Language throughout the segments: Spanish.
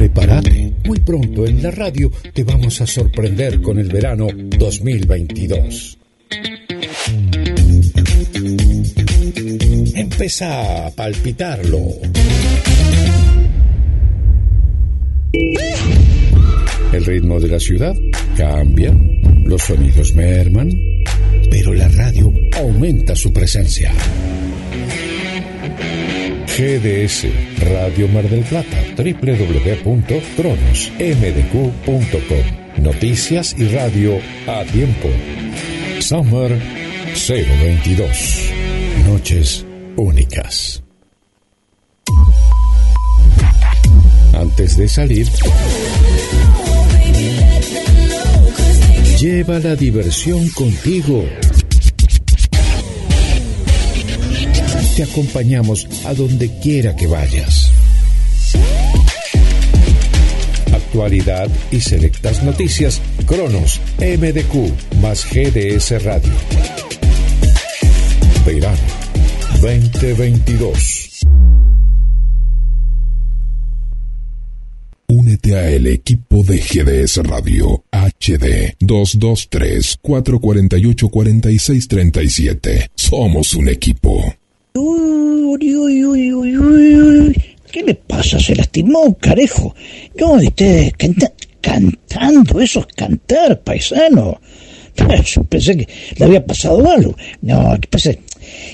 Prepárate, muy pronto en la radio te vamos a sorprender con el verano 2022. Empieza a palpitarlo. El ritmo de la ciudad cambia, los sonidos merman, pero la radio aumenta su presencia. GDS Radio Mar del Plata, www.cronosmdq.com. Noticias y radio a tiempo. Summer 022. Noches únicas. Antes de salir, lleva la diversión contigo. Te acompañamos a donde quiera que vayas. Actualidad y selectas noticias. Cronos, MDQ, más GDS Radio. Verano 2022. Únete a el equipo de GDS Radio HD 223-448-4637. Somos un equipo. Uy, uy, uy, uy, uy. ¿Qué le pasa? Se lastimó, carejo. No, usted canta, cantando, eso es cantar, paisano. Yo pensé que le había pasado algo. No, ¿qué pasa?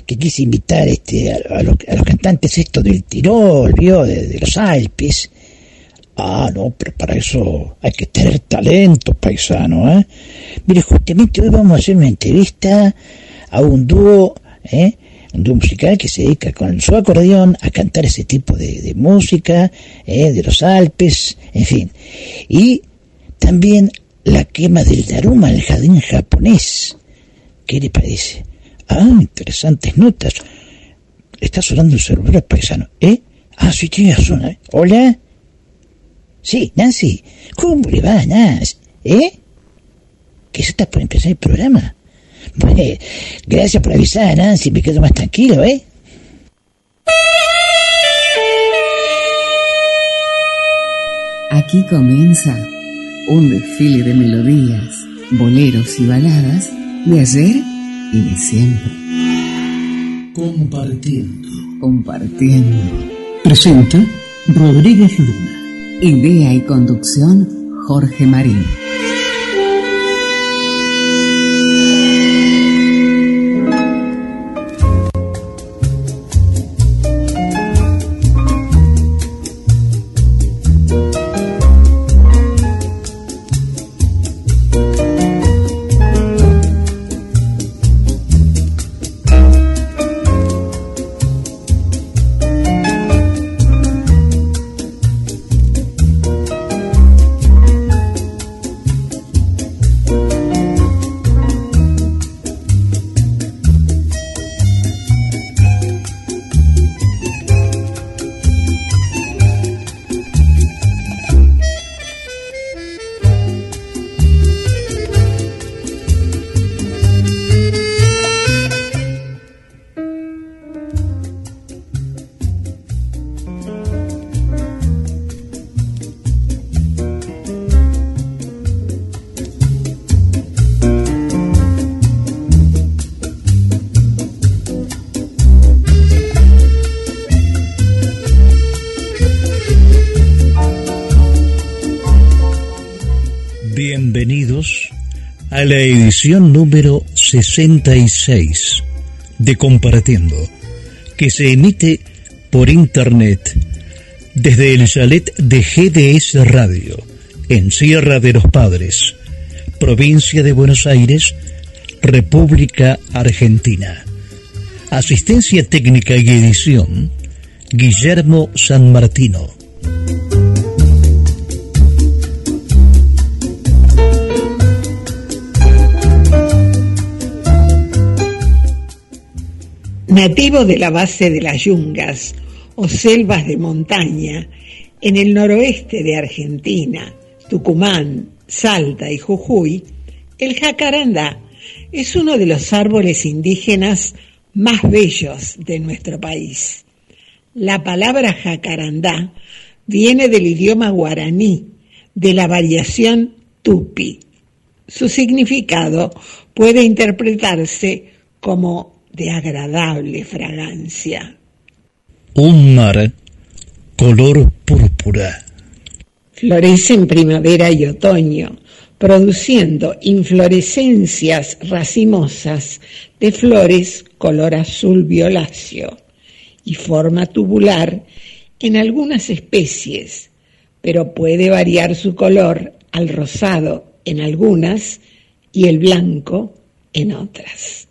Que quise invitar este, a, los, a los cantantes esto del Tirol, ¿vio? De, de los Alpes. Ah, no, pero para eso hay que tener talento, paisano, ¿eh? Mire, justamente hoy vamos a hacer una entrevista a un dúo, ¿eh? Un musical que se dedica con su acordeón a cantar ese tipo de, de música, ¿eh? De los Alpes, en fin. Y también la quema del Daruma, el jardín japonés. ¿Qué le parece? Ah, interesantes notas. Está sonando el celular paisano, ¿eh? Ah, sí, tiene razón, ¿eh? Hola. Sí, Nancy. ¿Cómo le va, Nancy? ¿Eh? ¿Que ya está por empezar el programa? Bueno, gracias por avisar, Nancy. Me quedo más tranquilo, ¿eh? Aquí comienza un desfile de melodías, boleros y baladas de ayer y de siempre. Compartiendo. Compartiendo. Presenta Rodríguez Luna. Idea y conducción Jorge Marín. Número 66 de Compartiendo, que se emite por internet desde el chalet de GDS Radio, en Sierra de los Padres, provincia de Buenos Aires, República Argentina. Asistencia técnica y edición, Guillermo San Martino. Nativo de la base de las yungas o selvas de montaña en el noroeste de Argentina, Tucumán, Salta y Jujuy, el jacarandá es uno de los árboles indígenas más bellos de nuestro país. La palabra jacarandá viene del idioma guaraní, de la variación tupi. Su significado puede interpretarse como de agradable fragancia. Un mar color púrpura. Florece en primavera y otoño, produciendo inflorescencias racimosas de flores color azul violáceo y forma tubular en algunas especies, pero puede variar su color al rosado en algunas y el blanco en otras.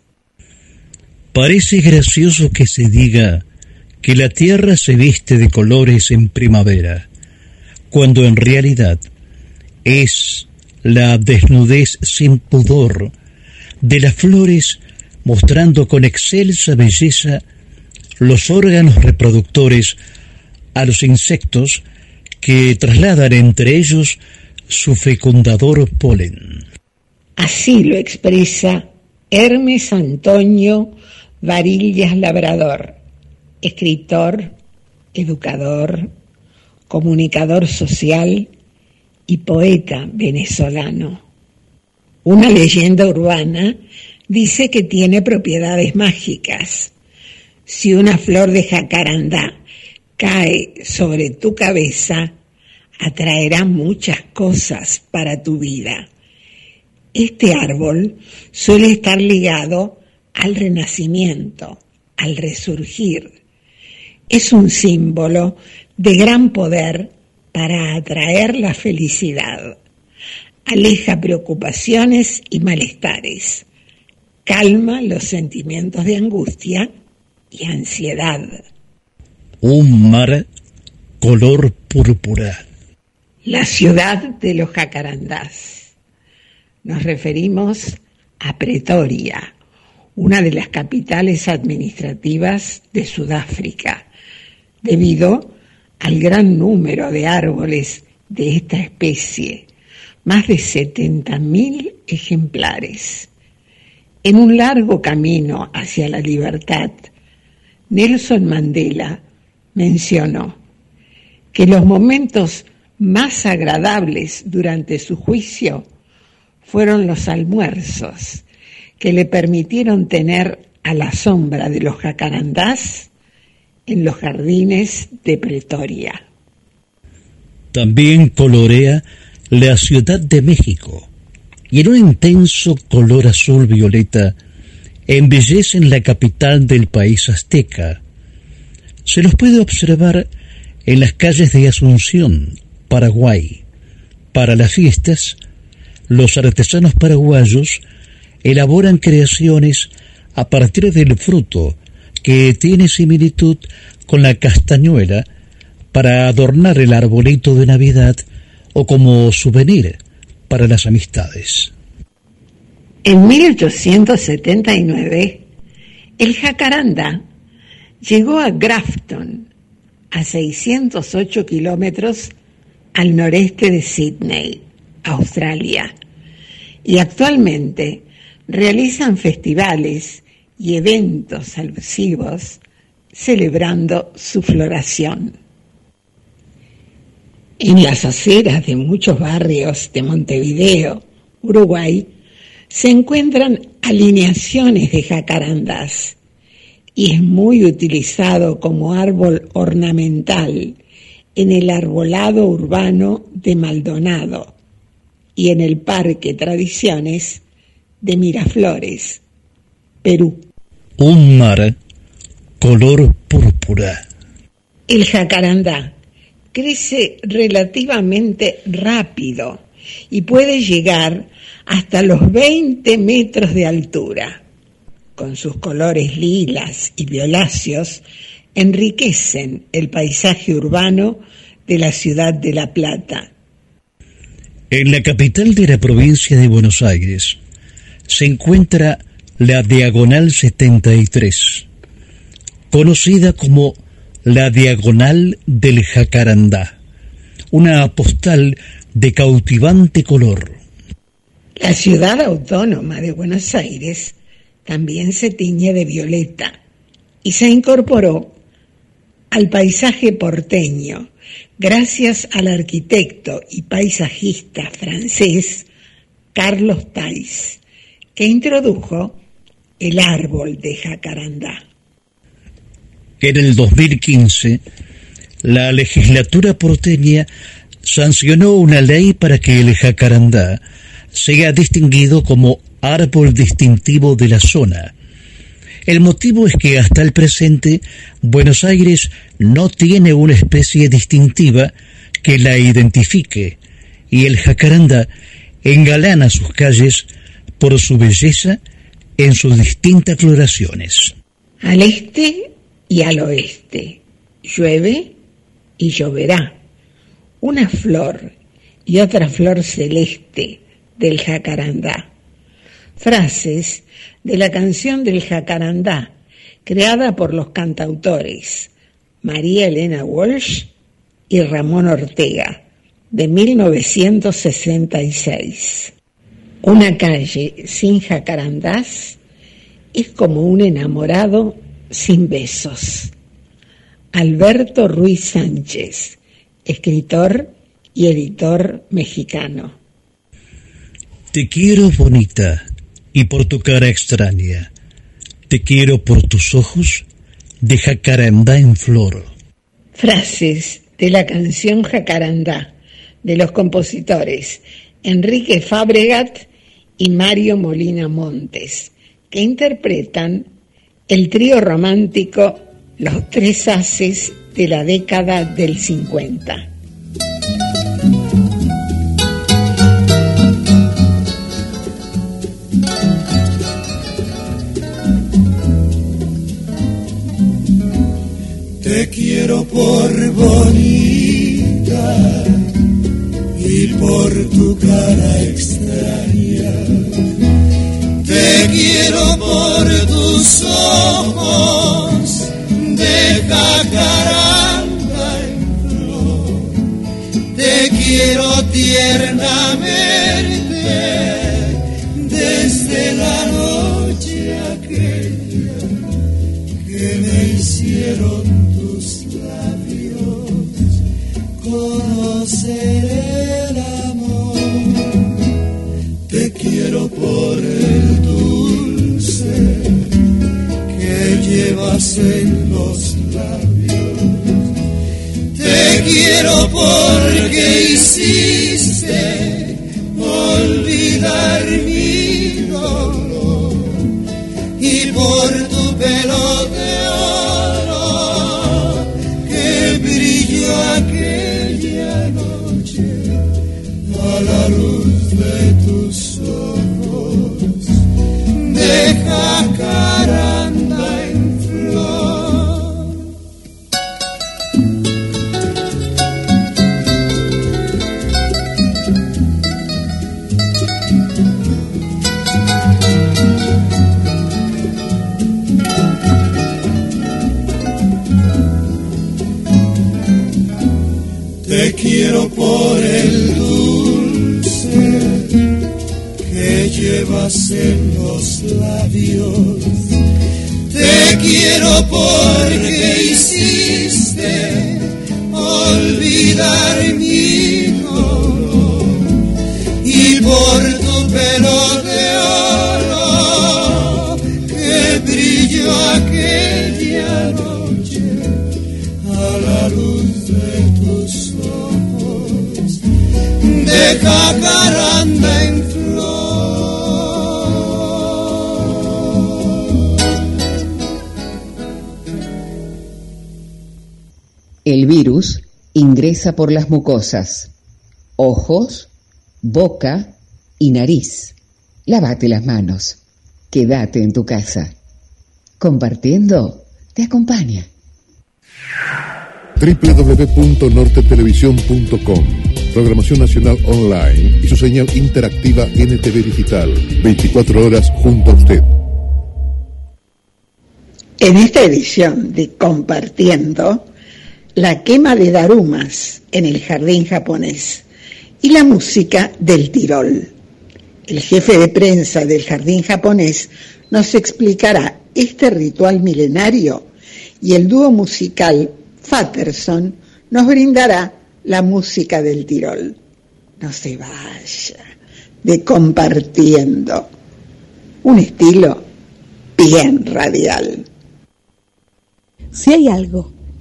Parece gracioso que se diga que la tierra se viste de colores en primavera, cuando en realidad es la desnudez sin pudor de las flores mostrando con excelsa belleza los órganos reproductores a los insectos que trasladan entre ellos su fecundador polen. Así lo expresa Hermes Antonio Varillas Labrador, escritor, educador, comunicador social y poeta venezolano. Una leyenda urbana dice que tiene propiedades mágicas. Si una flor de jacarandá cae sobre tu cabeza, atraerá muchas cosas para tu vida. Este árbol suele estar ligado al renacimiento, al resurgir. Es un símbolo de gran poder para atraer la felicidad. Aleja preocupaciones y malestares. Calma los sentimientos de angustia y ansiedad. Un mar color púrpura. La ciudad de los jacarandás. Nos referimos a Pretoria, una de las capitales administrativas de Sudáfrica, debido al gran número de árboles de esta especie, más de 70.000 ejemplares. En un largo camino hacia la libertad, Nelson Mandela mencionó que los momentos más agradables durante su juicio fueron los almuerzos que le permitieron tener a la sombra de los jacarandás en los jardines de Pretoria. También colorea la Ciudad de México y en un intenso color azul violeta embellecen la capital del país azteca. Se los puede observar en las calles de Asunción, Paraguay. Para las fiestas, los artesanos paraguayos elaboran creaciones a partir del fruto que tiene similitud con la castañuela para adornar el arbolito de Navidad o como souvenir para las amistades. En 1879, el jacaranda llegó a Grafton, a 608 kilómetros al noreste de Sydney, Australia, y actualmente realizan festivales y eventos alusivos celebrando su floración. En las aceras de muchos barrios de Montevideo, Uruguay, se encuentran alineaciones de jacarandas y es muy utilizado como árbol ornamental en el arbolado urbano de Maldonado y en el Parque Tradiciones de Miraflores, Perú. Un mar color púrpura. El jacarandá crece relativamente rápido y puede llegar hasta los 20 metros de altura. Con sus colores lilas y violáceos, enriquecen el paisaje urbano de la ciudad de La Plata. En la capital de la provincia de Buenos Aires se encuentra la Diagonal 73, conocida como la Diagonal del Jacarandá, una postal de cautivante color. La ciudad autónoma de Buenos Aires también se tiñe de violeta y se incorporó al paisaje porteño gracias al arquitecto y paisajista francés Carlos Tais, que introdujo el árbol de jacarandá. En el 2015, la legislatura porteña sancionó una ley para que el jacarandá sea distinguido como árbol distintivo de la zona. El motivo es que hasta el presente Buenos Aires no tiene una especie distintiva que la identifique y el jacarandá engalana sus calles por su belleza en sus distintas floraciones. Al este y al oeste llueve y lloverá. Una flor y otra flor celeste del jacarandá. Frases de la canción del jacarandá, creada por los cantautores María Elena Walsh y Ramón Ortega, de 1966. Una calle sin jacarandás es como un enamorado sin besos. Alberto Ruiz Sánchez, escritor y editor mexicano. Te quiero bonita y por tu cara extraña. Te quiero por tus ojos de jacarandá en flor. Frases de la canción Jacarandá de los compositores Enrique Fabregat y Mario Molina Montes, que interpretan el trío romántico Los Tres Haces de la década del 50. Te quiero por bonita y por tu cara extraña. Te quiero por tus ojos de jacaranda en flor. Te quiero tiernamente desde la noche aquella que me hicieron tus labios conocer quiero por el dulce que llevas en los labios. Te quiero porque hiciste olvidar mi dolor y por tu pelo de oro que brilló aquella noche a la luz de tus jacaranda en flor. Te quiero por el llevas en los labios. Te quiero porque hiciste olvidar mi dolor y por tu pelo de oro que brilló aquella noche a la luz de tus ojos de jacaranda en ingresa por las mucosas, ojos, boca y nariz. Lávate las manos. Quédate en tu casa. Compartiendo te acompaña. www.nortetelevisión.com Programación Nacional Online y su señal interactiva NTV Digital. 24 horas junto a usted. En esta edición de Compartiendo, la quema de darumas en el jardín japonés y la música del Tirol. El jefe de prensa del jardín japonés nos explicará este ritual milenario y el dúo musical Fatterson nos brindará la música del Tirol. No se vaya de compartiendo un estilo bien radial. Si hay algo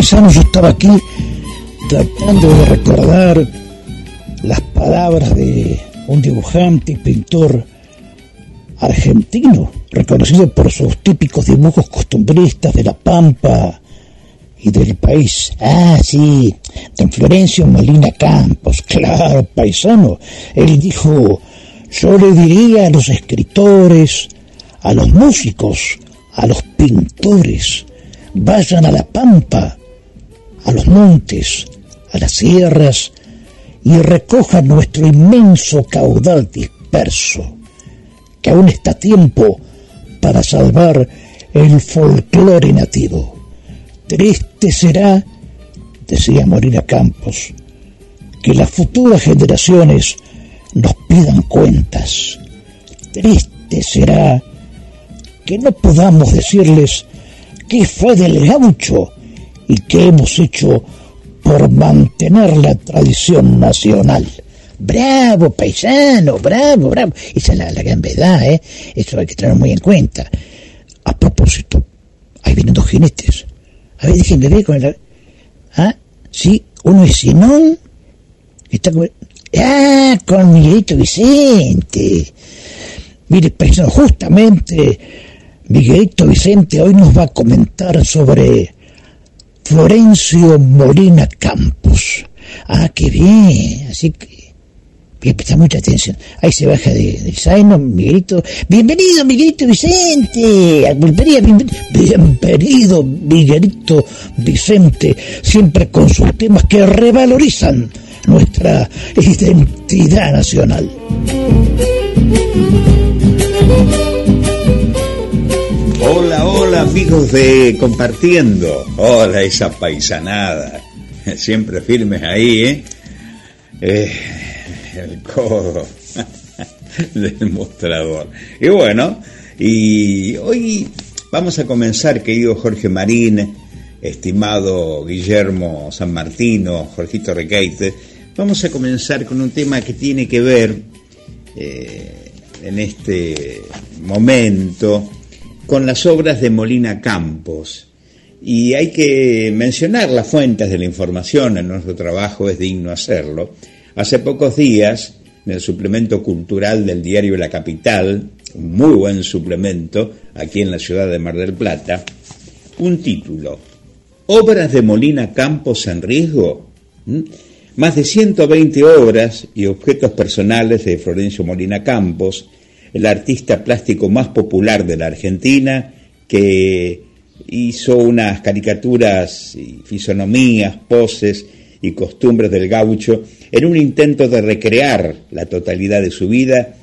Dice, paisano, yo estaba aquí tratando de recordar las palabras de un dibujante y pintor argentino, reconocido por sus típicos dibujos costumbristas de la Pampa y del país. Ah, sí, don Florencio Molina Campos, claro, paisano. Él dijo, yo le diría a los escritores, a los músicos, a los pintores, vayan a la pampa, a los montes, a las sierras y recojan nuestro inmenso caudal disperso, que aún está tiempo para salvar el folclore nativo. Triste será, decía Morina Campos, que las futuras generaciones nos pidan cuentas. Triste será que no podamos decirles qué fue del gaucho y qué hemos hecho por mantener la tradición nacional. Bravo, paisano, bravo, bravo. Esa es la, gran verdad, ¿eh? Eso hay que tenerlo muy en cuenta. A propósito, ahí vienen dos jinetes. A ver, déjenme ver con el... ¿Ah? Sí, uno es Sinón, está con... Ah, con Miguelito Vicente. Mire, paisano, justamente Miguelito Vicente hoy nos va a comentar sobre Florencio Molina Campos. Ah, qué bien, así que presta mucha atención. Ahí se baja de, del zaino, Miguelito. Bienvenido, Miguelito Vicente. Bienvenido, Miguelito Vicente, siempre con sus temas que revalorizan nuestra identidad nacional. Hola, hola amigos de Compartiendo. Hola esa paisanada. Siempre firmes ahí, ¿eh? eh el codo del mostrador. Y bueno, y hoy vamos a comenzar, querido Jorge Marín, estimado Guillermo San Martino, Jorgito Requeite, vamos a comenzar con un tema que tiene que ver eh, en este momento con las obras de Molina Campos. Y hay que mencionar las fuentes de la información, en nuestro trabajo es digno hacerlo. Hace pocos días, en el suplemento cultural del diario La Capital, un muy buen suplemento aquí en la ciudad de Mar del Plata, un título, Obras de Molina Campos en riesgo. Más de 120 obras y objetos personales de Florencio Molina Campos, el artista plástico más popular de la Argentina, que hizo unas caricaturas fisonomías, poses y costumbres del gaucho en un intento de recrear la totalidad de su vida,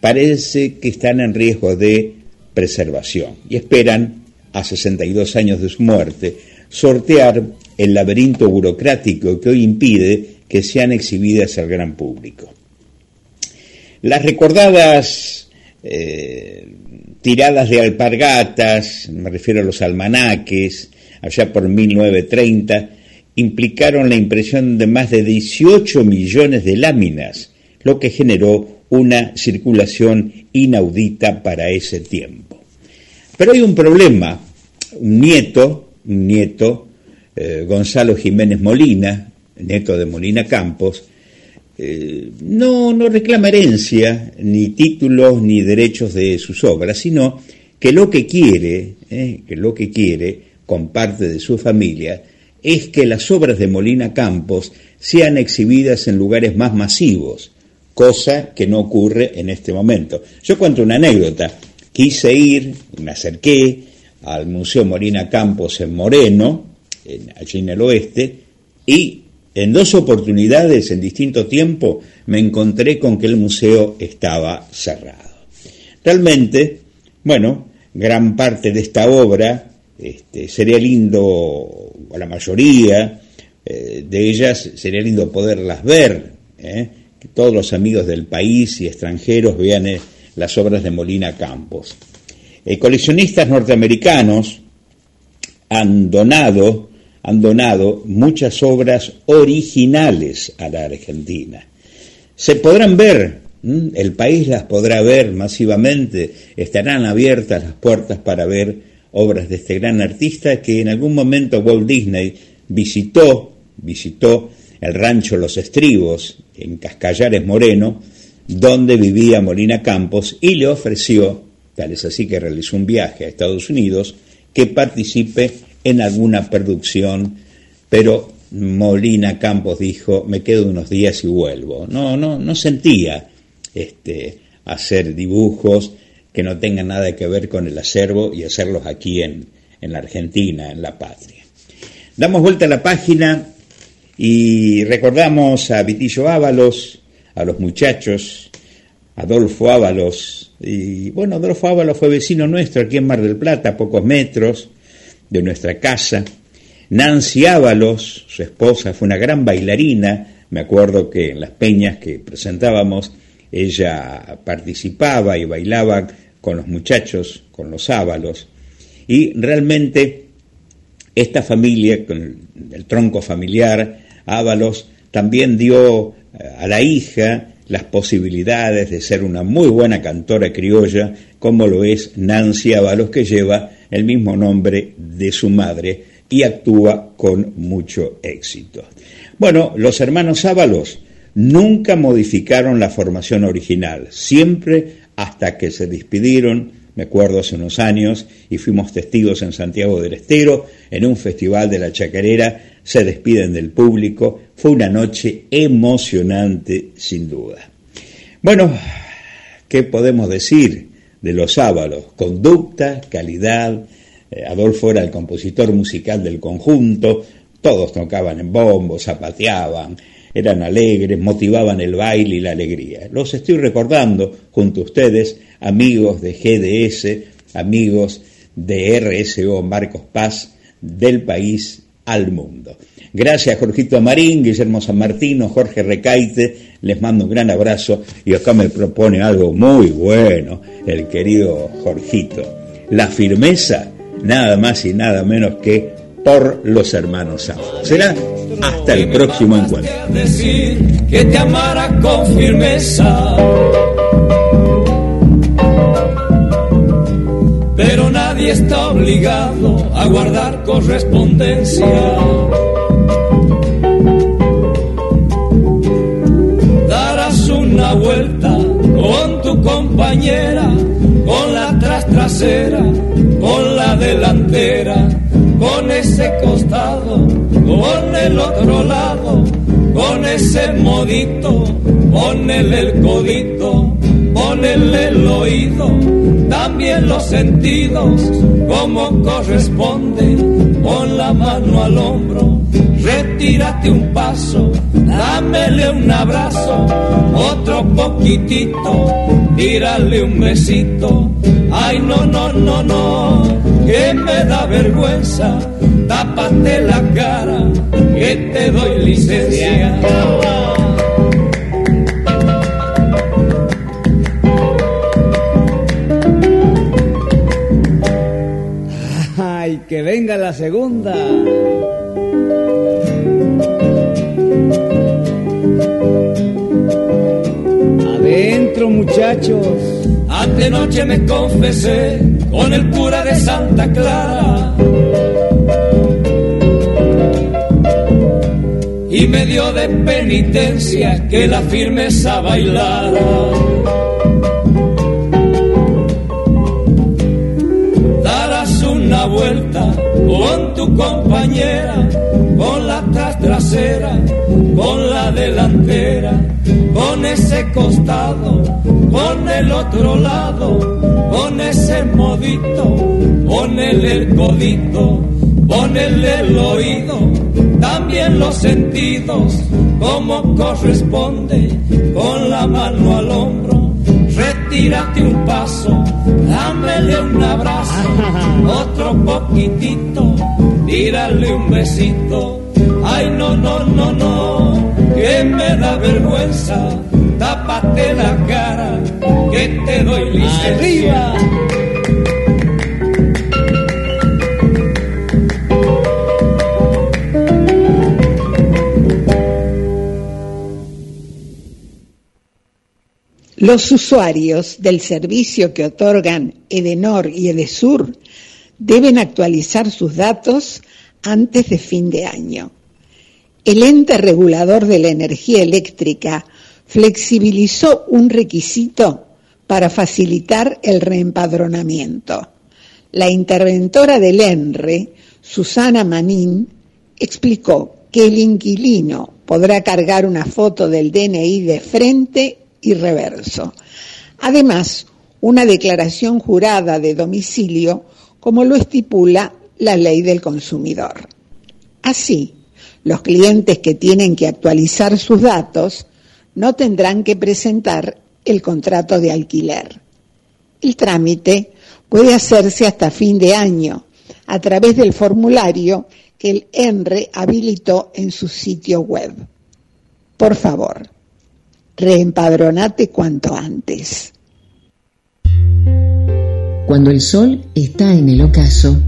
parece que están en riesgo de preservación y esperan, a 62 años de su muerte, sortear el laberinto burocrático que hoy impide que sean exhibidas al gran público. Las recordadas eh, tiradas de alpargatas, me refiero a los almanaques, allá por 1930, implicaron la impresión de más de 18 millones de láminas, lo que generó una circulación inaudita para ese tiempo. Pero hay un problema, un nieto, un nieto, eh, Gonzalo Jiménez Molina, Neto de Molina Campos, eh, no, no reclama herencia, ni títulos, ni derechos de sus obras, sino que lo que quiere, eh, que lo que quiere, con parte de su familia, es que las obras de Molina Campos sean exhibidas en lugares más masivos, cosa que no ocurre en este momento. Yo cuento una anécdota. Quise ir, me acerqué al Museo Molina Campos en Moreno, allí en el oeste, y en dos oportunidades, en distinto tiempo, me encontré con que el museo estaba cerrado. Realmente, bueno, gran parte de esta obra este, sería lindo, o la mayoría eh, de ellas, sería lindo poderlas ver, ¿eh? que todos los amigos del país y extranjeros vean eh, las obras de Molina Campos. coleccionistas norteamericanos han donado han donado muchas obras originales a la Argentina. Se podrán ver, el país las podrá ver masivamente, estarán abiertas las puertas para ver obras de este gran artista que en algún momento Walt Disney visitó, visitó el rancho Los Estribos en Cascallares Moreno, donde vivía Molina Campos y le ofreció, tal es así que realizó un viaje a Estados Unidos, que participe en alguna producción, pero Molina Campos dijo, me quedo unos días y vuelvo. No, no, no sentía este, hacer dibujos que no tengan nada que ver con el acervo y hacerlos aquí en, en la Argentina, en la patria. Damos vuelta a la página y recordamos a Vitillo Ábalos, a los muchachos, Adolfo Ábalos, y bueno, Adolfo Ábalos fue vecino nuestro aquí en Mar del Plata, a pocos metros, de nuestra casa. Nancy Ábalos, su esposa, fue una gran bailarina. Me acuerdo que en las peñas que presentábamos, ella participaba y bailaba con los muchachos, con los Ábalos. Y realmente esta familia, con el tronco familiar, Ábalos, también dio eh, a la hija las posibilidades de ser una muy buena cantora criolla, como lo es Nancy Ábalos, que lleva el mismo nombre de su madre y actúa con mucho éxito. Bueno, los hermanos Ábalos nunca modificaron la formación original, siempre hasta que se despidieron, me acuerdo hace unos años, y fuimos testigos en Santiago del Estero, en un festival de la chacarera, se despiden del público, fue una noche emocionante sin duda. Bueno, ¿qué podemos decir? De los Ábalos, conducta, calidad. Eh, Adolfo era el compositor musical del conjunto, todos tocaban en bombo, zapateaban, eran alegres, motivaban el baile y la alegría. Los estoy recordando junto a ustedes, amigos de GDS, amigos de RSO Marcos Paz, del país al mundo. Gracias Jorgito Marín, Guillermo San Martino, Jorge Recaite, les mando un gran abrazo y acá me propone algo muy bueno el querido Jorgito. La firmeza, nada más y nada menos que por los hermanos Será hasta el próximo encuentro. que te amara. Pero nadie está obligado a guardar correspondencia. Vuelta con tu compañera, con la tras trasera, con la delantera, con ese costado, con el otro lado, con ese modito, ponele el codito, ponele el oído, también los sentidos, como corresponde, con la mano al hombro retírate un paso, dámele un abrazo, otro poquitito, tírale un besito. Ay, no, no, no, no, que me da vergüenza, tápate la cara, que te doy licencia. Ay, que venga la segunda. Adentro muchachos. noche me confesé con el cura de Santa Clara. Y me dio de penitencia que la firmeza bailara. Una vuelta con tu compañera, con la trasera, con la delantera, con ese costado, con el otro lado, con ese modito, ponele el codito, ponele el oído, también los sentidos, como corresponde, con la mano al hombro retírate un paso, dámele un abrazo, otro poquitito, tírale un besito. Ay, no, no, no, no, que me da vergüenza, tápate la cara, que te doy licencia. Los usuarios del servicio que otorgan Edenor y Edesur deben actualizar sus datos antes de fin de año. El ente regulador de la energía eléctrica flexibilizó un requisito para facilitar el reempadronamiento. La interventora del ENRE, Susana Manín, explicó que el inquilino podrá cargar una foto del DNI de frente y reverso. Además, una declaración jurada de domicilio, como lo estipula la ley del consumidor. Así, los clientes que tienen que actualizar sus datos no tendrán que presentar el contrato de alquiler. El trámite puede hacerse hasta fin de año a través del formulario que el ENRE habilitó en su sitio web. Por favor, reempadronate cuanto antes. Cuando el sol está en el ocaso,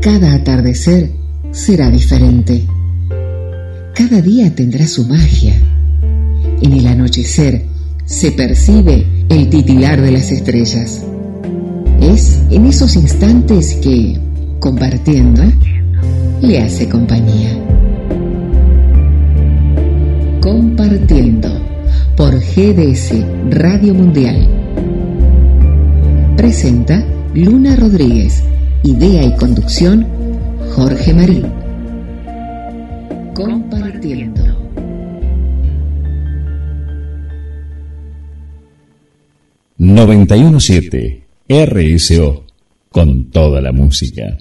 cada atardecer será diferente. Cada día tendrá su magia. En el anochecer se percibe el titilar de las estrellas. Es en esos instantes que, compartiendo, le hace compañía. Compartiendo por GDS Radio Mundial. Presenta Luna Rodríguez. Idea y conducción Jorge Marín. Compartiendo. ...917... RSO... ...con toda la música.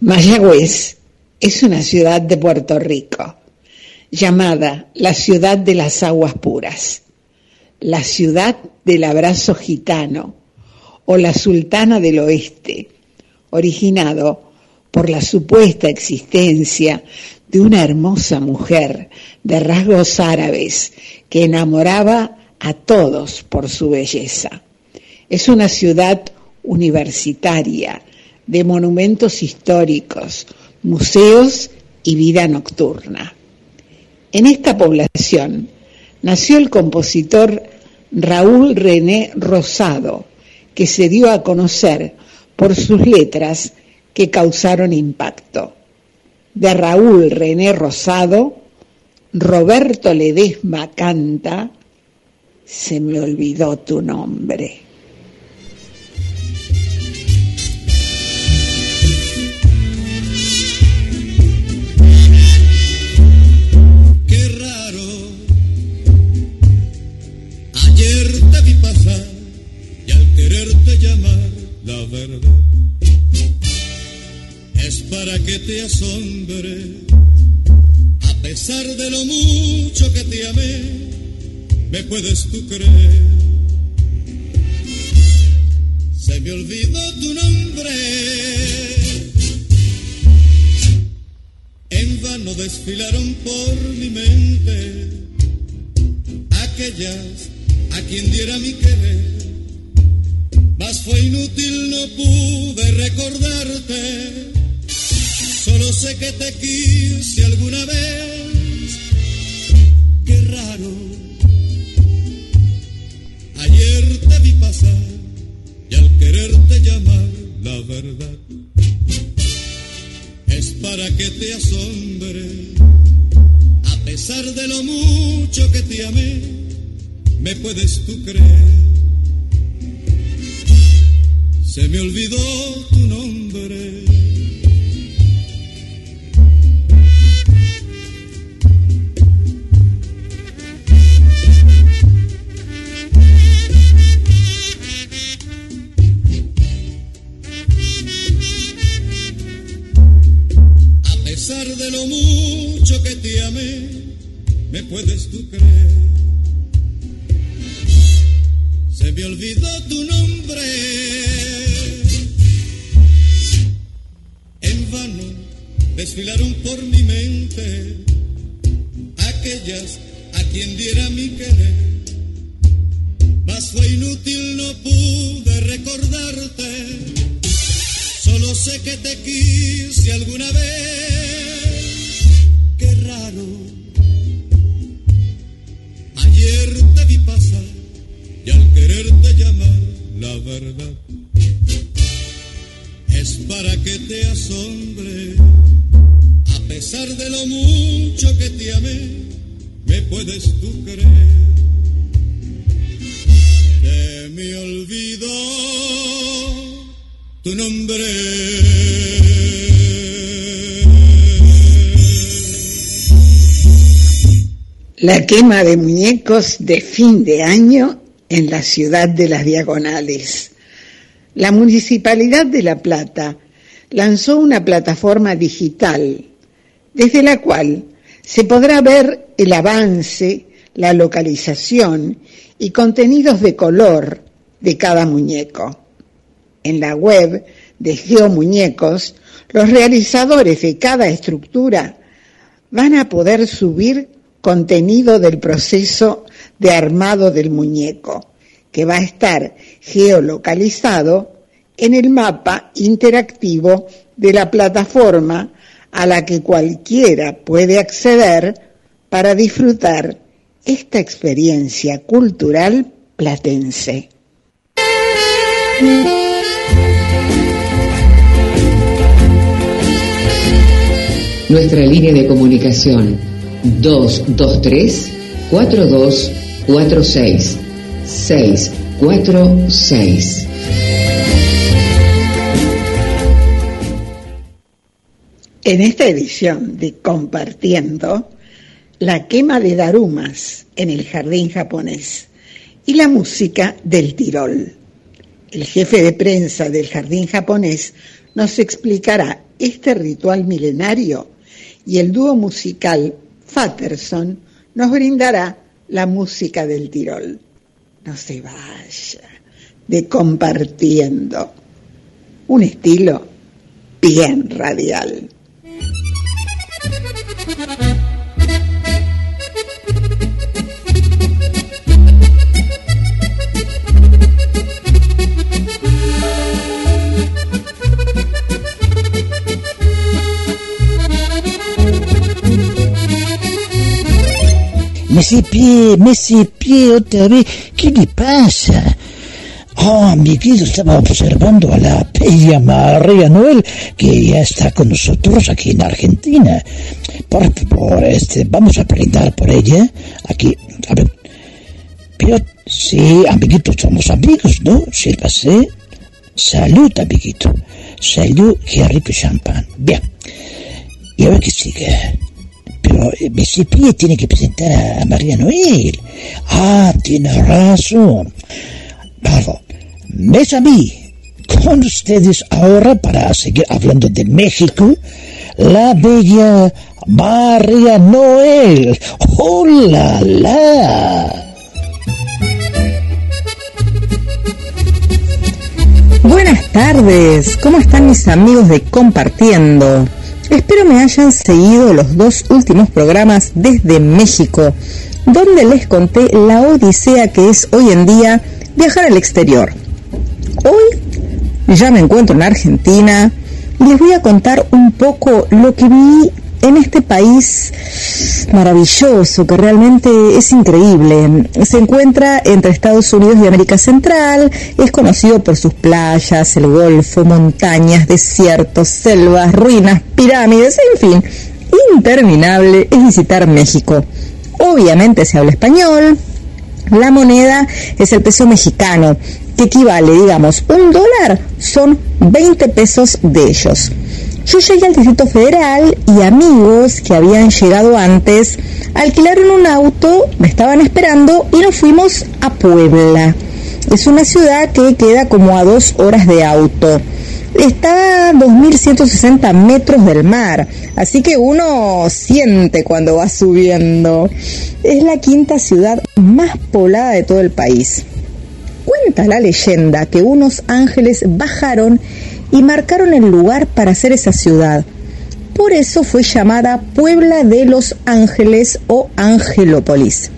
Mayagüez es una ciudad de Puerto Rico llamada la ciudad de las aguas puras, la ciudad del abrazo gitano o la sultana del oeste, originado por la supuesta existencia de una hermosa mujer de rasgos árabes que enamoraba a todos por su belleza. Es una ciudad universitaria de monumentos históricos, museos y vida nocturna. En esta población nació el compositor Raúl René Rosado, que se dio a conocer por sus letras que causaron impacto. De Raúl René Rosado, Roberto Ledesma canta Se me olvidó tu nombre. Es para que te asombre, a pesar de lo mucho que te amé, me puedes tú creer. Se me olvidó tu nombre, en vano desfilaron por mi mente aquellas a quien diera mi querer mas fue inútil, no pude recordarte. Solo sé que te quise alguna vez. Qué raro. Ayer te vi pasar y al quererte llamar la verdad es para que te asombre, pesar de lo mucho que te amé, me puedes tú creer. Se me olvidó tu nombre. A pesar de lo mucho que te amé, me puedes tú creer. Se me olvidó tu nombre. En vano desfilaron por mi mente aquellas a quien diera mi querer. Mas fue inútil, no pude recordarte. Solo sé que te quise alguna vez. Qué raro. Ayer te quererte llamar la verdad es para que te asombre. A pesar de lo mucho que te amé, me puedes tú creer. Que me olvidó tu nombre. La quema de muñecos de fin de año en la ciudad de las Diagonales. La Municipalidad de La Plata lanzó una plataforma digital desde la cual se podrá ver el avance, la localización y contenidos de color de cada muñeco. En la web de Geomuñecos, los realizadores de cada estructura van a poder subir contenido del proceso de armado del muñeco, que va a estar geolocalizado en el mapa interactivo de la plataforma a la que cualquiera puede acceder para disfrutar esta experiencia cultural platense. Nuestra línea de comunicación 223 4246 646. En esta edición de Compartiendo, la quema de darumas en el jardín japonés y la música del Tirol. El jefe de prensa del jardín japonés nos explicará este ritual milenario y el dúo musical Fatterson nos brindará la música del Tirol. No se vaya de compartiendo un estilo bien radial. Me pie, me pie otra vez. ¿Qué le pasa? Oh, amiguito, estaba observando a la bella María Noel, que ya está con nosotros aquí en Argentina. Por favor, este, vamos a brindar por ella. Aquí, a ver. Pero, sí, amiguito, somos amigos, ¿no? Sírvase. Salud, amiguito. Salud, qué rico champán. Bien. Y a ver qué sigue. Pero eh, Messi Pie tiene que presentar a María Noel. Ah, tiene razón. Bravo. Mes a mí, con ustedes ahora para seguir hablando de México, la bella María Noel. ¡Hola, la! Buenas tardes, ¿cómo están mis amigos de Compartiendo? Espero me hayan seguido los dos últimos programas desde México, donde les conté la odisea que es hoy en día viajar al exterior. Hoy ya me encuentro en Argentina y les voy a contar un poco lo que vi en este país maravilloso que realmente es increíble. Se encuentra entre Estados Unidos y América Central, es conocido por sus playas, el golfo, montañas, desiertos, selvas, ruinas, pirámides, en fin. interminable es visitar México. Obviamente se habla español, la moneda es el peso mexicano, que equivale, digamos, un dólar son 20 pesos de ellos. Yo llegué al Distrito Federal y amigos que habían llegado antes alquilaron un auto, me estaban esperando y nos fuimos a Puebla. Es una ciudad que queda como a dos horas de auto. Está a 2.160 metros del mar, así que uno siente cuando va subiendo. Es la quinta ciudad más poblada de todo el país. Cuenta la leyenda que unos ángeles bajaron y marcaron el lugar para hacer esa ciudad. Por eso fue llamada Puebla de los Ángeles o Angelópolis.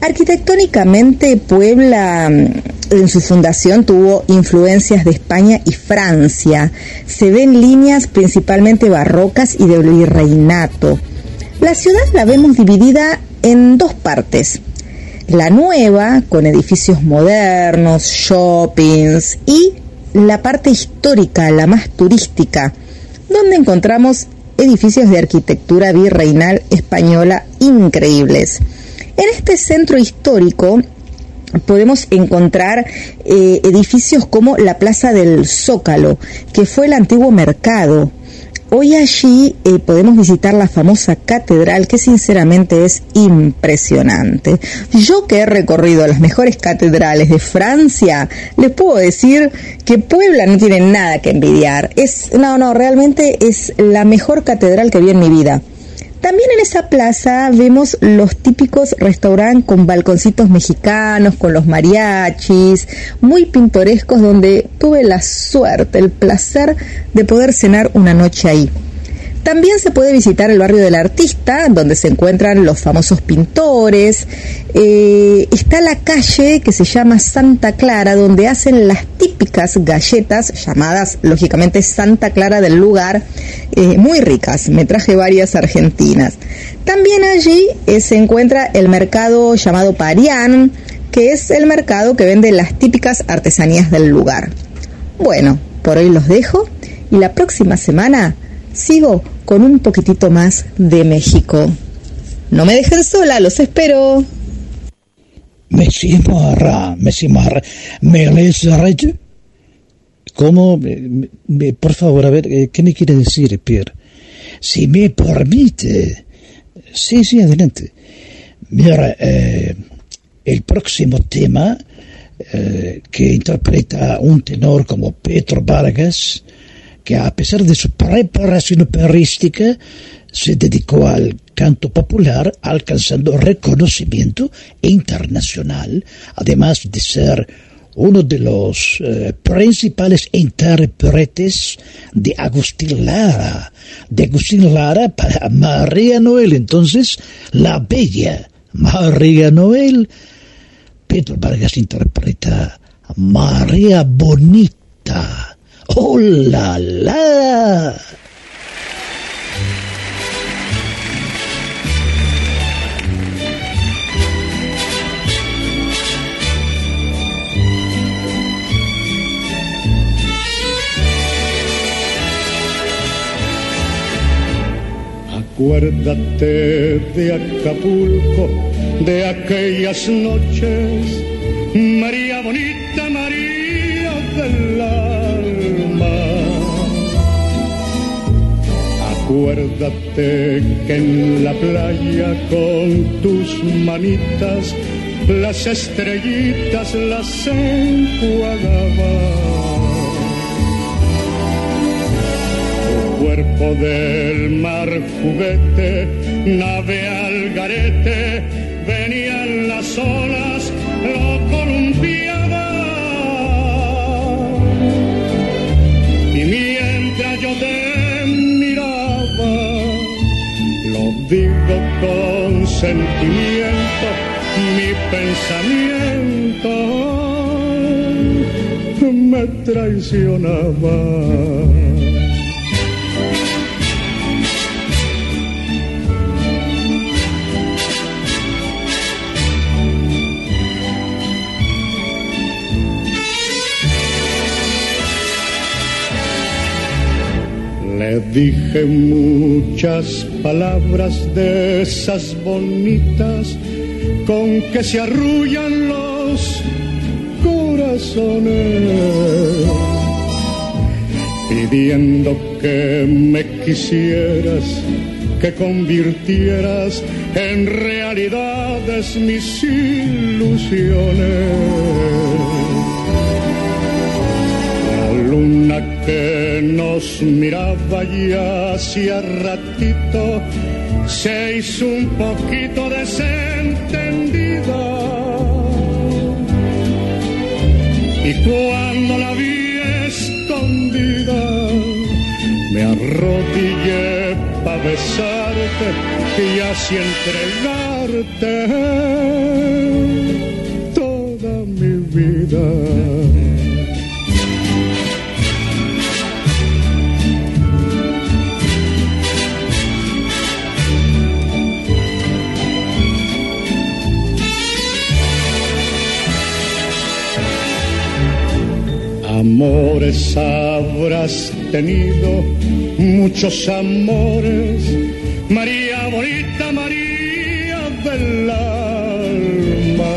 Arquitectónicamente, Puebla mm, en su fundación tuvo influencias de España y Francia. Se ven líneas principalmente barrocas y de virreinato. La ciudad la vemos dividida en dos partes. La nueva, con edificios modernos, shoppings, y la parte histórica, la más turística, donde encontramos edificios de arquitectura virreinal española increíbles. En este centro histórico podemos encontrar eh, edificios como la Plaza del Zócalo, que fue el antiguo mercado, Hoy allí eh, podemos visitar la famosa catedral que sinceramente es impresionante. Yo que he recorrido las mejores catedrales de Francia, les puedo decir que Puebla no tiene nada que envidiar. Es, no, no, realmente es la mejor catedral que vi en mi vida. También en esa plaza vemos los típicos restaurantes con balconcitos mexicanos, con los mariachis, muy pintorescos, donde tuve la suerte, el placer de poder cenar una noche ahí. También se puede visitar el barrio del artista, donde se encuentran los famosos pintores. Eh, está la calle que se llama Santa Clara, donde hacen las típicas galletas, llamadas lógicamente Santa Clara del lugar, eh, muy ricas. Me traje varias argentinas. También allí eh, se encuentra el mercado llamado Parián, que es el mercado que vende las típicas artesanías del lugar. Bueno, por hoy los dejo y la próxima semana sigo con un poquitito más de México. No me dejen sola, los espero. Messi Marra, Messi Marra, me ¿Cómo? por favor, a ver, eh, ¿qué me quiere decir, Pierre? Si me permite. Sí, sí, adelante. Mira, eh, el próximo tema eh, que interpreta un tenor como Petro Vargas que a pesar de su preparación operística, se dedicó al canto popular, alcanzando reconocimiento internacional, además de ser uno de los eh, principales intérpretes de Agustín Lara, de Agustín Lara para María Noel, entonces la bella María Noel. Pedro Vargas interpreta María Bonita ¡Oh, la, la! Acuérdate de Acapulco, de aquellas noches, María bonita, María del Acuérdate que en la playa con tus manitas las estrellitas las enjuagaba. Tu cuerpo del mar juguete, nave al garete, venían las olas, lo columpiaba. Y mientras yo te digo con sentimiento, mi pensamiento me traicionaba. Le dije muchas palabras de esas bonitas con que se arrullan los corazones, pidiendo que me quisieras, que convirtieras en realidades mis ilusiones. La luna que nos miraba ya hacía ratito se hizo un poquito desentendida. Y cuando la vi escondida, me arrodillé para besarte y así entregarte toda mi vida. Amores habrás tenido, muchos amores, María bonita, María del alma,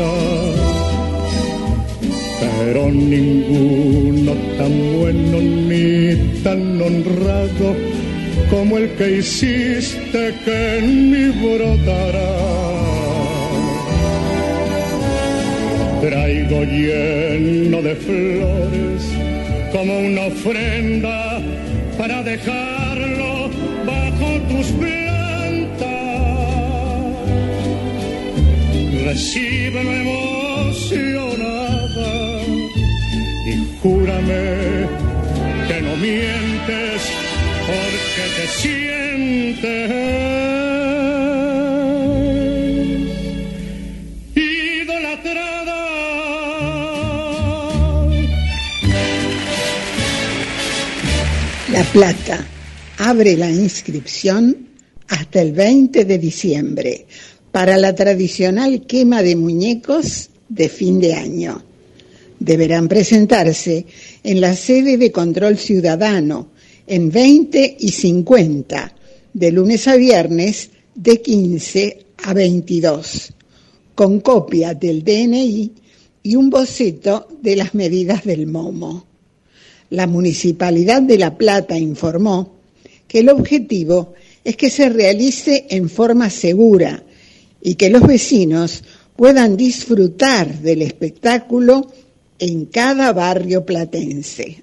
pero ninguno tan bueno ni tan honrado como el que hiciste que en mí brotará. Traigo lleno de flores como una ofrenda para dejarlo bajo tus plantas. Recíbeme emocionada y júrame que no mientes porque te sientes. Plata abre la inscripción hasta el 20 de diciembre para la tradicional quema de muñecos de fin de año. Deberán presentarse en la sede de control ciudadano en 20 y 50, de lunes a viernes de 15 a 22, con copia del DNI y un boceto de las medidas del momo la Municipalidad de La Plata informó que el objetivo es que se realice en forma segura y que los vecinos puedan disfrutar del espectáculo en cada barrio platense.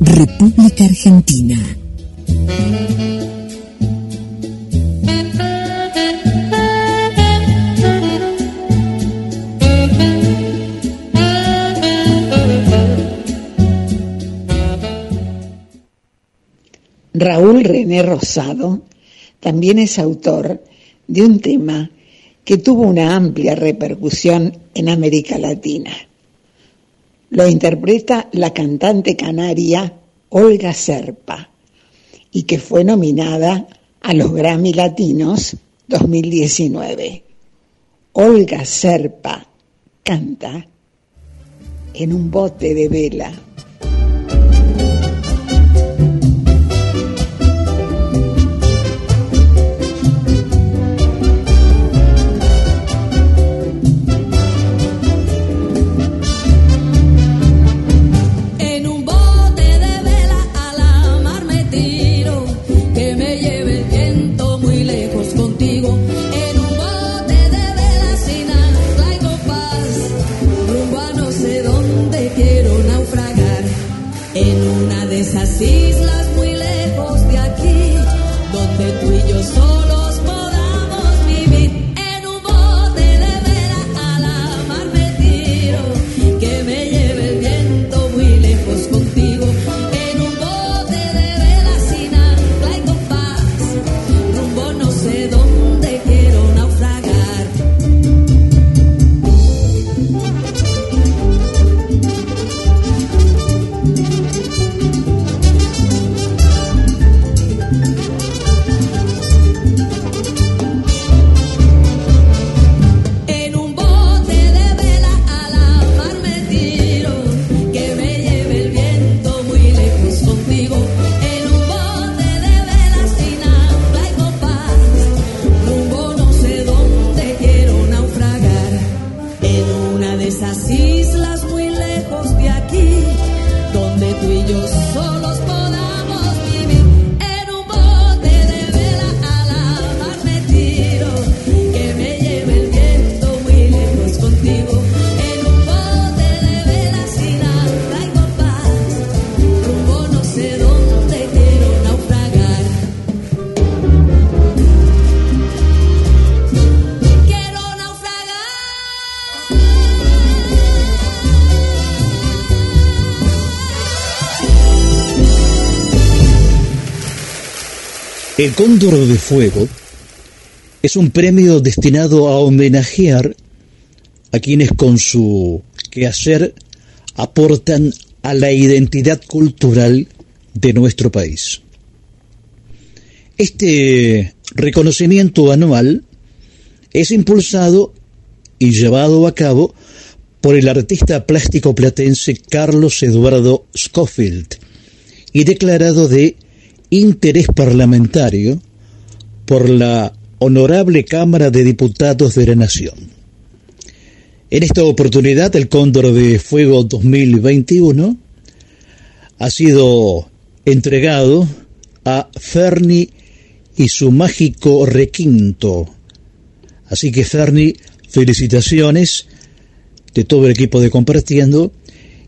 República Argentina. Raúl René Rosado también es autor de un tema que tuvo una amplia repercusión en América Latina. Lo interpreta la cantante canaria Olga Serpa y que fue nominada a los Grammy Latinos 2019. Olga Serpa canta en un bote de vela. El Cóndor de Fuego es un premio destinado a homenajear a quienes con su quehacer aportan a la identidad cultural de nuestro país. Este reconocimiento anual es impulsado y llevado a cabo por el artista plástico platense Carlos Eduardo Schofield y declarado de interés parlamentario por la Honorable Cámara de Diputados de la Nación. En esta oportunidad, el Cóndor de Fuego 2021 ha sido entregado a Ferni y su mágico requinto. Así que Ferni, felicitaciones de todo el equipo de Compartiendo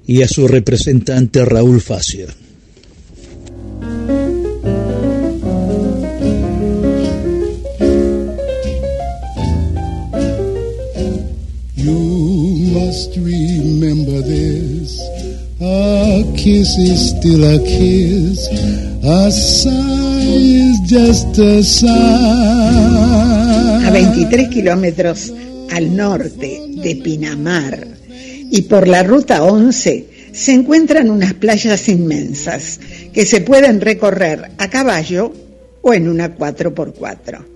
y a su representante Raúl Facio. Remember this. A kiss is still a kiss. A sigh is just a sigh. A 23 kilómetros al norte de Pinamar y por la ruta 11 se encuentran unas playas inmensas que se pueden recorrer a caballo o en una 4x4.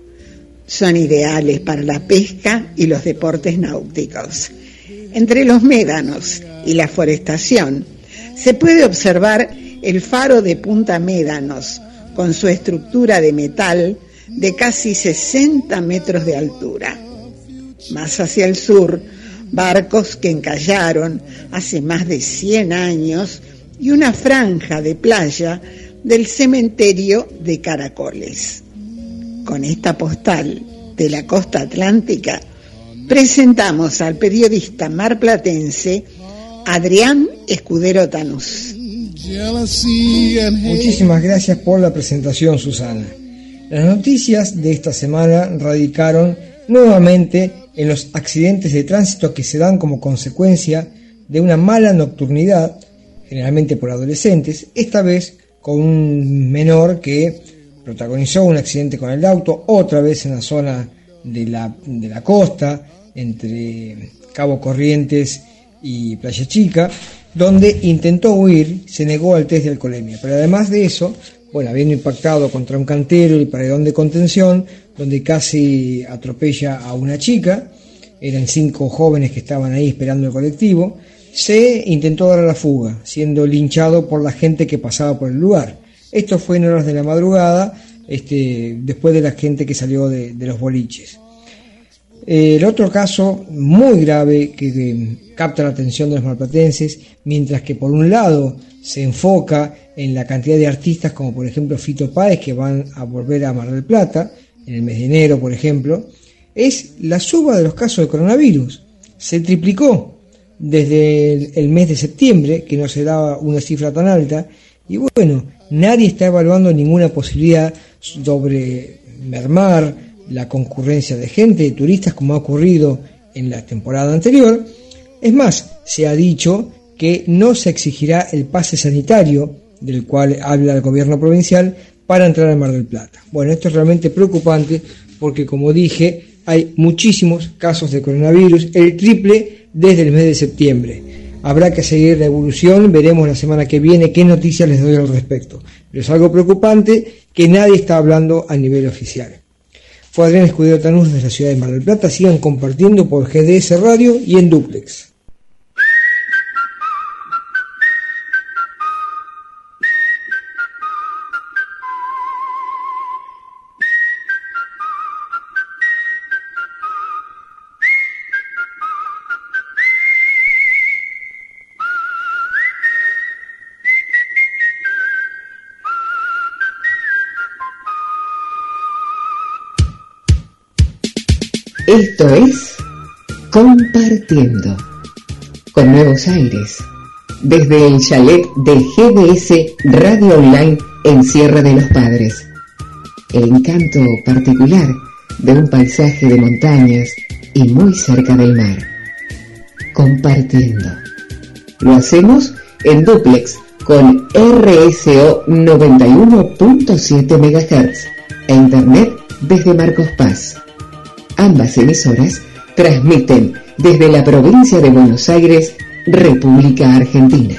Son ideales para la pesca y los deportes náuticos. Entre los médanos y la forestación se puede observar el faro de Punta Médanos con su estructura de metal de casi 60 metros de altura. Más hacia el sur, barcos que encallaron hace más de 100 años y una franja de playa del cementerio de Caracoles. Con esta postal de la costa atlántica, presentamos al periodista marplatense Adrián Escudero Tanús. Muchísimas gracias por la presentación, Susana. Las noticias de esta semana radicaron nuevamente en los accidentes de tránsito que se dan como consecuencia de una mala nocturnidad, generalmente por adolescentes, esta vez con un menor que protagonizó un accidente con el auto, otra vez en la zona de la, de la costa, entre Cabo Corrientes y Playa Chica, donde intentó huir, se negó al test de alcoholemia. Pero además de eso, bueno, habiendo impactado contra un cantero y paredón de contención, donde casi atropella a una chica, eran cinco jóvenes que estaban ahí esperando el colectivo, se intentó dar a la fuga, siendo linchado por la gente que pasaba por el lugar. Esto fue en horas de la madrugada, este, después de la gente que salió de, los boliches. El otro caso muy grave que, capta la atención de los malplatenses, mientras que por un lado se enfoca en la cantidad de artistas como por ejemplo Fito Páez que van a volver a Mar del Plata, en el mes de enero por ejemplo, es la suba de los casos de coronavirus. Se triplicó desde el mes de septiembre, que no se daba una cifra tan alta, y bueno, nadie está evaluando ninguna posibilidad sobre mermar la concurrencia de gente, de turistas, como ha ocurrido en la temporada anterior. Es más, se ha dicho que no se exigirá el pase sanitario, del cual habla el gobierno provincial, para entrar al Mar del Plata. Bueno, esto es realmente preocupante porque, como dije, hay muchísimos casos de coronavirus, el triple desde el mes de septiembre. Habrá que seguir la evolución, veremos la semana que viene qué noticias les doy al respecto. Pero es algo preocupante que nadie está hablando a nivel oficial. Fue Adrián Escudero Tanús desde la ciudad de Mar del Plata. Sigan compartiendo por GDS Radio y en Duplex. Esto es Compartiendo con Nuevos Aires, desde el chalet de GDS Radio Online en Sierra de los Padres. El encanto particular de un paisaje de montañas y muy cerca del mar. Compartiendo. Lo hacemos en duplex con RSO 91.7 MHz e internet desde Marcos Paz. Ambas emisoras transmiten desde la provincia de Buenos Aires, República Argentina.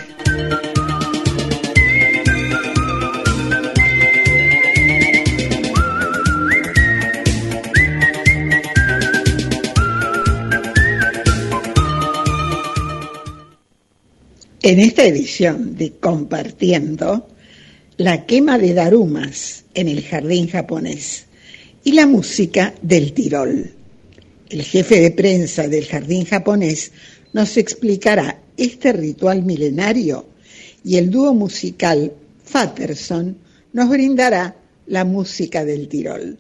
En esta edición de Compartiendo, la quema de darumas en el jardín japonés y la música del Tirol. El jefe de prensa del jardín japonés nos explicará este ritual milenario y el dúo musical Fatterson nos brindará la música del Tirol.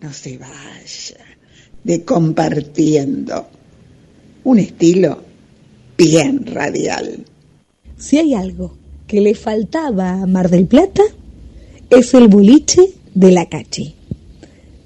No se vaya de compartiendo un estilo bien radial. Si hay algo que le faltaba a Mar del Plata, es el boliche de la Cachi.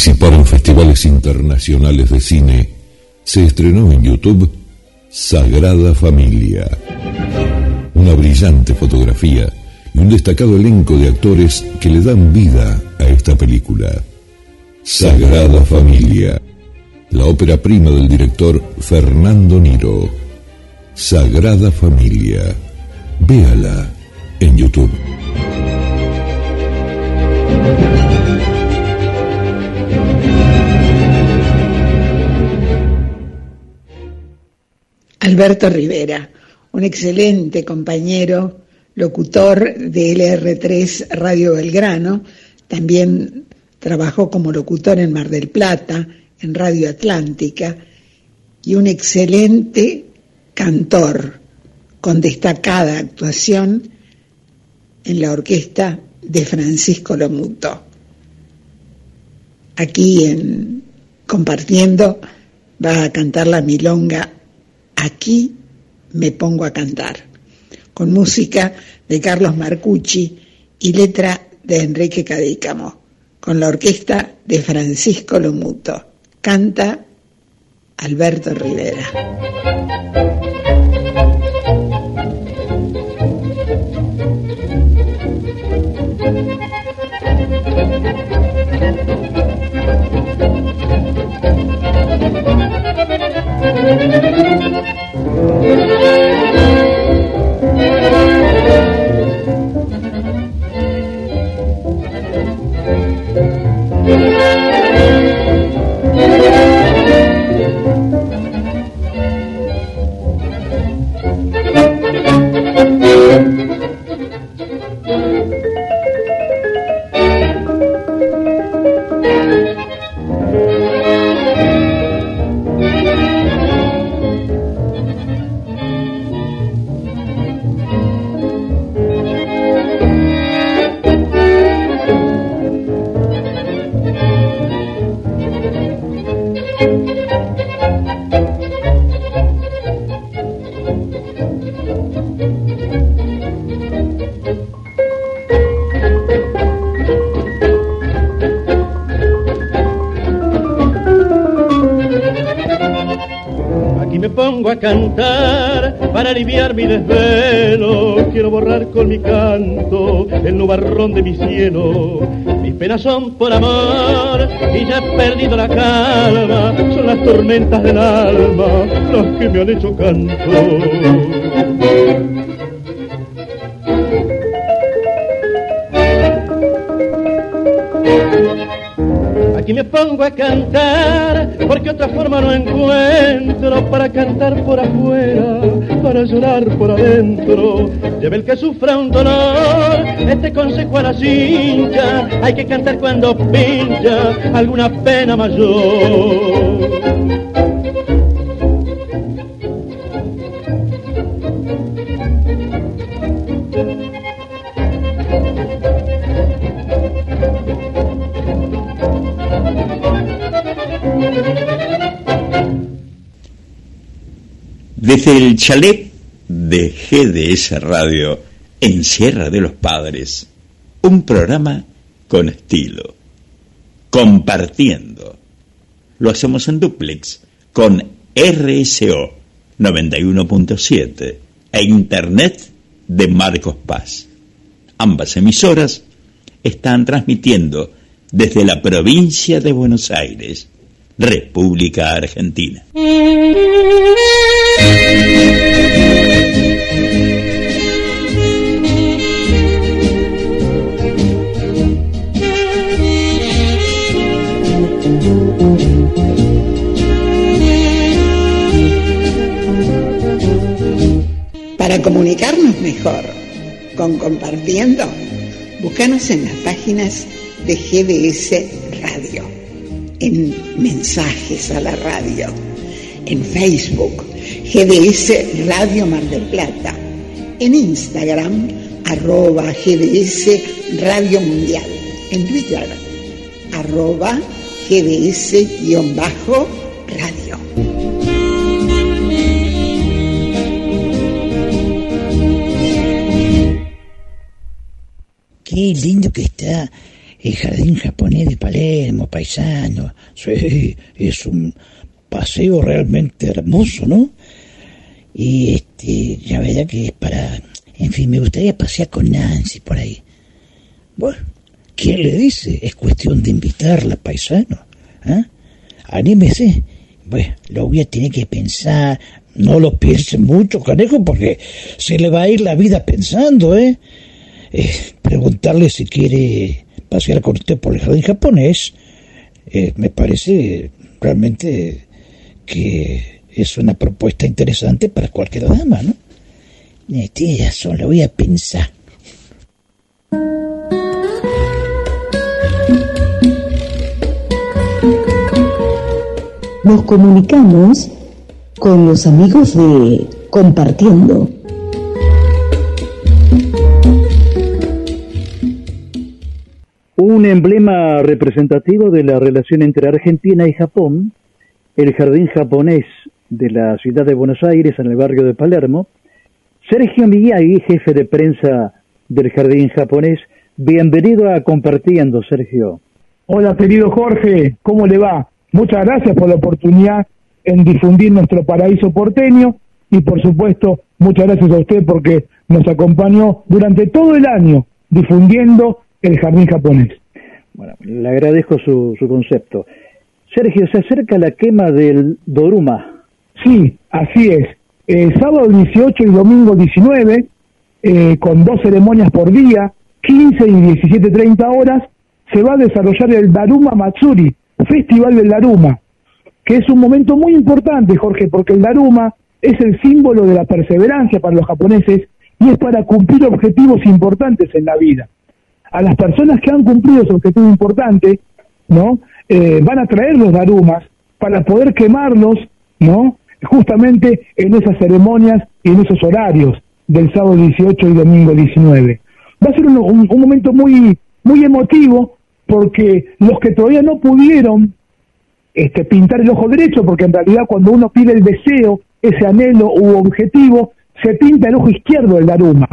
De participar en festivales internacionales de cine, se estrenó en YouTube Sagrada Familia. Una brillante fotografía y un destacado elenco de actores que le dan vida a esta película. Sagrada Familia, la ópera prima del director Fernando Niro. Sagrada Familia. Véala en YouTube. Alberto Rivera, un excelente compañero, locutor de LR3 Radio Belgrano, también trabajó como locutor en Mar del Plata, en Radio Atlántica, y un excelente cantor con destacada actuación en la orquesta de Francisco Lomuto. Aquí en Compartiendo va a cantar la milonga Aquí me pongo a cantar, con música de Carlos Marcucci y letra de Enrique Cadícamo, con la orquesta de Francisco Lomuto. Canta Alberto Rivera. Aliviar mi desvelo. Quiero borrar con mi canto el nubarrón de mi cielo. Mis penas son por amor y ya he perdido la calma. Son las tormentas del alma las que me han hecho canto. Aquí me pongo a cantar porque otra forma no encuentro para cantar por afuera, para llorar por adentro. Lleve el que sufra un dolor, este consejo a la cincha, hay que cantar cuando pincha alguna pena mayor. Desde el chalet de GDS Radio en Sierra de los Padres, un programa con estilo, compartiendo. Lo hacemos en duplex con RSO 91.7 e Internet de Marcos Paz. Ambas emisoras están transmitiendo desde la provincia de Buenos Aires, República Argentina. Para comunicarnos mejor con Compartiendo, búscanos en las páginas de GDS Radio, en Mensajes a la Radio, en Facebook, GDS Radio Mar del Plata, en Instagram, arroba GDS Radio Mundial, en Twitter, arroba GDS-radio. Qué lindo que está el jardín japonés de Palermo, paisano. Sí, es un paseo realmente hermoso, ¿no? Y este, la verdad que es para... En fin, me gustaría pasear con Nancy por ahí. Bueno, ¿quién le dice? Es cuestión de invitarla, paisano. ¿Ah? Anímese. Bueno, lo voy a tener que pensar. No lo piense mucho, canejo, porque se le va a ir la vida pensando, ¿eh? eh preguntarle si quiere pasear con usted por el jardín japonés, eh, me parece realmente que es una propuesta interesante para cualquier dama, ¿no? Eh, tiene razón, lo voy a pensar. Nos comunicamos con los amigos de Compartiendo. Un emblema representativo de la relación entre Argentina y Japón, el jardín japonés de la ciudad de Buenos Aires en el barrio de Palermo, Sergio Miyagi, jefe de prensa del jardín japonés, bienvenido a Compartiendo, Sergio. Hola, querido Jorge, ¿cómo le va? Muchas gracias por la oportunidad en difundir nuestro paraíso porteño y por supuesto muchas gracias a usted porque nos acompañó durante todo el año difundiendo el jardín japonés. Bueno, le agradezco su, su concepto. Sergio, se acerca la quema del Doruma. Sí, así es. Eh, sábado 18 y domingo 19, eh, con dos ceremonias por día, 15 y 17.30 horas, se va a desarrollar el Daruma Matsuri, Festival del Daruma, que es un momento muy importante, Jorge, porque el Daruma es el símbolo de la perseverancia para los japoneses y es para cumplir objetivos importantes en la vida a las personas que han cumplido ese objetivo importante, ¿no? Eh, van a traer los darumas para poder quemarlos, ¿no? Justamente en esas ceremonias y en esos horarios del sábado 18 y domingo 19. Va a ser un, momento muy, muy emotivo porque los que todavía no pudieron este, pintar el ojo derecho, porque en realidad cuando uno pide el deseo, ese anhelo u objetivo, se pinta el ojo izquierdo del Daruma.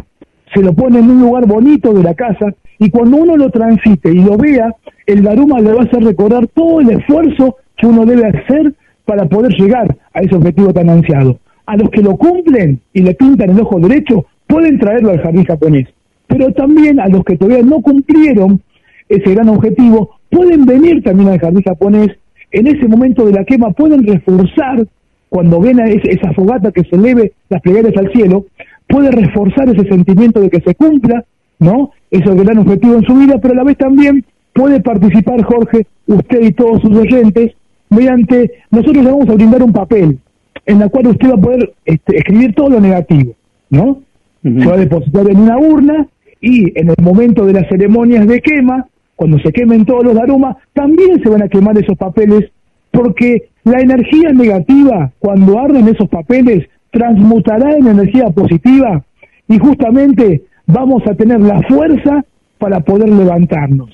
Se lo pone en un lugar bonito de la casa y cuando uno lo transite y lo vea, el Daruma le va a hacer recordar todo el esfuerzo que uno debe hacer para poder llegar a ese objetivo tan ansiado. A los que lo cumplen y le pintan el ojo derecho, pueden traerlo al jardín japonés. Pero también a los que todavía no cumplieron ese gran objetivo, pueden venir también al jardín japonés. En ese momento de la quema pueden reforzar, cuando ven a esa fogata que se eleve las plegarias al cielo, puede reforzar ese sentimiento de que se cumpla ¿no? Es el gran objetivo en su vida, pero a la vez también puede participar, Jorge, usted y todos sus oyentes, mediante, nosotros le vamos a brindar un papel en la cual usted va a poder este, escribir todo lo negativo, ¿no? Se va a depositar en una urna y en el momento de las ceremonias de quema, cuando se quemen todos los darumas, también se van a quemar esos papeles porque la energía negativa, cuando arden esos papeles, transmutará en energía positiva y justamente vamos a tener la fuerza para poder levantarnos,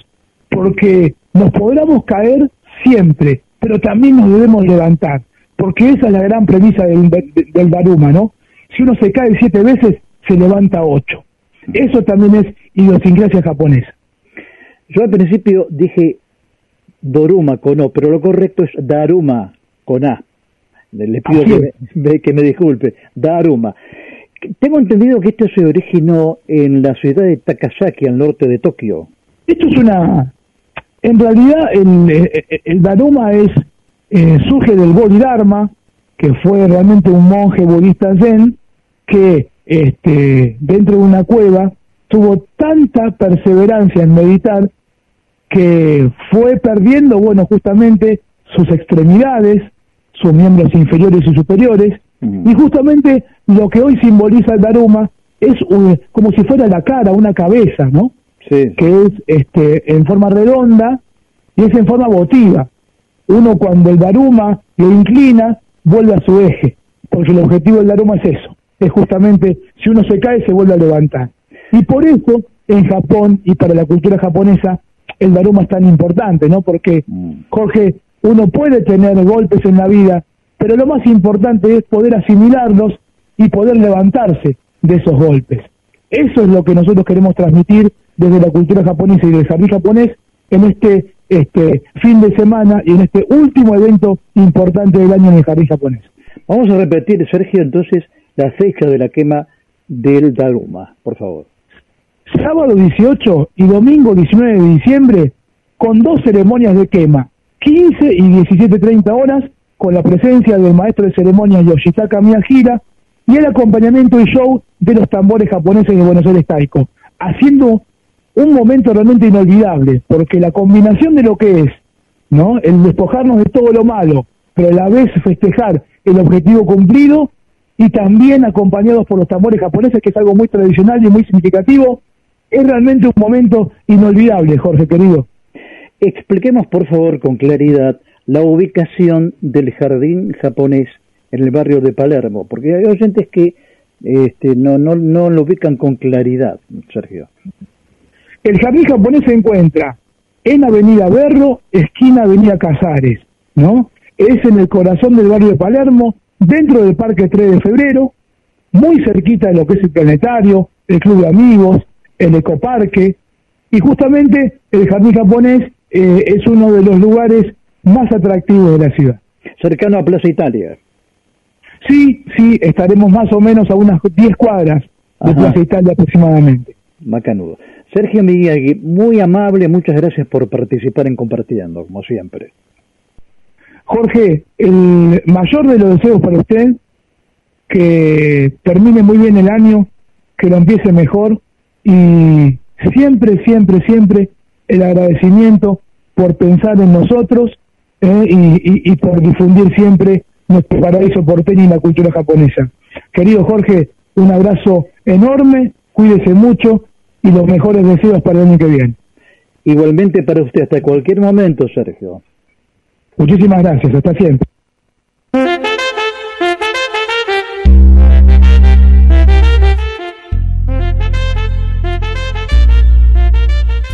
porque nos podremos caer siempre, pero también nos debemos levantar, porque esa es la gran premisa del, del Daruma, ¿no? Si uno se cae siete veces, se levanta ocho. Eso también es idiosincrasia japonesa. Yo al principio dije Doruma con O, pero lo correcto es Daruma con A. Le pido que me, que me, disculpe. Daruma. Tengo entendido que esto se originó en la ciudad de Takasaki, al norte de Tokio. Esto es una... En realidad el, el, Daruma es eh, surge del Bodhidharma, que fue realmente un monje budista zen, que este, dentro de una cueva tuvo tanta perseverancia en meditar que fue perdiendo, bueno, justamente sus extremidades, sus miembros inferiores y superiores, y justamente lo que hoy simboliza el Daruma es como si fuera la cara, una cabeza, ¿no? Sí. Que es este, en forma redonda y es en forma votiva. Uno cuando el Daruma lo inclina, vuelve a su eje, porque el objetivo del Daruma es eso, es justamente si uno se cae se vuelve a levantar. Y por eso en Japón y para la cultura japonesa el Daruma es tan importante, ¿no? Porque, mm. Jorge, uno puede tener golpes en la vida, pero lo más importante es poder asimilarlos y poder levantarse de esos golpes. Eso es lo que nosotros queremos transmitir desde la cultura japonesa y del jardín japonés en este, este fin de semana y en este último evento importante del año en el jardín japonés. Vamos a repetir, Sergio, entonces la fecha de la quema del Daruma, por favor sábado 18 y domingo 19 de diciembre, con dos ceremonias de quema, 15 y 17.30 horas, con la presencia del maestro de ceremonias Yoshitaka Miyajira y el acompañamiento y show de los tambores japoneses de Buenos Aires Taiko, haciendo un momento realmente inolvidable, porque la combinación de lo que es, ¿no? El despojarnos de todo lo malo, pero a la vez festejar el objetivo cumplido y también acompañados por los tambores japoneses, que es algo muy tradicional y muy significativo, es realmente un momento inolvidable, Jorge querido. Expliquemos, por favor, con claridad la ubicación del jardín japonés en el barrio de Palermo, porque hay oyentes que este, no, no, no lo ubican con claridad, Sergio. El jardín japonés se encuentra en Avenida Berro, esquina Avenida Casares, ¿no? Es en el corazón del barrio de Palermo, dentro del Parque 3 de Febrero, muy cerquita de lo que es el planetario, el Club de Amigos, el ecoparque, y justamente el jardín japonés eh, es uno de los lugares más atractivos de la ciudad. Cercano a Plaza Italia. Sí, sí, estaremos más o menos a unas 10 cuadras de Plaza Italia aproximadamente. Macanudo. Sergio Miyagi, muy amable, muchas gracias por participar en Compartiendo, como siempre. Jorge, el mayor de los deseos para usted, que termine muy bien el año, que lo empiece mejor y siempre, siempre, siempre el agradecimiento por pensar en nosotros eh, y, por difundir siempre nuestro paraíso porteño y la cultura japonesa. Querido Jorge, un abrazo enorme, cuídese mucho y los mejores deseos para el año que viene. Igualmente para usted, hasta cualquier momento, Sergio. Muchísimas gracias, hasta siempre.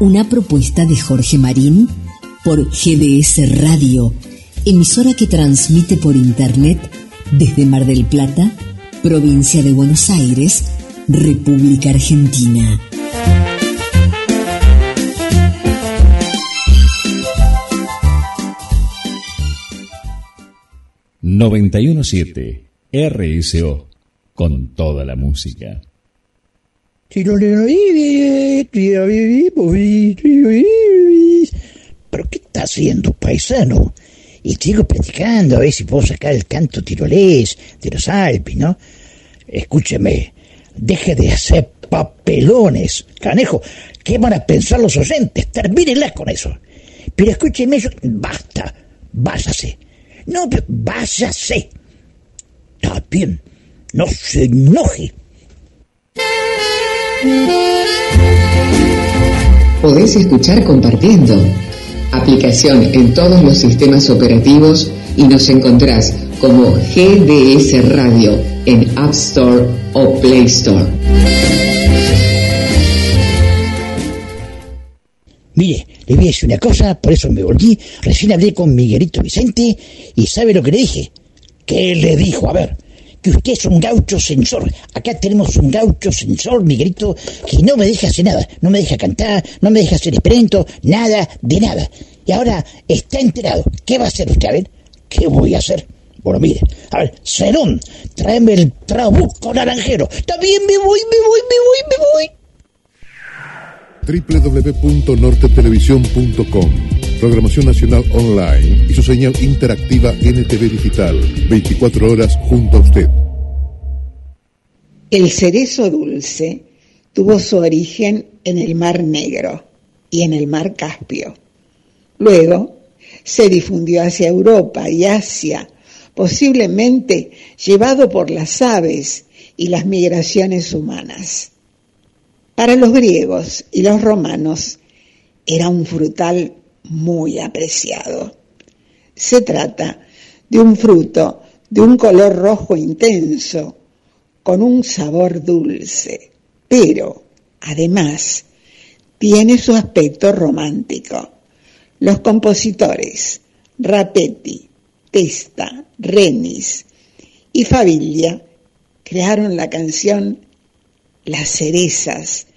Una propuesta de Jorge Marín por GDS Radio, emisora que transmite por Internet desde Mar del Plata, provincia de Buenos Aires, República Argentina. ...917... RSO... ...con toda la música. Pero ¿qué está haciendo, paisano? Y sigo platicando a ver si puedo sacar el canto tirolés de los Alpes, ¿no? Escúcheme, deje de hacer papelones, canejo. ¿Qué van a pensar los oyentes? Termínenla con eso. Pero escúcheme, basta, váyase. No, pero váyase. Está bien, no se enoje. Podés escuchar compartiendo. Aplicación en todos los sistemas operativos y nos encontrás como GDS Radio en App Store o Play Store. Mire, le voy a decir una cosa, por eso me volví. Recién hablé con Miguelito Vicente y ¿sabe lo que le dije? ¿Qué le dijo? A ver, que usted es un gaucho sensor. Acá tenemos un gaucho sensor, Miguelito, que no me deja hacer nada. No me deja cantar, no me deja hacer experimento, nada de nada. Y ahora está enterado. ¿Qué va a hacer usted? A ver, ¿qué voy a hacer? Bueno, mire, a ver, Cerón, tráeme el trabuco naranjero. También me voy, me voy, me voy, me voy www.nortetelevisión.com Programación Nacional Online y su señal interactiva NTV Digital. 24 horas junto a usted. El cerezo dulce tuvo su origen en el Mar Negro y en el Mar Caspio. Luego se difundió hacia Europa y Asia, posiblemente llevado por las aves y las migraciones humanas. Para los griegos y los romanos era un frutal muy apreciado. Se trata de un fruto de un color rojo intenso, con un sabor dulce, pero además tiene su aspecto romántico. Los compositores Rapetti, Testa, Renis y Fabiglia crearon la canción Las cerezas,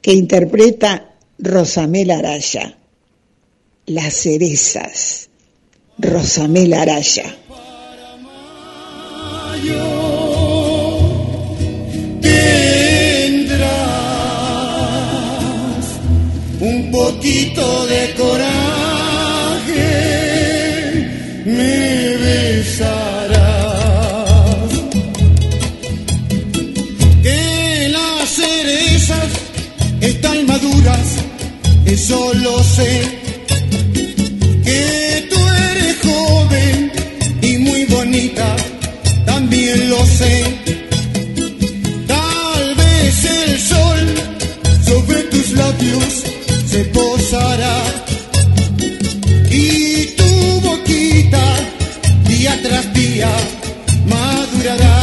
que interpreta Rosamel Araya. Las cerezas, Rosamel Araya. Tendrás un poquito de coraje, eso lo sé. Que tú eres joven y muy bonita, también lo sé. Tal vez el sol sobre tus labios se posará y tu boquita día tras día madurará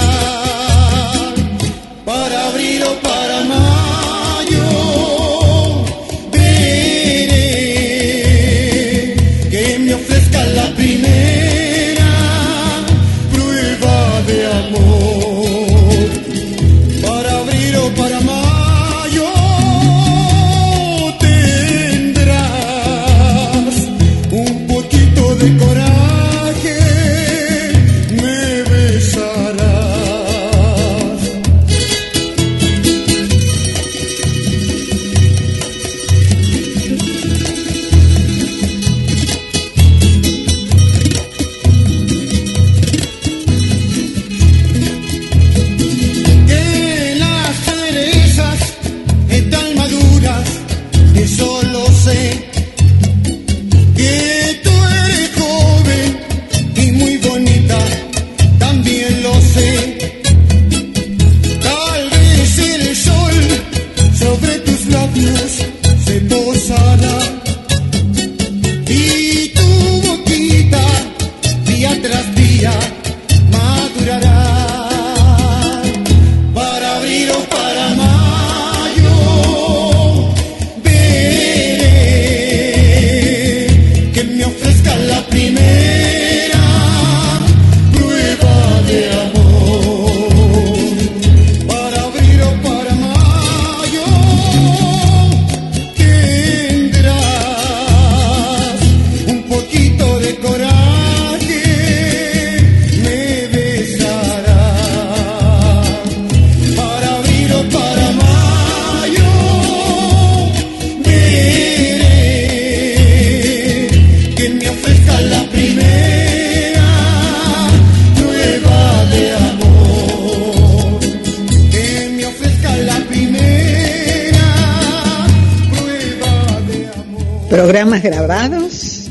grabados,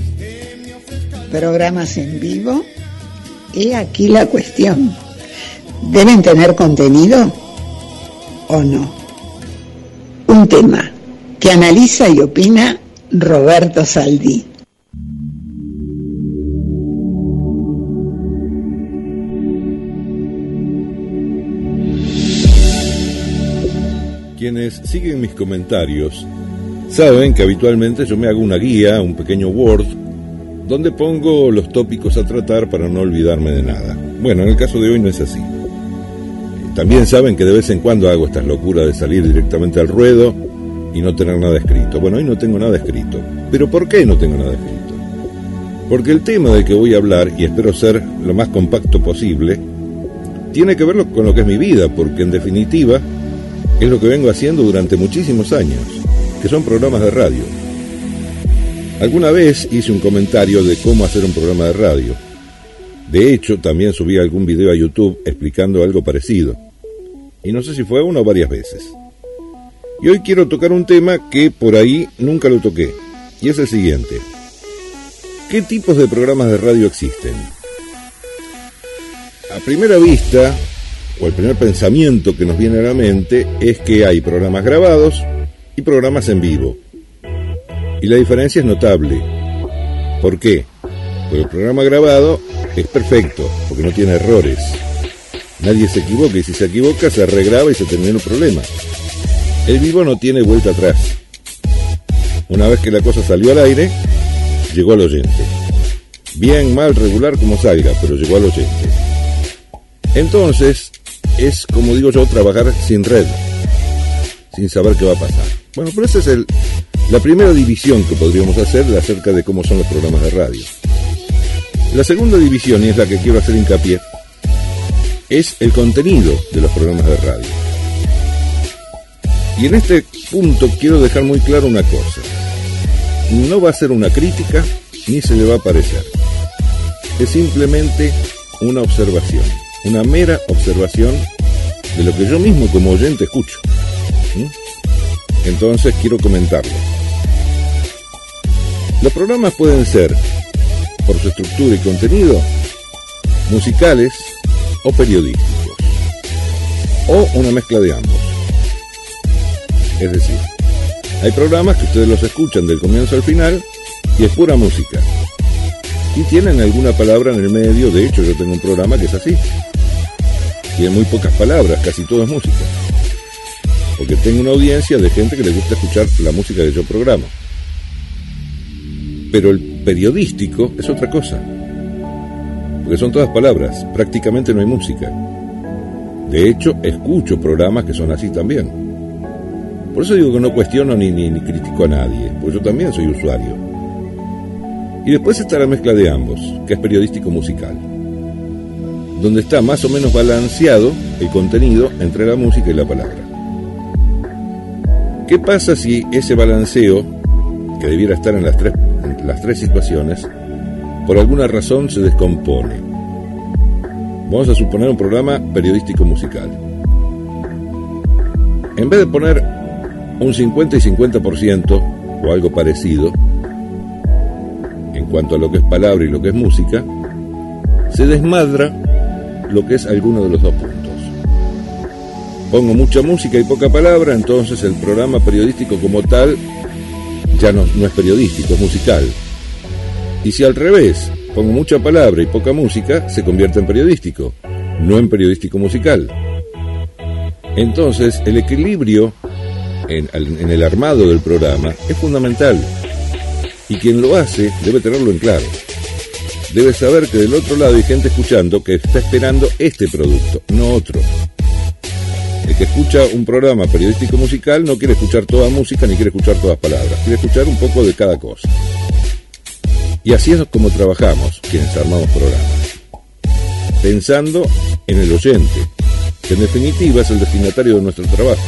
programas en vivo He aquí la cuestión. ¿Deben tener contenido o no? Un tema que analiza y opina Roberto Saldí. Quienes siguen mis comentarios saben que habitualmente yo me hago una guía, un pequeño Word, donde pongo los tópicos a tratar para no olvidarme de nada. Bueno, en el caso de hoy no es así. También saben que de vez en cuando hago estas locuras de salir directamente al ruedo y no tener nada escrito. Bueno, hoy no tengo nada escrito. ¿Pero por qué no tengo nada escrito? Porque el tema del que voy a hablar, y espero ser lo más compacto posible, tiene que ver con lo que es mi vida, porque en definitiva es lo que vengo haciendo durante muchísimos años, que son programas de radio. Alguna vez hice un comentario de cómo hacer un programa de radio. De hecho, también subí algún video a YouTube explicando algo parecido. Y no sé si fue una o varias veces. Y hoy quiero tocar un tema que por ahí nunca lo toqué. Y es el siguiente. ¿Qué tipos de programas de radio existen? A primera vista, o el primer pensamiento que nos viene a la mente, es que hay programas grabados y programas en vivo. Y la diferencia es notable. ¿Por qué? Porque el programa grabado es perfecto, porque no tiene errores. Nadie se equivoca y si se equivoca se regraba y se termina el problema. El vivo no tiene vuelta atrás. Una vez que la cosa salió al aire, llegó al oyente. Bien, mal, regular, como salga, pero llegó al oyente. Entonces, es como digo yo, trabajar sin red, sin saber qué va a pasar. Bueno, pero esa es la primera división que podríamos hacer acerca de cómo son los programas de radio. La segunda división, y es la que quiero hacer hincapié, es el contenido de los programas de radio. Y en este punto quiero dejar muy claro una cosa. No va a ser una crítica ni se le va a parecer. Es simplemente una observación, una mera observación de lo que yo mismo como oyente escucho. Entonces quiero comentarlo. Los programas pueden ser, por su estructura y contenido, musicales o periodísticos, o una mezcla de ambos. Es decir, hay programas que ustedes los escuchan del comienzo al final y es pura música. Y tienen alguna palabra en el medio, de hecho yo tengo un programa que es así. Tiene muy pocas palabras, casi todo es música. Porque tengo una audiencia de gente que le gusta escuchar la música de yo programa. Pero el periodístico es otra cosa. Porque son todas palabras, prácticamente no hay música. De hecho, escucho programas que son así también. Por eso digo que no cuestiono ni, ni, critico a nadie, porque yo también soy usuario. Y después está la mezcla de ambos, que es periodístico musical, donde está más o menos balanceado el contenido entre la música y la palabra. ¿Qué pasa si ese balanceo, que debiera estar en las tres, las tres situaciones, por alguna razón se descompone? Vamos a suponer un programa periodístico musical. En vez de poner un 50 y 50% o algo parecido en cuanto a lo que es palabra y lo que es música, se desmadra lo que es alguno de los dos puntos. Pongo mucha música y poca palabra, entonces el programa periodístico como tal ya no, es periodístico, es musical. Y si al revés, pongo mucha palabra y poca música, se convierte en periodístico, no en periodístico musical. Entonces, el equilibrio en, el armado del programa es fundamental. Y quien lo hace debe tenerlo en claro. Debe saber que del otro lado hay gente escuchando que está esperando este producto, no otro. El que escucha un programa periodístico musical no quiere escuchar toda música ni quiere escuchar todas palabras, quiere escuchar un poco de cada cosa. Y así es como trabajamos quienes armamos programas. Pensando en el oyente, que en definitiva es el destinatario de nuestro trabajo.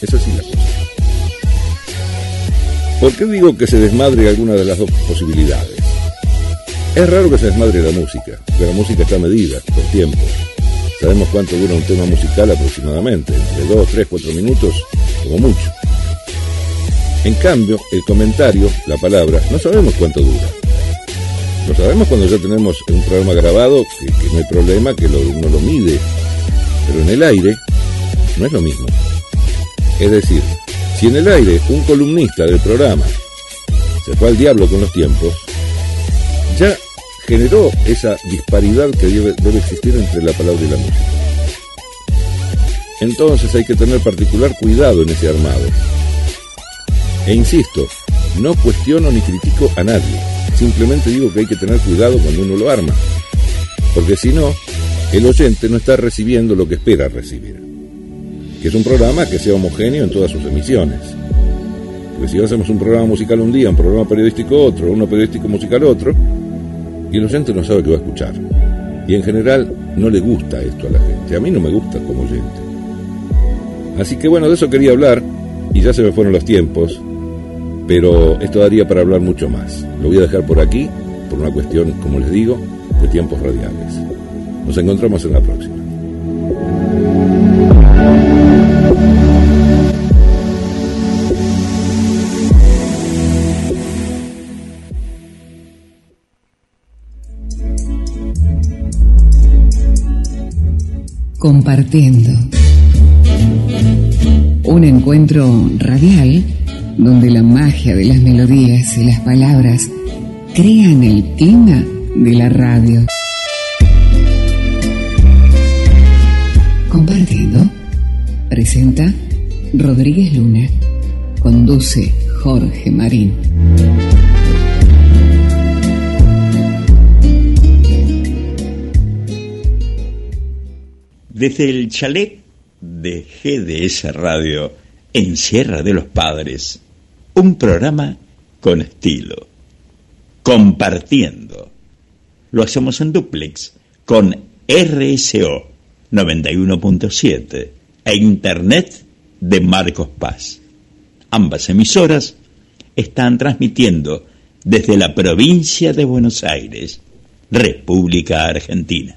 Es así la cosa. ¿Por qué digo que se desmadre alguna de las dos posibilidades? Es raro que se desmadre la música, porque la música está medida por tiempo. Sabemos cuánto dura un tema musical aproximadamente, entre 2, 3, 4 minutos, como mucho. En cambio, el comentario, la palabra, no sabemos cuánto dura. Lo sabemos cuando ya tenemos un programa grabado, que, no hay problema, que lo- uno lo mide. Pero en el aire no es lo mismo. Es decir, si en el aire un columnista del programa se fue al diablo con los tiempos, ya generó esa disparidad que debe, debe existir entre la palabra y la música. Entonces hay que tener particular cuidado en ese armado. E insisto, no cuestiono ni critico a nadie, simplemente digo que hay que tener cuidado cuando uno lo arma, porque si no, el oyente no está recibiendo lo que espera recibir, que es un programa que sea homogéneo en todas sus emisiones. Porque si hacemos un programa musical un día, un programa periodístico otro, uno periodístico musical otro, y el oyente no sabe qué va a escuchar. Y en general no le gusta esto a la gente. A mí no me gusta como oyente. Así que bueno, de eso quería hablar y ya se me fueron los tiempos, pero esto daría para hablar mucho más. Lo voy a dejar por aquí, por una cuestión, como les digo, de tiempos radiales. Nos encontramos en la próxima. Compartiendo. Un encuentro radial donde la magia de las melodías y las palabras crean el clima de la radio. Compartiendo. Presenta Rodríguez Luna. Conduce Jorge Marín. Desde el chalet de GDS Radio en Sierra de los Padres, un programa con estilo, compartiendo. Lo hacemos en duplex con RSO 91.7 e Internet de Marcos Paz. Ambas emisoras están transmitiendo desde la provincia de Buenos Aires, República Argentina.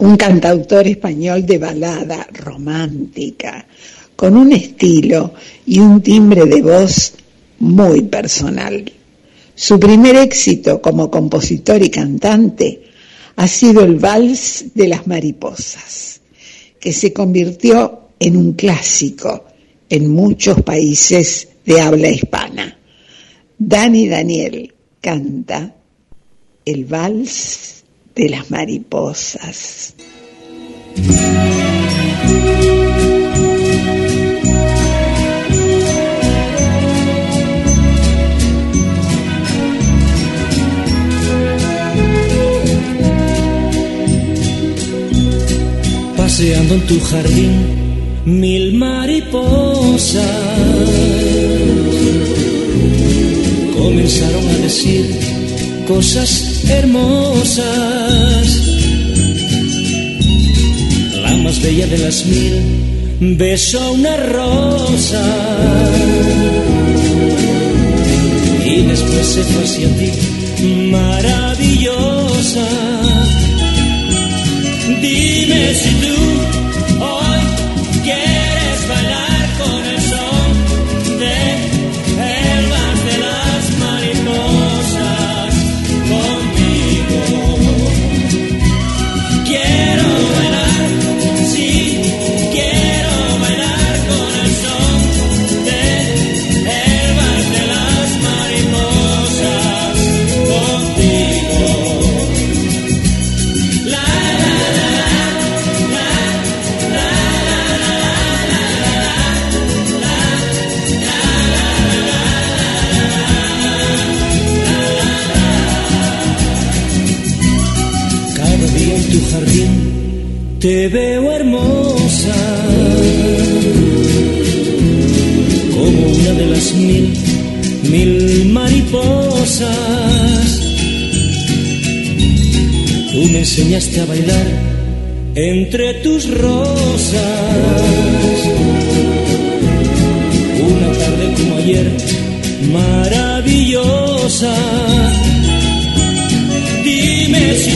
Un cantautor español de balada romántica, con un estilo y un timbre de voz muy personal. Su primer éxito como compositor y cantante ha sido el Vals de las Mariposas, que se convirtió en un clásico en muchos países de habla hispana. Dani Daniel canta el Vals de las Mariposas. paseando en tu jardín mil mariposas comenzaron a decir cosas hermosas. La más bella de las mil besó una rosa y después se fue hacia ti maravillosa. Dime si tú Tú me enseñaste a bailar entre tus rosas. Una tarde como ayer, maravillosa. Dime si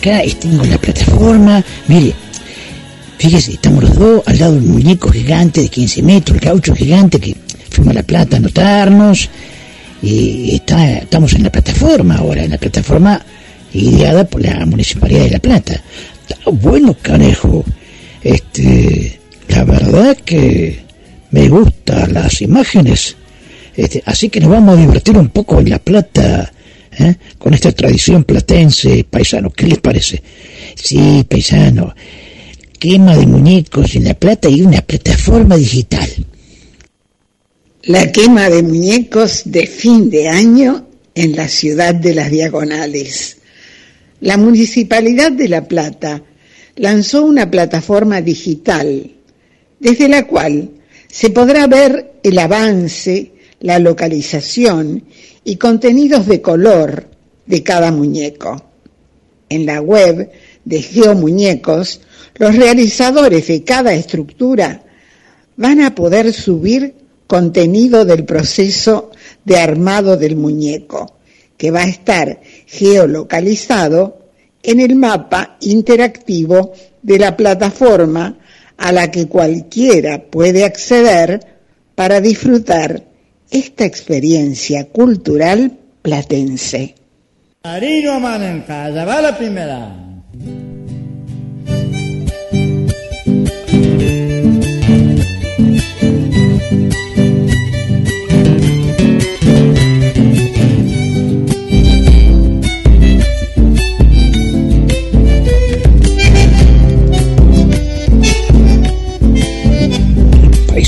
acá tengo la plataforma. Mire, fíjese, estamos los dos al lado de un muñeco gigante de 15 metros, el caucho gigante que fuimos a La Plata a anotarnos. Y está, estamos en la plataforma ahora, en la plataforma ideada por la Municipalidad de La Plata. Está bueno, canejo. Este, la verdad que me gustan las imágenes. Este, así que nos vamos a divertir un poco en La Plata, ¿eh? con esta tradición platense, paisano. ¿Qué les parece? Sí, paisano. Quema de muñecos en La Plata y una plataforma digital. La quema de muñecos de fin de año en la ciudad de las Diagonales. La Municipalidad de La Plata lanzó una plataforma digital desde la cual se podrá ver el avance, la localización y contenidos de color de cada muñeco. En la web de Geomuñecos, los realizadores de cada estructura van a poder subir contenido del proceso de armado del muñeco, que va a estar geolocalizado en el mapa interactivo de la plataforma a la que cualquiera puede acceder para disfrutar esta experiencia cultural platense. Marino Manenca, va la primera.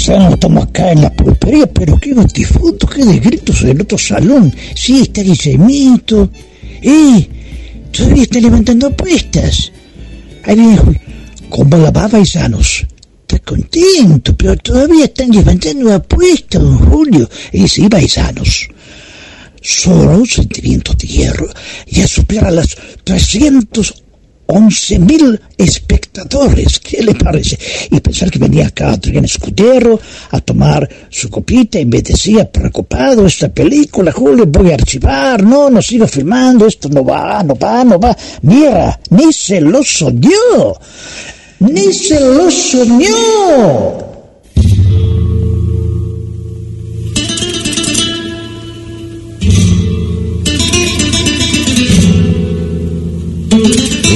estamos acá en la pulpería pero qué botifoto, qué desgritos del otro salón. Sí, está el cemento. ¡Eh! Todavía está levantando apuestas. Ahí viene cómo la baba y sanos. Está contento, pero todavía están levantando apuestas, don Julio. Y sí, paisanos. Solo un sentimiento de hierro y a superar las 300 11.000 espectadores, ¿qué le parece? Y pensar que venía acá Adrián Escudero a tomar su copita y me decía, preocupado, esta película, Julio, voy a archivar, no, no sigo filmando, esto no va, no va, no va. Mira, ni se lo soñó, ni se lo soñó.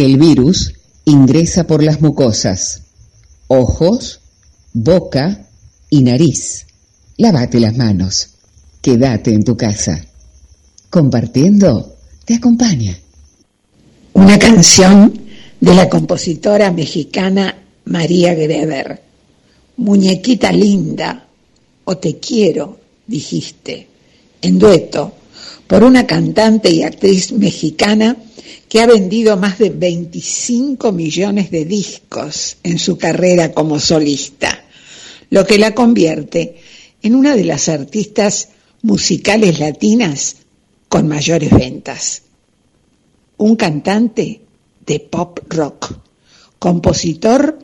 El virus ingresa por las mucosas, ojos, boca y nariz. Lávate las manos. Quédate en tu casa. Compartiendo te acompaña. Una canción de la compositora mexicana María Greber. Muñequita linda, o te quiero, dijiste, en dueto, por una cantante y actriz mexicana que ha vendido más de 25 millones de discos en su carrera como solista, lo que la convierte en una de las artistas musicales latinas con mayores ventas. Un cantante de pop rock, compositor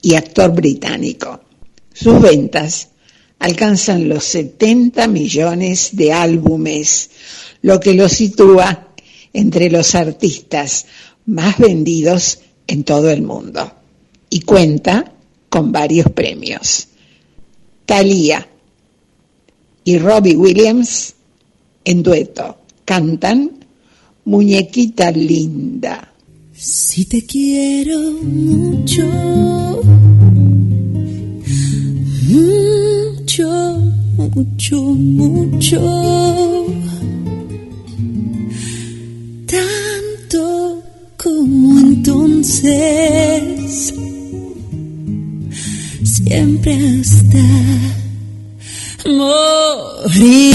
y actor británico. Sus ventas alcanzan los 70 millones de álbumes, lo que lo sitúa entre los artistas más vendidos en todo el mundo y cuenta con varios premios. Thalía y Robbie Williams en dueto cantan Muñequita linda. Si te quiero mucho, mucho, mucho, mucho, entonces, siempre hasta morir.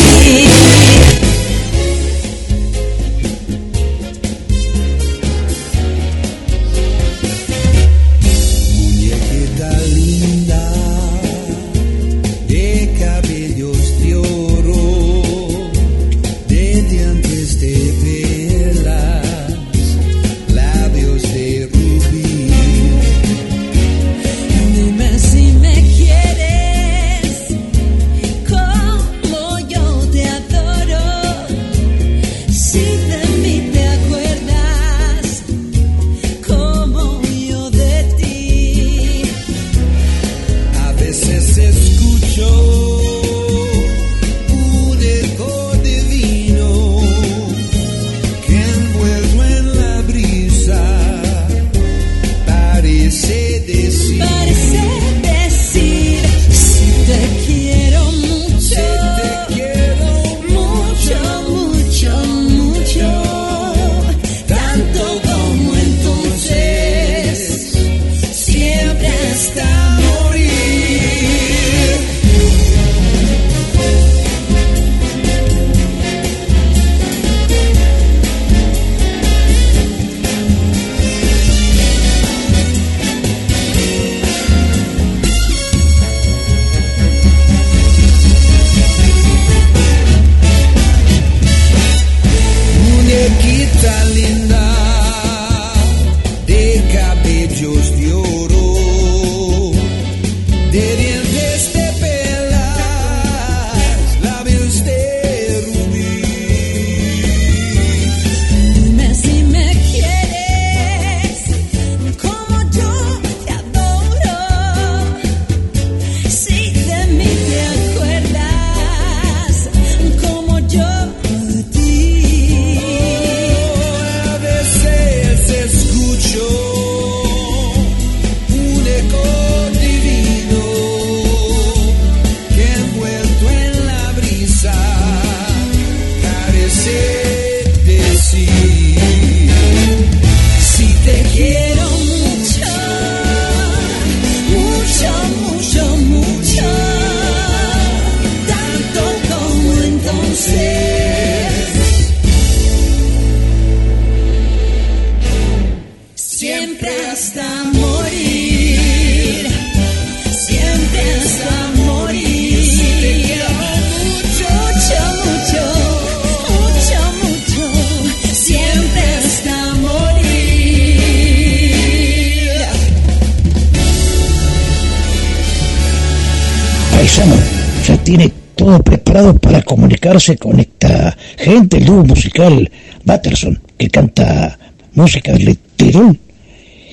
Comunicarse con esta gente, el dúo musical Batterson, que canta música de Tirol.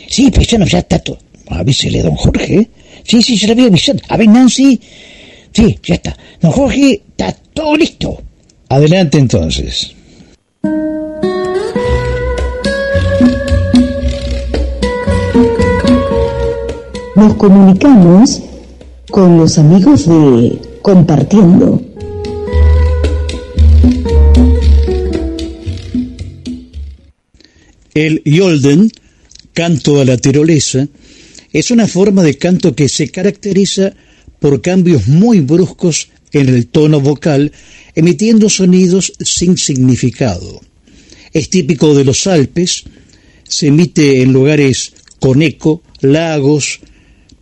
Sí, paisano, ya está todo. Avísele, don Jorge. Sí, sí, se lo había avisado. A ver, Nancy. Sí, ya está. Don Jorge, está todo listo. Adelante entonces. Nos comunicamos con los amigos de Compartiendo. El Yolden, canto a la tirolesa, es una forma de canto que se caracteriza por cambios muy bruscos en el tono vocal, emitiendo sonidos sin significado. Es típico de los Alpes, se emite en lugares con eco, lagos,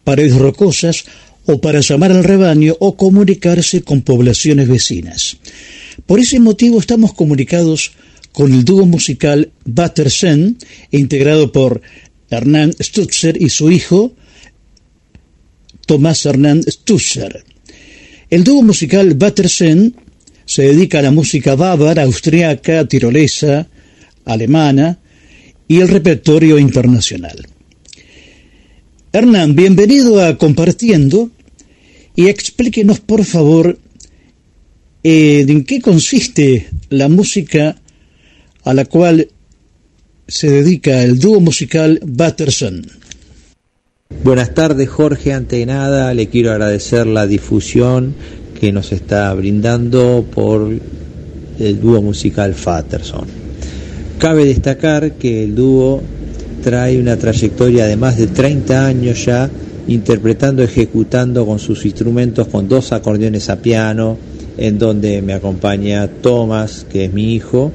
paredes rocosas o para llamar al rebaño o comunicarse con poblaciones vecinas. Por ese motivo estamos comunicados con el dúo musical Battersen, integrado por Hernán Stutzer y su hijo Tomás Hernán Stutzer. El dúo musical Battersen se dedica a la música bávara, austriaca, tirolesa, alemana y el repertorio internacional. Hernán, bienvenido a Compartiendo y explíquenos por favor eh, en qué consiste la música a la cual se dedica el dúo musical Batterson. Buenas tardes Jorge, ante nada le quiero agradecer la difusión que nos está brindando por el dúo musical Fatterson. Cabe destacar que el dúo trae una trayectoria de más de 30 años ya interpretando, ejecutando con sus instrumentos con dos acordeones a piano, en donde me acompaña Tomás, que es mi hijo,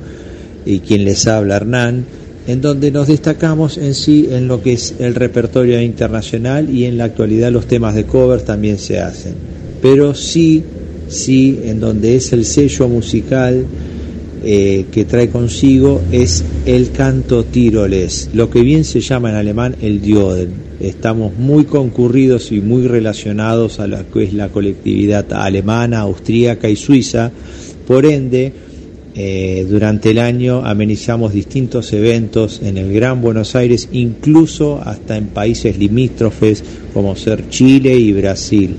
y quien les habla Hernán, en donde nos destacamos en sí en lo que es el repertorio internacional y en la actualidad los temas de cover también se hacen. Pero sí, sí, en donde es el sello musical eh, que trae consigo es el canto tiroles, lo que bien se llama en alemán el Dioden. Estamos muy concurridos y muy relacionados a lo que es la colectividad alemana, austríaca y suiza, por ende, eh, durante el año amenizamos distintos eventos en el Gran Buenos Aires, incluso hasta en países limítrofes como ser Chile y Brasil,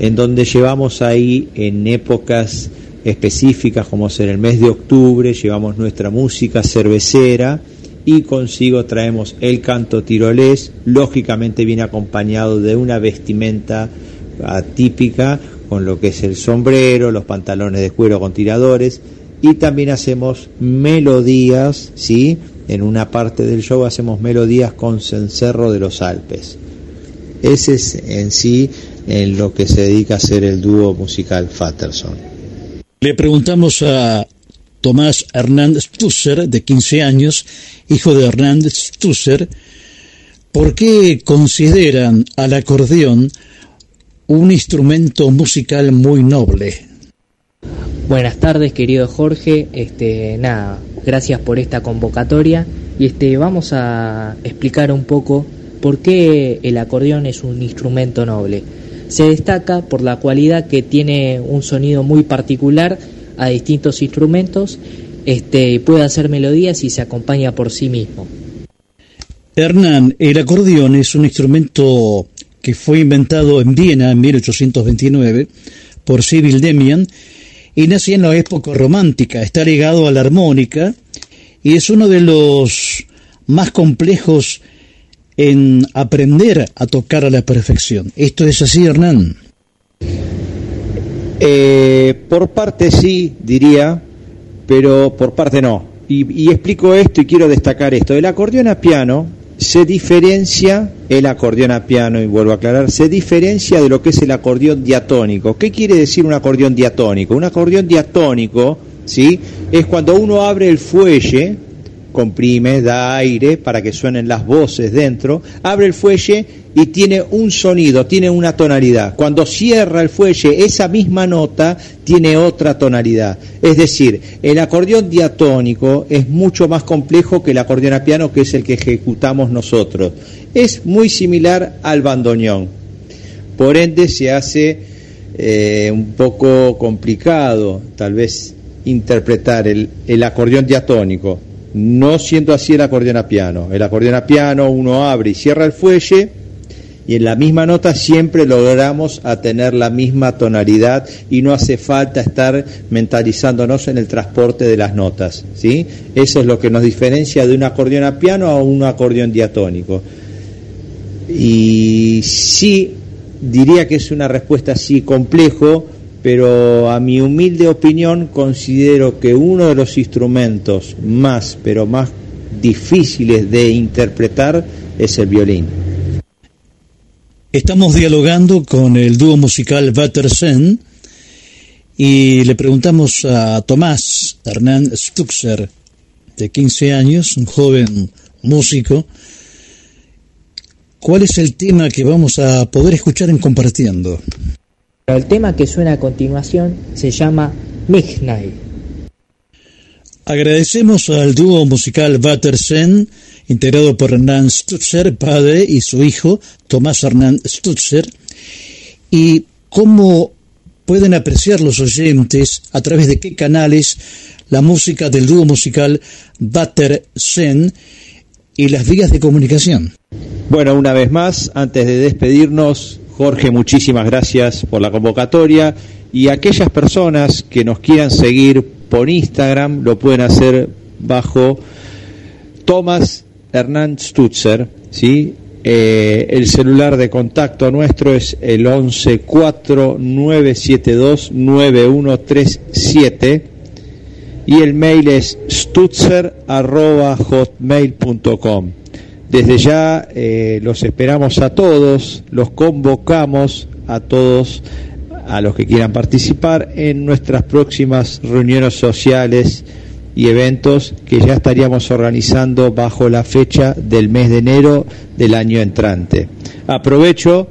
en donde llevamos ahí en épocas específicas como ser el mes de octubre, llevamos nuestra música cervecera y consigo traemos el canto tirolés, lógicamente viene acompañado de una vestimenta atípica con lo que es el sombrero, los pantalones de cuero con tiradores y también hacemos melodías, ¿sí? En una parte del show hacemos melodías con cencerro de los Alpes. Ese es en sí en lo que se dedica a hacer el dúo musical Fatterson. Le preguntamos a Tomás Hernández Stusser, de 15 años, hijo de Hernández Stusser, ¿por qué consideran al acordeón un instrumento musical muy noble? Buenas tardes, querido Jorge. Este, nada, gracias por esta convocatoria y este vamos a explicar un poco por qué el acordeón es un instrumento noble. Se destaca por la cualidad que tiene un sonido muy particular a distintos instrumentos, este puede hacer melodías y se acompaña por sí mismo. Hernán, el acordeón es un instrumento que fue inventado en Viena en 1829 por Cyril Demian y nació en la época romántica, está ligado a la armónica y es uno de los más complejos en aprender a tocar a la perfección. ¿Esto es así, Hernán? Eh, por parte sí, diría, pero por parte no. Y, y explico esto y quiero destacar esto. El acordeón a piano se diferencia, el acordeón a piano, y vuelvo a aclarar, se diferencia de lo que es el acordeón diatónico. ¿Qué quiere decir un acordeón diatónico? Un acordeón diatónico, ¿sí? Es cuando uno abre el fuelle comprime, da aire para que suenen las voces dentro, abre el fuelle y tiene un sonido, tiene una tonalidad. Cuando cierra el fuelle, esa misma nota tiene otra tonalidad. Es decir, el acordeón diatónico es mucho más complejo que el acordeón a piano, que es el que ejecutamos nosotros. Es muy similar al bandoneón. Por ende, se hace eh, un poco complicado, tal vez, interpretar el, el acordeón diatónico no siendo así el acordeón a piano. El acordeón a piano uno abre y cierra el fuelle y en la misma nota siempre logramos a tener la misma tonalidad y no hace falta estar mentalizándonos en el transporte de las notas, ¿sí? Eso es lo que nos diferencia de un acordeón a piano a un acordeón diatónico. Y sí diría que es una respuesta así complejo, pero a mi humilde opinión considero que uno de los instrumentos más, pero más difíciles de interpretar es el violín. Estamos dialogando con el dúo musical Wattersen y le preguntamos a Tomás Hernán Stuxer, de 15 años, un joven músico, ¿cuál es el tema que vamos a poder escuchar en Compartiendo? El tema que suena a continuación se llama Midnight. Agradecemos al dúo musical Wattersen, integrado por Hernán Stutzer, padre, y su hijo, Tomás Hernán Stutzer, y cómo pueden apreciar los oyentes a través de qué canales la música del dúo musical Wattersen y las vías de comunicación. Bueno, una vez más, antes de despedirnos, Jorge, muchísimas gracias por la convocatoria y aquellas personas que nos quieran seguir por Instagram lo pueden hacer bajo Tomás Hernán Stutzer, ¿sí? Eh, el celular de contacto nuestro es el 1149729137 y el mail es stutzer.hotmail.com. Desde ya eh, los esperamos a todos, los convocamos a todos, a los que quieran participar en nuestras próximas reuniones sociales y eventos que ya estaríamos organizando bajo la fecha del mes de enero del año entrante. Aprovecho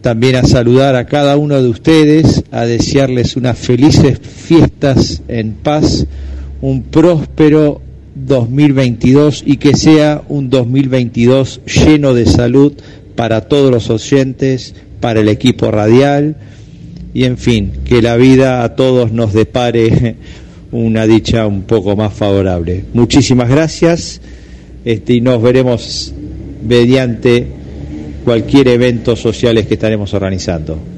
también a saludar a cada uno de ustedes, a desearles unas felices fiestas en paz, un próspero 2022 y que sea un 2022 lleno de salud para todos los oyentes, para el equipo radial y en fin, que la vida a todos nos depare una dicha un poco más favorable. Muchísimas gracias este, y nos veremos mediante cualquier evento sociales que estaremos organizando.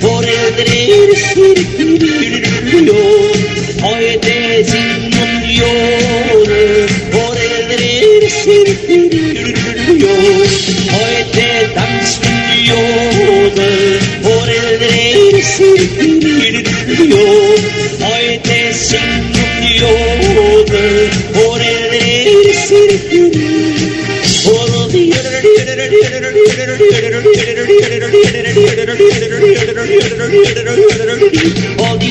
Por el deber ser hoy te signo llore por el deber ser hoy te danzo llore por el deber ser hoy te signo llore por All the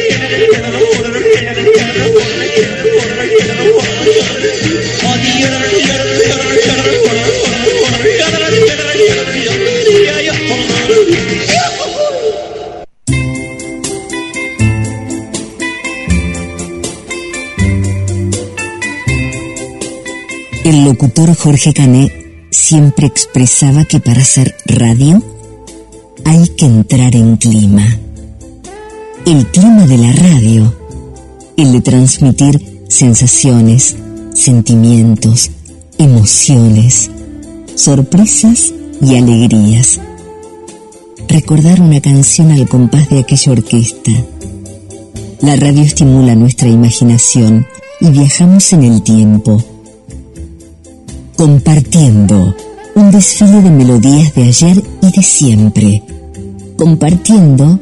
locutor Jorge Canet siempre expresaba que para hacer radio hay que entrar en clima. El clima de la radio, el de transmitir sensaciones, sentimientos, emociones, sorpresas y alegrías. Recordar una canción al compás de aquella orquesta. La radio estimula nuestra imaginación y viajamos en el tiempo compartiendo un desfile de melodías de ayer y de siempre, compartiendo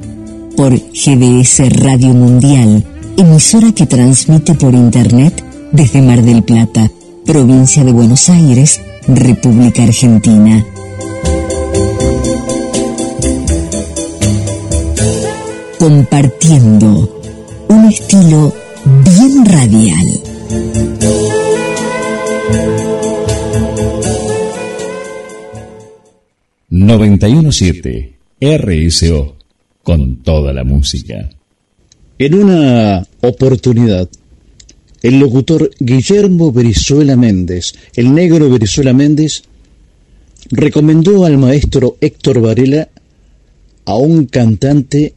por GBS Radio Mundial, emisora que transmite por Internet desde Mar del Plata, provincia de Buenos Aires, República Argentina. Compartiendo un estilo bien radial. 917 RSO con toda la música. En una oportunidad, el locutor Guillermo Brizuela Méndez, el negro Brizuela Méndez, recomendó al maestro Héctor Varela a un cantante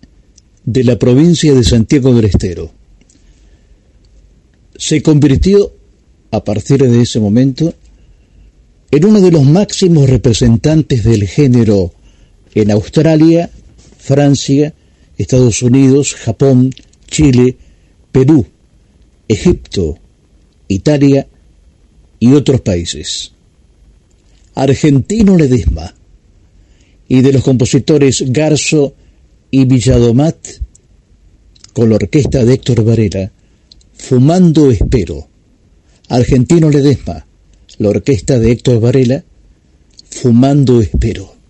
de la provincia de Santiago del Estero. Se convirtió, a partir de ese momento, en uno de los máximos representantes del género en Australia, Francia, Estados Unidos, Japón, Chile, Perú, Egipto, Italia y otros países. Argentino Ledesma y de los compositores Garzo y Villadomat con la orquesta de Héctor Varela, Fumando Espero. Argentino Ledesma la orquesta de Héctor Varela, Fumando Espero.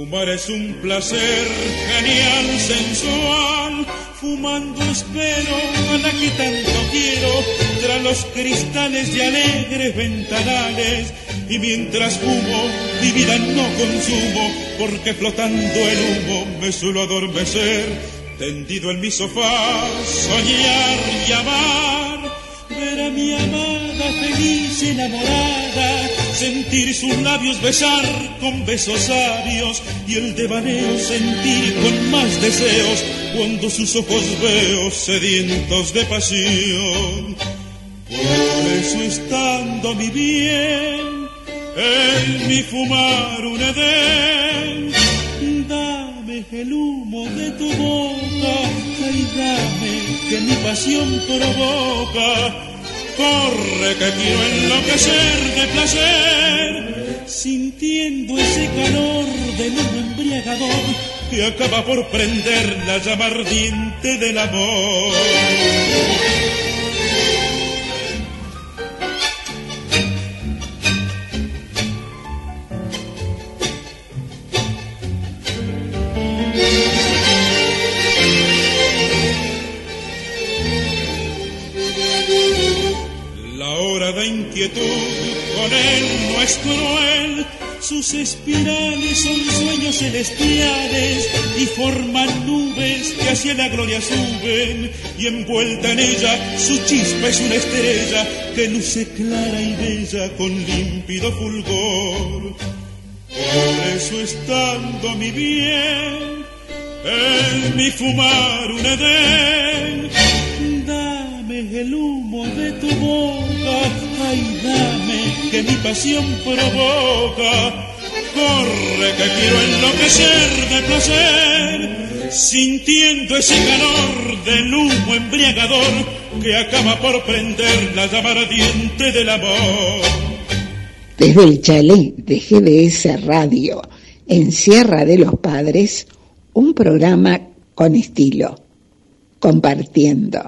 Fumar es un placer genial, sensual. Fumando espero a la que tanto quiero, tras los cristales de alegres ventanales. Y mientras fumo, mi vida no consumo, porque flotando el humo me suelo adormecer. Tendido en mi sofá, soñar y amar, ver a mi amada feliz enamorada sentir sus labios besar con besos sabios y el devaneo sentir con más deseos cuando sus ojos veo sedientos de pasión. Por eso estando mi bien en mi fumar un edén, dame el humo de tu boca y dame que mi pasión provoca Corre que quiero enloquecer de placer, sintiendo ese calor del humo embriagador que acaba por prender la llama ardiente del amor. Con él no es cruel. Sus espirales son sueños celestiales y forman nubes que hacia la gloria suben y envuelta en ella su chispa es una estrella que luce clara y bella con límpido fulgor. Por eso estando mi bien en mi fumar un edén, el humo de tu boca Ay, dame que mi pasión provoca. Corre que quiero enloquecer de placer, sintiendo ese calor del humo embriagador que acaba por prender la llama ardiente del amor. Desde el chalet de GDS Radio, en Sierra de los Padres, un programa con estilo, compartiendo.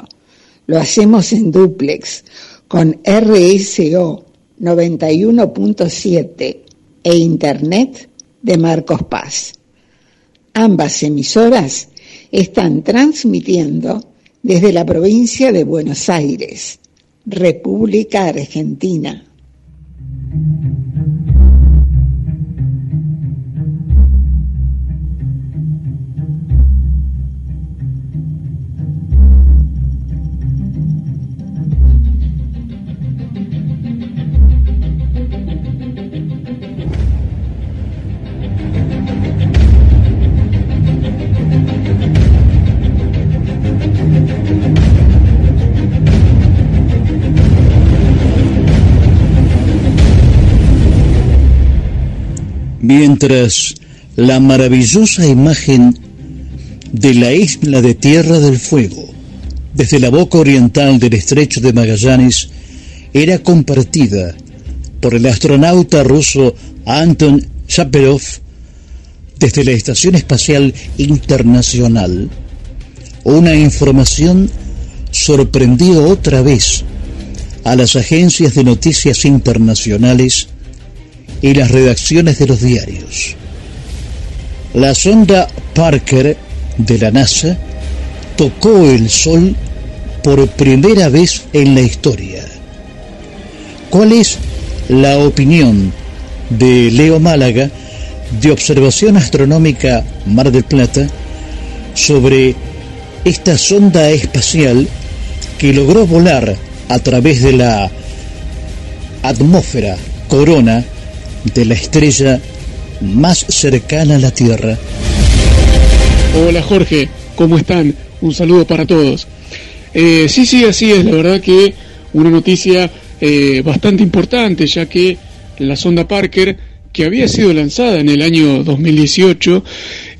Lo hacemos en duplex con RSO 91.7 e Internet de Marcos Paz. Ambas emisoras están transmitiendo desde la provincia de Buenos Aires, República Argentina. Mientras la maravillosa imagen de la isla de Tierra del Fuego, desde la boca oriental del estrecho de Magallanes, era compartida por el astronauta ruso Anton Shaperov desde la Estación Espacial Internacional. Una información sorprendió otra vez a las agencias de noticias internacionales y las redacciones de los diarios. La sonda Parker de la NASA tocó el Sol por primera vez en la historia. ¿Cuál es la opinión de Leo Málaga de Observación Astronómica Mar del Plata sobre esta sonda espacial que logró volar a través de la atmósfera corona de la estrella más cercana a la Tierra. Hola Jorge, ¿cómo están? Un saludo para todos. Eh, sí, sí, así es, la verdad que una noticia eh, bastante importante, ya que la sonda Parker, que había sido lanzada en el año 2018,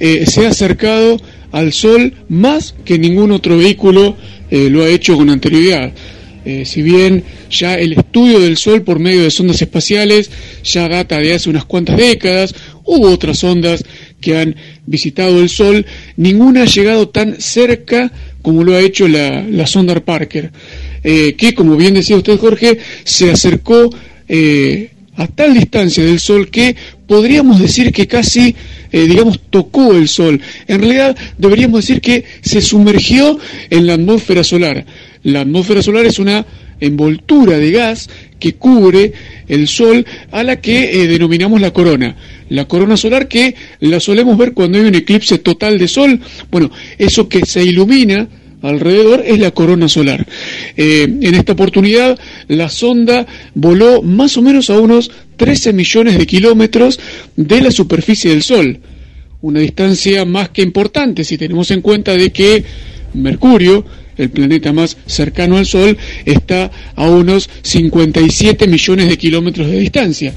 eh, se ha acercado al Sol más que ningún otro vehículo lo ha hecho con anterioridad. Eh, si bien ya el estudio del Sol por medio de sondas espaciales ya data de hace unas cuantas décadas, hubo otras sondas que han visitado el Sol, ninguna ha llegado tan cerca como lo ha hecho la, sonda Parker, eh, que como bien decía usted Jorge, se acercó eh, a tal distancia del Sol que podríamos decir que casi digamos, tocó el Sol. En realidad deberíamos decir que se sumergió en la atmósfera solar. La atmósfera solar es una envoltura de gas que cubre el Sol a la que eh, denominamos la corona. La corona solar que la solemos ver cuando hay un eclipse total de Sol. Bueno, eso que se ilumina alrededor es la corona solar. Eh, en esta oportunidad la sonda voló más o menos a unos 13 millones de kilómetros de la superficie del Sol, una distancia más que importante si tenemos en cuenta de que Mercurio, el planeta más cercano al Sol, está a unos 57 millones de kilómetros de distancia.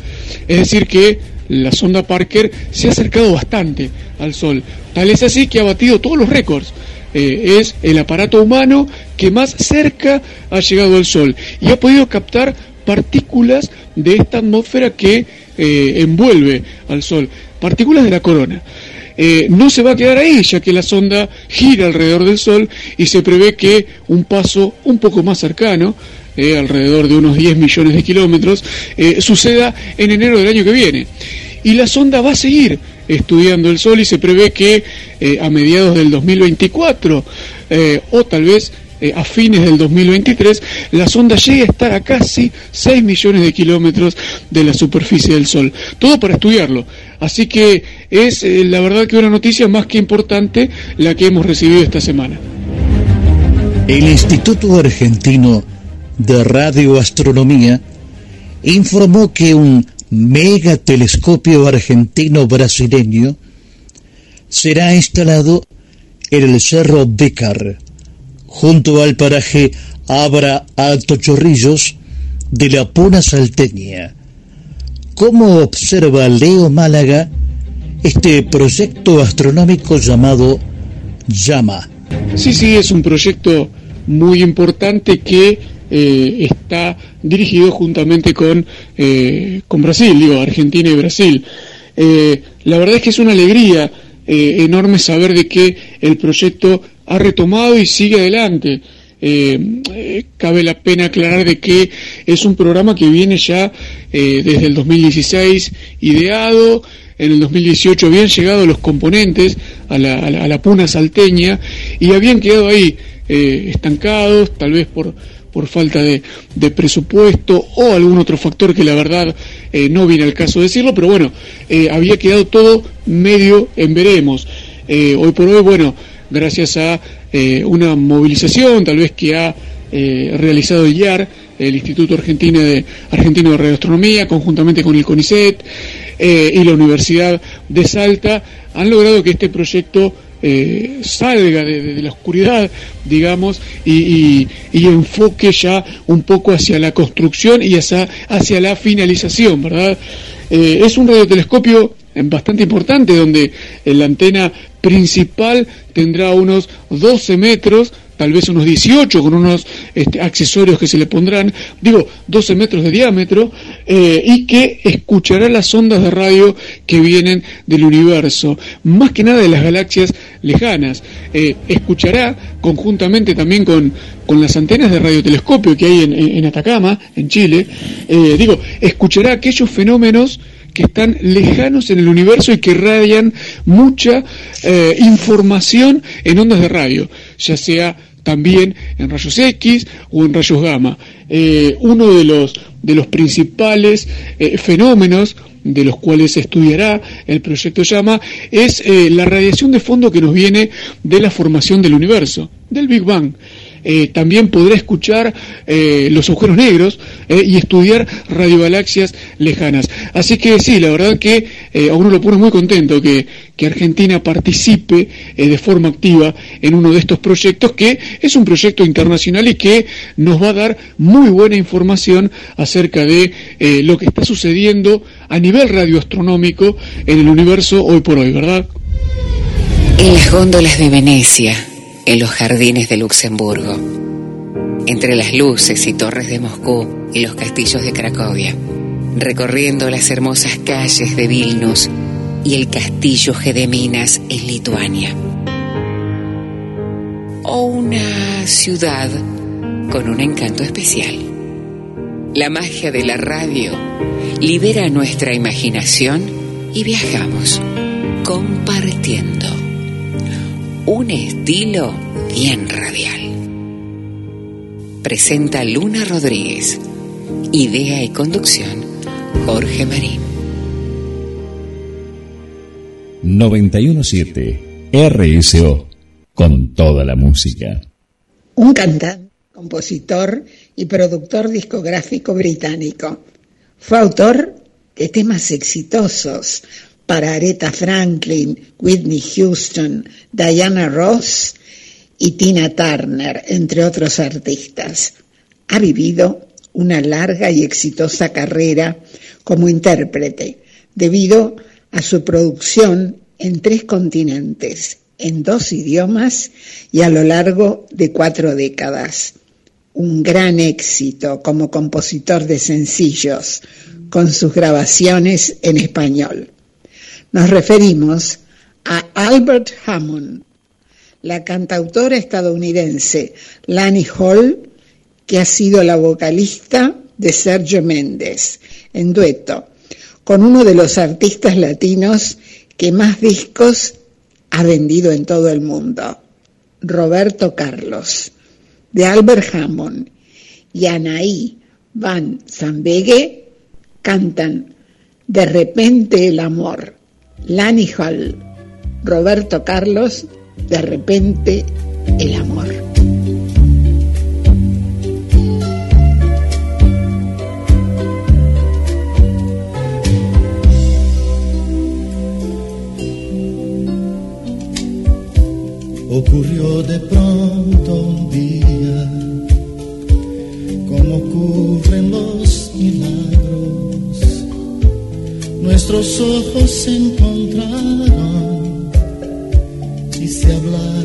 Es decir que la sonda Parker se ha acercado bastante al Sol. Tal es así que ha batido todos los récords. Eh, es el aparato humano que más cerca ha llegado al Sol y ha podido captar partículas de esta atmósfera que eh, envuelve al Sol, partículas de la corona. Eh, no se va a quedar ahí, ya que la sonda gira alrededor del Sol y se prevé que un paso un poco más cercano, alrededor de unos 10 millones de kilómetros, suceda en enero del año que viene. Y la sonda va a seguir estudiando el Sol y se prevé que eh, a mediados del 2024 eh, o tal vez eh, a fines del 2023 la sonda llegue a estar a casi 6 millones de kilómetros de la superficie del Sol. Todo para estudiarlo. Así que es la verdad que una noticia más que importante la que hemos recibido esta semana. El Instituto Argentino de Radioastronomía informó que un megatelescopio argentino brasileño será instalado en el Cerro Becar, junto al paraje Abra Alto Chorrillos de la Puna Salteña. ¿Cómo observa Leo Málaga este proyecto astronómico llamado Llama? Sí, sí, es un proyecto muy importante que eh, está dirigido juntamente con, eh, con Brasil, digo, Argentina y Brasil. Eh, la verdad es que es una alegría enorme saber de que el proyecto ha retomado y sigue adelante. cabe la pena aclarar de que es un programa que viene ya desde el 2016 ideado, en el 2018 habían llegado los componentes a la, a la puna salteña y habían quedado ahí estancados, tal vez por por falta de, presupuesto o algún otro factor que la verdad eh, no viene al caso decirlo, pero bueno, eh, había quedado todo medio en veremos. Eh, hoy por hoy, bueno, gracias a una movilización tal vez que ha realizado el IAR, el Instituto Argentino de, Argentino de Radioastronomía, conjuntamente con el CONICET y la Universidad de Salta, han logrado que este proyecto eh, salga de, la oscuridad, digamos, y, enfoque ya un poco hacia la construcción y hacia, hacia la finalización, ¿verdad? Eh, es un radiotelescopio bastante importante donde la antena principal tendrá unos 12 metros tal vez unos 18 con unos este, accesorios que se le pondrán, digo, 12 metros de diámetro, eh, y que escuchará las ondas de radio que vienen del universo, más que nada de las galaxias lejanas. Eh, escuchará conjuntamente también con, con las antenas de radiotelescopio que hay en, Atacama, en Chile, eh, digo, escuchará aquellos fenómenos que están lejanos en el universo y que radian mucha información en ondas de radio, ya sea también en rayos X o en rayos gamma. Eh, uno de los, de los principales eh, fenómenos de los cuales se estudiará el proyecto Llama es eh, la radiación de fondo que nos viene de la formación del universo, del Big Bang. Eh, también podrá escuchar eh, los agujeros negros eh, y estudiar radiogalaxias lejanas. Así que sí, la verdad que a uno lo pone muy contento que, que Argentina participe de forma activa en uno de estos proyectos, que es un proyecto internacional y que nos va a dar muy buena información acerca de lo que está sucediendo a nivel radioastronómico en el universo hoy por hoy, ¿verdad? En las góndolas de Venecia en los jardines de Luxemburgo, entre las luces y torres de Moscú y los castillos de Cracovia, recorriendo las hermosas calles de Vilnius y el castillo Gedeminas en Lituania. O una ciudad con un encanto especial. La magia de la radio libera nuestra imaginación y viajamos Compartiendo. Un estilo bien radial. Presenta Luna Rodríguez. Idea y conducción, Jorge Marín. 917 RSO con toda la música. Un cantante, compositor y productor discográfico británico. Fue autor de temas exitosos para Aretha Franklin, Whitney Houston, Diana Ross y Tina Turner, entre otros artistas. Ha vivido una larga y exitosa carrera como intérprete debido a su producción en tres continentes, en dos idiomas y a lo largo de cuatro décadas. Un gran éxito como compositor de sencillos con sus grabaciones en español. Nos referimos a Albert Hammond, la cantautora estadounidense Lani Hall, que ha sido la vocalista de Sergio Méndez, en dueto, con uno de los artistas latinos que más discos ha vendido en todo el mundo, Roberto Carlos, de Albert Hammond y Anaí Van Zambeghe cantan De repente el amor. Lani Hall, Roberto Carlos, De repente el amor. Ocurrió de pronto un día, como ocurren los nuestros ojos se encontraron y se hablaron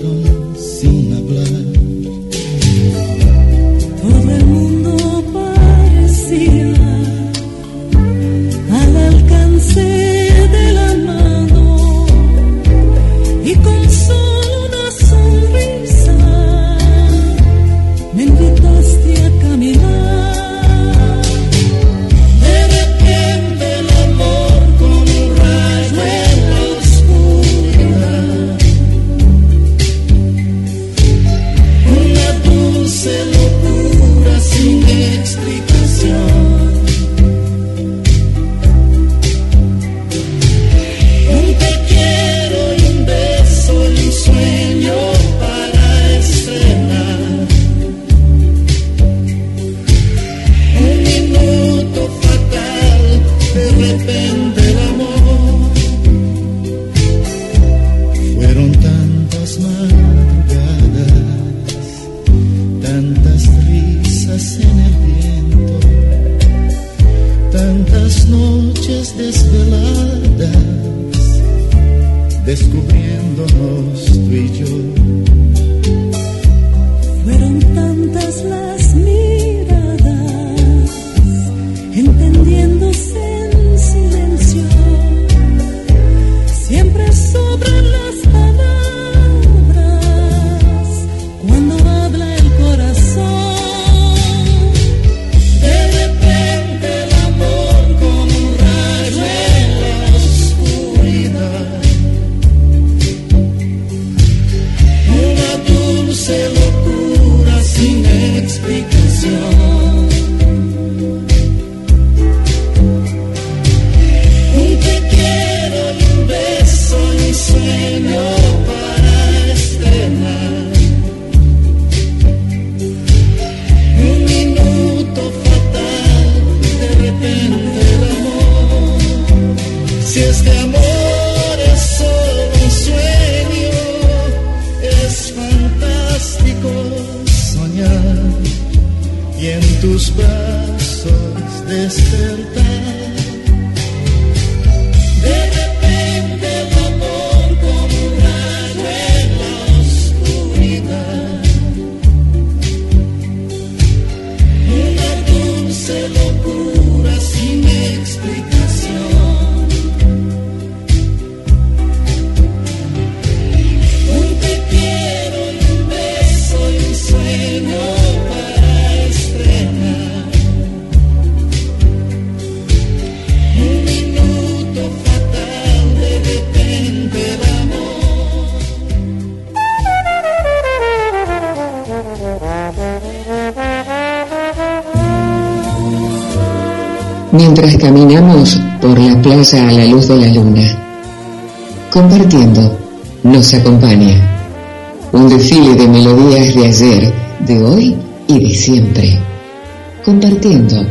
mientras caminamos por la playa a la luz de la luna. Compartiendo nos acompaña un desfile de melodías de ayer, de hoy y de siempre. Compartiendo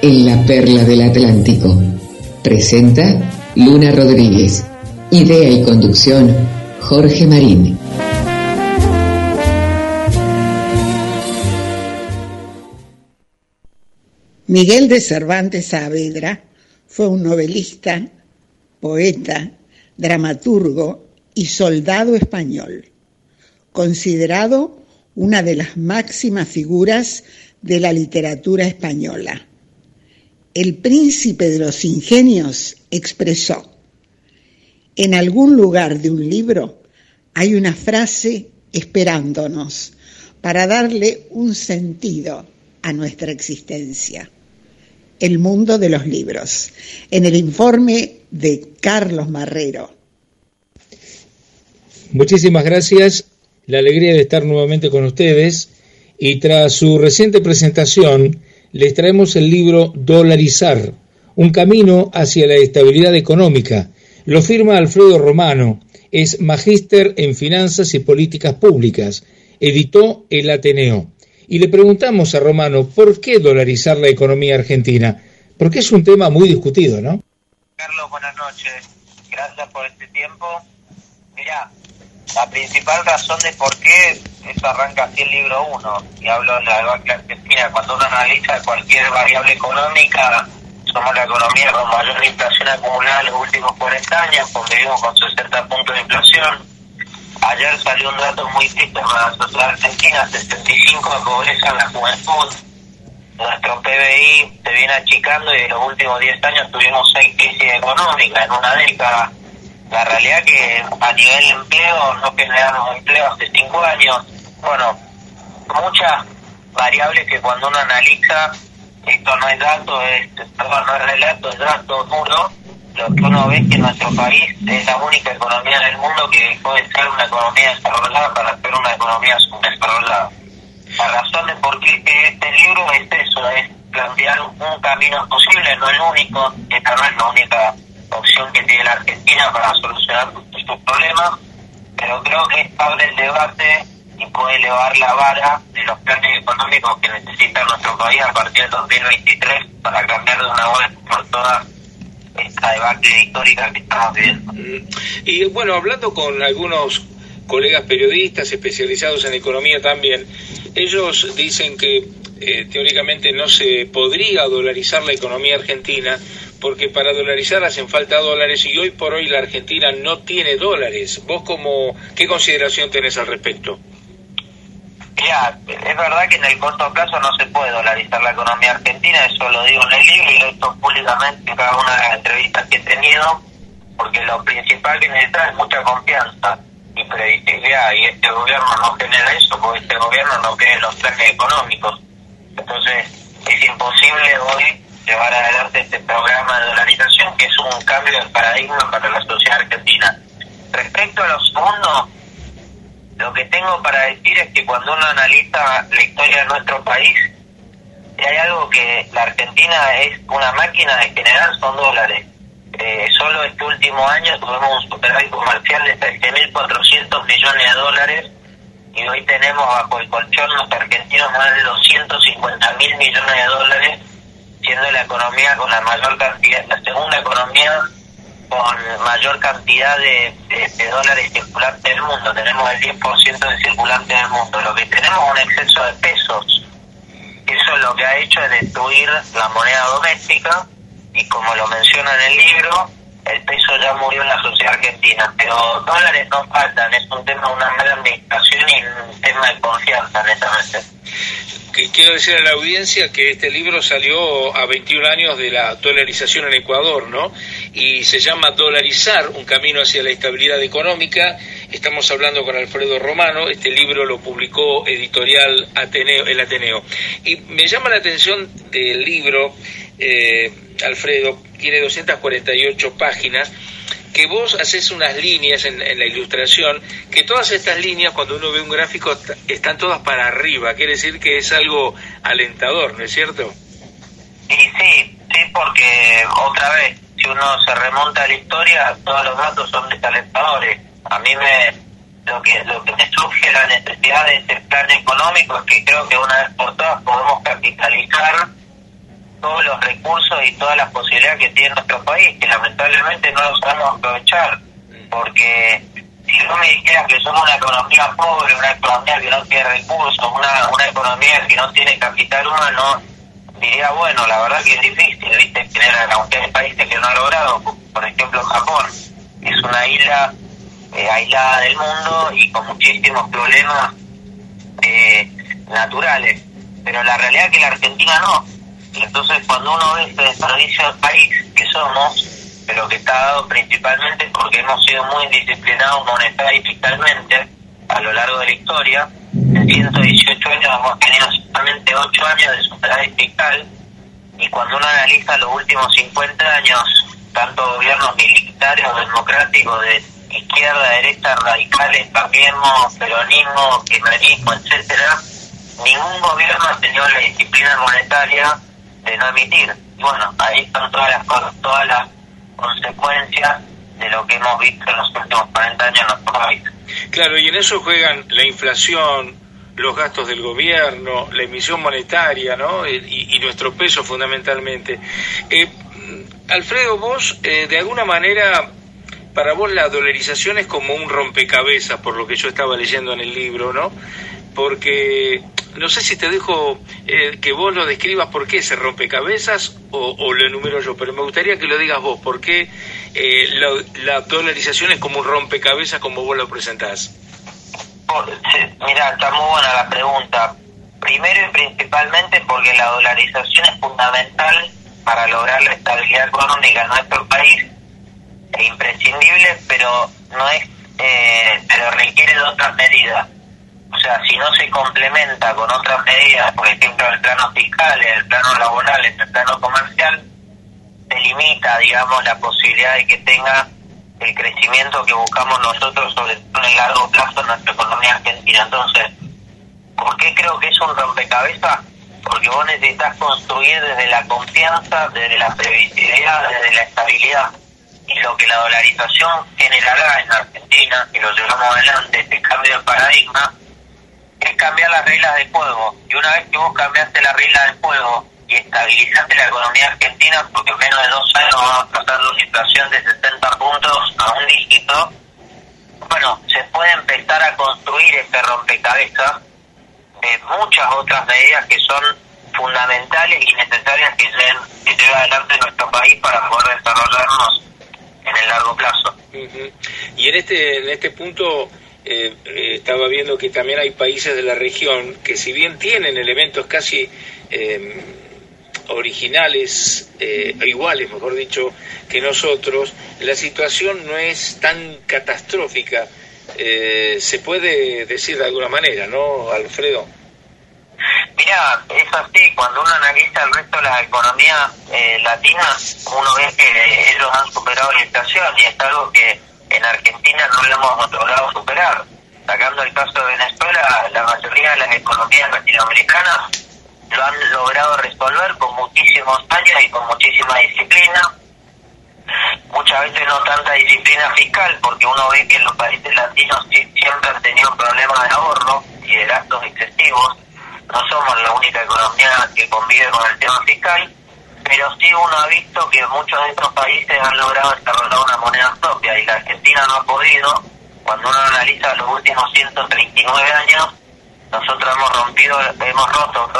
en la perla del Atlántico. Presenta Luna Rodríguez. Idea y conducción Jorge Marín. Miguel de Cervantes Saavedra fue un novelista, poeta, dramaturgo y soldado español, considerado una de las máximas figuras de la literatura española. El príncipe de los ingenios expresó, en algún lugar de un libro hay una frase esperándonos para darle un sentido a nuestra existencia. El mundo de los libros, en el informe de Carlos Marrero. Muchísimas gracias, la alegría de estar nuevamente con ustedes y tras su reciente presentación les traemos el libro Dolarizar, un camino hacia la estabilidad económica. Lo firma Alfredo Romano, es magíster en finanzas y políticas públicas, editó el Ateneo. Y le preguntamos a Romano, ¿por qué dolarizar la economía argentina? Porque es un tema muy discutido, ¿no? Carlos, buenas noches. Gracias por este tiempo. Mira, la principal razón de por qué eso arranca así el libro 1, y hablo de la banca argentina, cuando uno analiza cualquier variable económica, somos la economía con mayor inflación acumulada en los últimos 40 años, vivimos con 60 puntos de inflación, Ayer salió un dato muy triste para la sociedad argentina, 65 de pobreza en la juventud. Nuestro PBI se viene achicando y en los últimos 10 años tuvimos 6 crisis económicas en una década. La realidad que a nivel empleo no generamos empleo hace 5 años. Bueno, muchas variables que cuando uno analiza, esto no es dato, es, perdón, no es relato, es dato duro, lo que uno ve es que nuestro país es la única economía del mundo que puede ser una economía desarrollada para ser una economía subdesarrollada. La razón de por qué este libro es eso, es plantear un camino posible, no el único, esta no es la única opción que tiene la Argentina para solucionar sus problemas, pero creo que abre el debate y puede elevar la vara de los planes económicos que necesita nuestro país a partir del 2023 para cambiar de una vez por todas Mm. Y bueno, hablando con algunos colegas periodistas especializados en economía también, ellos dicen que eh, teóricamente no se podría dolarizar la economía argentina porque para dolarizar hacen falta dólares y hoy por hoy la Argentina no tiene dólares. ¿Vos como qué consideración tenés al respecto? Ya, es verdad que en el corto plazo no se puede dolarizar la economía argentina, eso lo digo en el libro y lo he dicho públicamente en cada una de las entrevistas que he tenido, porque lo principal que necesita es mucha confianza y predictibilidad, y este gobierno no genera eso, porque este gobierno no cree los planes económicos. Entonces, es imposible hoy llevar adelante este programa de dolarización, que es un cambio de paradigma para la sociedad argentina. Respecto a lo segundo, lo que tengo para decir es que cuando uno analiza la historia de nuestro país, hay algo que la Argentina es una máquina de generar son dólares. Eh, solo este último año tuvimos un superávit comercial de 13.400 millones de dólares y hoy tenemos bajo el colchón los argentinos más de 250 mil millones de dólares, siendo la economía con la mayor cantidad, la segunda economía con mayor cantidad de, dólares circulantes del mundo. Tenemos el 10% de circulantes del mundo. Lo que tenemos es un exceso de pesos. Eso lo que ha hecho es destruir la moneda doméstica y como lo menciona en el libro, el peso ya murió en la sociedad argentina. Pero dólares no faltan, es un tema de una mala administración y un tema de confianza, netamente quiero decir a la audiencia que este libro salió a 21 años de la dolarización en Ecuador, ¿no? Y se llama Dolarizar, un camino hacia la estabilidad económica. Estamos hablando con Alfredo Romano, este libro lo publicó editorial Ateneo, el Ateneo. Y me llama la atención del libro, eh, Alfredo, tiene 248 páginas que vos haces unas líneas en, la ilustración, que todas estas líneas, cuando uno ve un gráfico, están todas para arriba, quiere decir que es algo alentador, ¿no es cierto? Y sí, sí, porque otra vez, si uno se remonta a la historia, todos los datos son desalentadores. A mí me lo que lo que me surge la necesidad de este plan económico es que creo que una vez por todas podemos capitalizar todos los recursos y todas las posibilidades que tiene nuestro país, que lamentablemente no los sabemos aprovechar, porque si no me dijeras que somos una economía pobre, una economía que no tiene recursos, una, una economía que no tiene capital humano, diría, bueno, la verdad que es difícil, ¿viste? Tener a países que no han logrado, por ejemplo Japón, es una isla eh, aislada del mundo y con muchísimos problemas eh, naturales, pero la realidad es que la Argentina no. Entonces cuando uno ve este desperdicio del país que somos, pero que está dado principalmente porque hemos sido muy indisciplinados monetaria y fiscalmente a lo largo de la historia. En 118 años hemos tenido solamente 8 años de superávit fiscal y cuando uno analiza los últimos 50 años, tanto gobiernos militares o democráticos de izquierda, derecha, radicales, cambiemos, peronismo, kirchnerismo, etcétera, ningún gobierno ha tenido la disciplina monetaria de no emitir. Y bueno, ahí están todas las todas las consecuencias de lo que hemos visto en los últimos 40 años en nuestro país. Claro, y en eso juegan la inflación, los gastos del gobierno, la emisión monetaria, ¿no? Y, nuestro peso fundamentalmente. Eh, Alfredo, vos eh, de alguna manera, para vos la dolarización es como un rompecabezas, por lo que yo estaba leyendo en el libro, ¿no? Porque no sé si te dejo eh, que vos lo describas por qué se rompecabezas o, o lo enumero yo, pero me gustaría que lo digas vos, por qué eh, la, dolarización es como un rompecabezas como vos lo presentás. mira, está muy buena la pregunta. Primero y principalmente porque la dolarización es fundamental para lograr la estabilidad económica en nuestro país, es imprescindible, pero no es, eh, pero requiere de otras medidas o sea, si no se complementa con otras medidas, por ejemplo, el plano fiscal, el plano laboral, el plano comercial, se limita, digamos, la posibilidad de que tenga el crecimiento que buscamos nosotros, sobre todo en el largo plazo, en nuestra economía argentina. Entonces, ¿por qué creo que es un rompecabezas? Porque vos necesitas construir desde la confianza, desde la previsibilidad, desde la estabilidad. Y lo que la dolarización generará en Argentina, y lo llevamos adelante, este cambio de paradigma, es cambiar las reglas de juego. Y una vez que vos cambiaste las reglas de juego y estabilizaste la economía argentina, porque en menos de dos años vamos a pasar de una inflación de 70 puntos a un dígito, bueno, se puede empezar a construir este rompecabezas de muchas otras medidas que son fundamentales y necesarias que lleven, que lleve adelante nuestro país para poder desarrollarnos en el largo plazo. Y en este, en este punto eh, estaba viendo que también hay países de la región que si bien tienen elementos casi eh, originales, eh, iguales, mejor dicho, que nosotros, la situación no es tan catastrófica, se puede decir de alguna manera, ¿no, Alfredo? Mira, es así, cuando uno analiza el resto de las economías latinas, uno ve que ellos han superado la inflación y es algo que en Argentina no lo hemos logrado superar. Sacando el caso de Venezuela, la mayoría de las economías latinoamericanas lo han logrado resolver con muchísimos años y con muchísima disciplina. Muchas veces no tanta disciplina fiscal, porque uno ve que los países latinos siempre han tenido problemas de ahorro y de gastos excesivos. No somos la única economía que convive con el tema fiscal pero sí uno ha visto que muchos de estos países han logrado desarrollar una moneda propia y la Argentina no ha podido. Cuando uno analiza los últimos 139 años, nosotros hemos rompido, hemos roto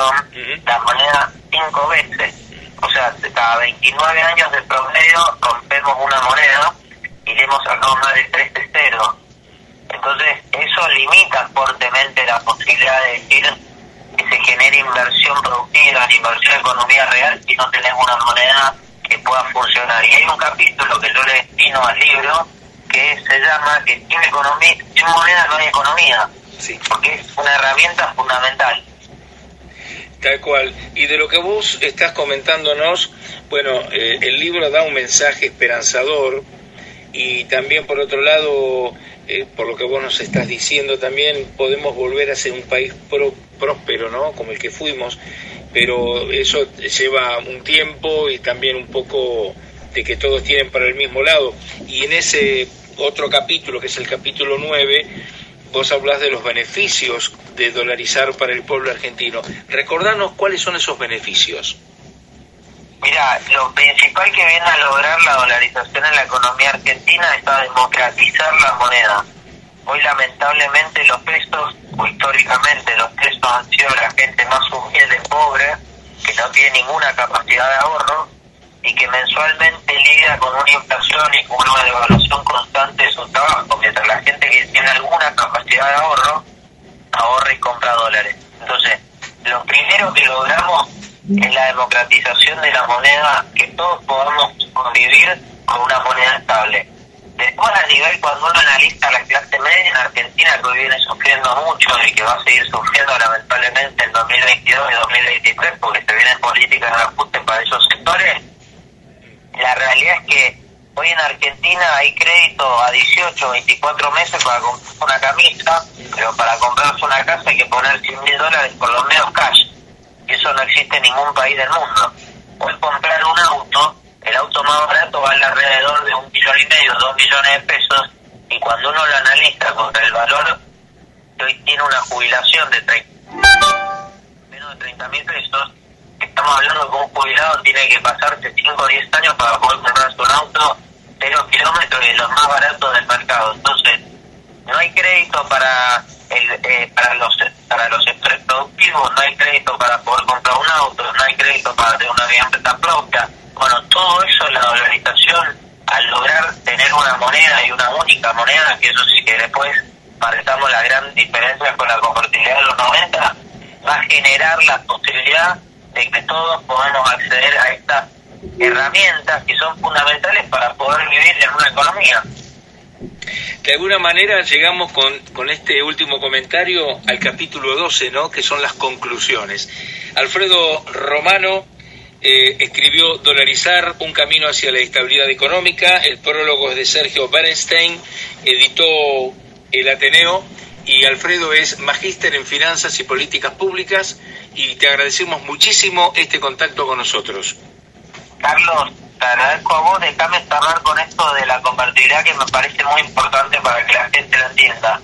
la moneda cinco veces. O sea, cada 29 años de promedio rompemos una moneda y le hemos sacado más de 3 de cero. Entonces, eso limita fuertemente la posibilidad de decir que se genere inversión productiva, inversión en economía real, si no tenemos una moneda que pueda funcionar. Y hay un capítulo que yo le destino al libro que se llama que sin, economía, sin moneda no hay economía, sí. porque es una herramienta fundamental. Tal cual. Y de lo que vos estás comentándonos, bueno, eh, el libro da un mensaje esperanzador y también por otro lado, eh, por lo que vos nos estás diciendo también, podemos volver a ser un país pro próspero, ¿no? Como el que fuimos. pero eso lleva un tiempo y también un poco de que todos tienen para el mismo lado. Y en ese otro capítulo, que es el capítulo 9, vos hablas de los beneficios de dolarizar para el pueblo argentino. Recordanos cuáles son esos beneficios. Mira, lo principal que viene a lograr la dolarización en la economía argentina es a democratizar la moneda. Hoy lamentablemente los pesos, o históricamente los pesos han sido la gente más humilde, pobre, que no tiene ninguna capacidad de ahorro y que mensualmente lidia con una inflación y con una devaluación constante de su trabajo, mientras la gente que tiene alguna capacidad de ahorro ahorra y compra dólares. Entonces, lo primero que logramos es la democratización de la moneda, que todos podamos convivir con una moneda estable. Después a nivel cuando uno analiza la clase media en Argentina que hoy viene sufriendo mucho y que va a seguir sufriendo lamentablemente en 2022 y 2023 porque se vienen políticas de ajuste para esos sectores, la realidad es que hoy en Argentina hay crédito a 18 o 24 meses para comprar una camisa, pero para comprarse una casa hay que poner 100 mil dólares por lo menos cash. Eso no existe en ningún país del mundo. Hoy comprar un auto, el auto más barato vale alrededor de un millón y medio, dos millones de pesos, y cuando uno lo analiza contra el valor hoy tiene una jubilación de 30, menos de 30 mil pesos, estamos hablando que un jubilado tiene que pasarse 5 o 10 años para poder comprarse un auto cero kilómetros y los más baratos del mercado. Entonces, no hay crédito para el, eh, para los para los sectores productivos, no hay crédito para poder comprar un auto, no hay crédito para tener una vivienda propia. Bueno, todo eso, la dolarización, al lograr tener una moneda y una única moneda, que eso sí que después marcamos la gran diferencia con la convertibilidad de los 90, va a generar la posibilidad de que todos podamos acceder a estas herramientas que son fundamentales para poder vivir en una economía. De alguna manera llegamos con, este último comentario al capítulo 12, ¿no? que son las conclusiones. Alfredo Romano eh, escribió Dolarizar, un camino hacia la estabilidad económica, el prólogo es de Sergio Bernstein, editó el Ateneo y Alfredo es magíster en finanzas y políticas públicas y te agradecemos muchísimo este contacto con nosotros. Carlos, te agradezco a vos, déjame cerrar con esto de la convertibilidad que me parece muy importante para que la gente lo entienda.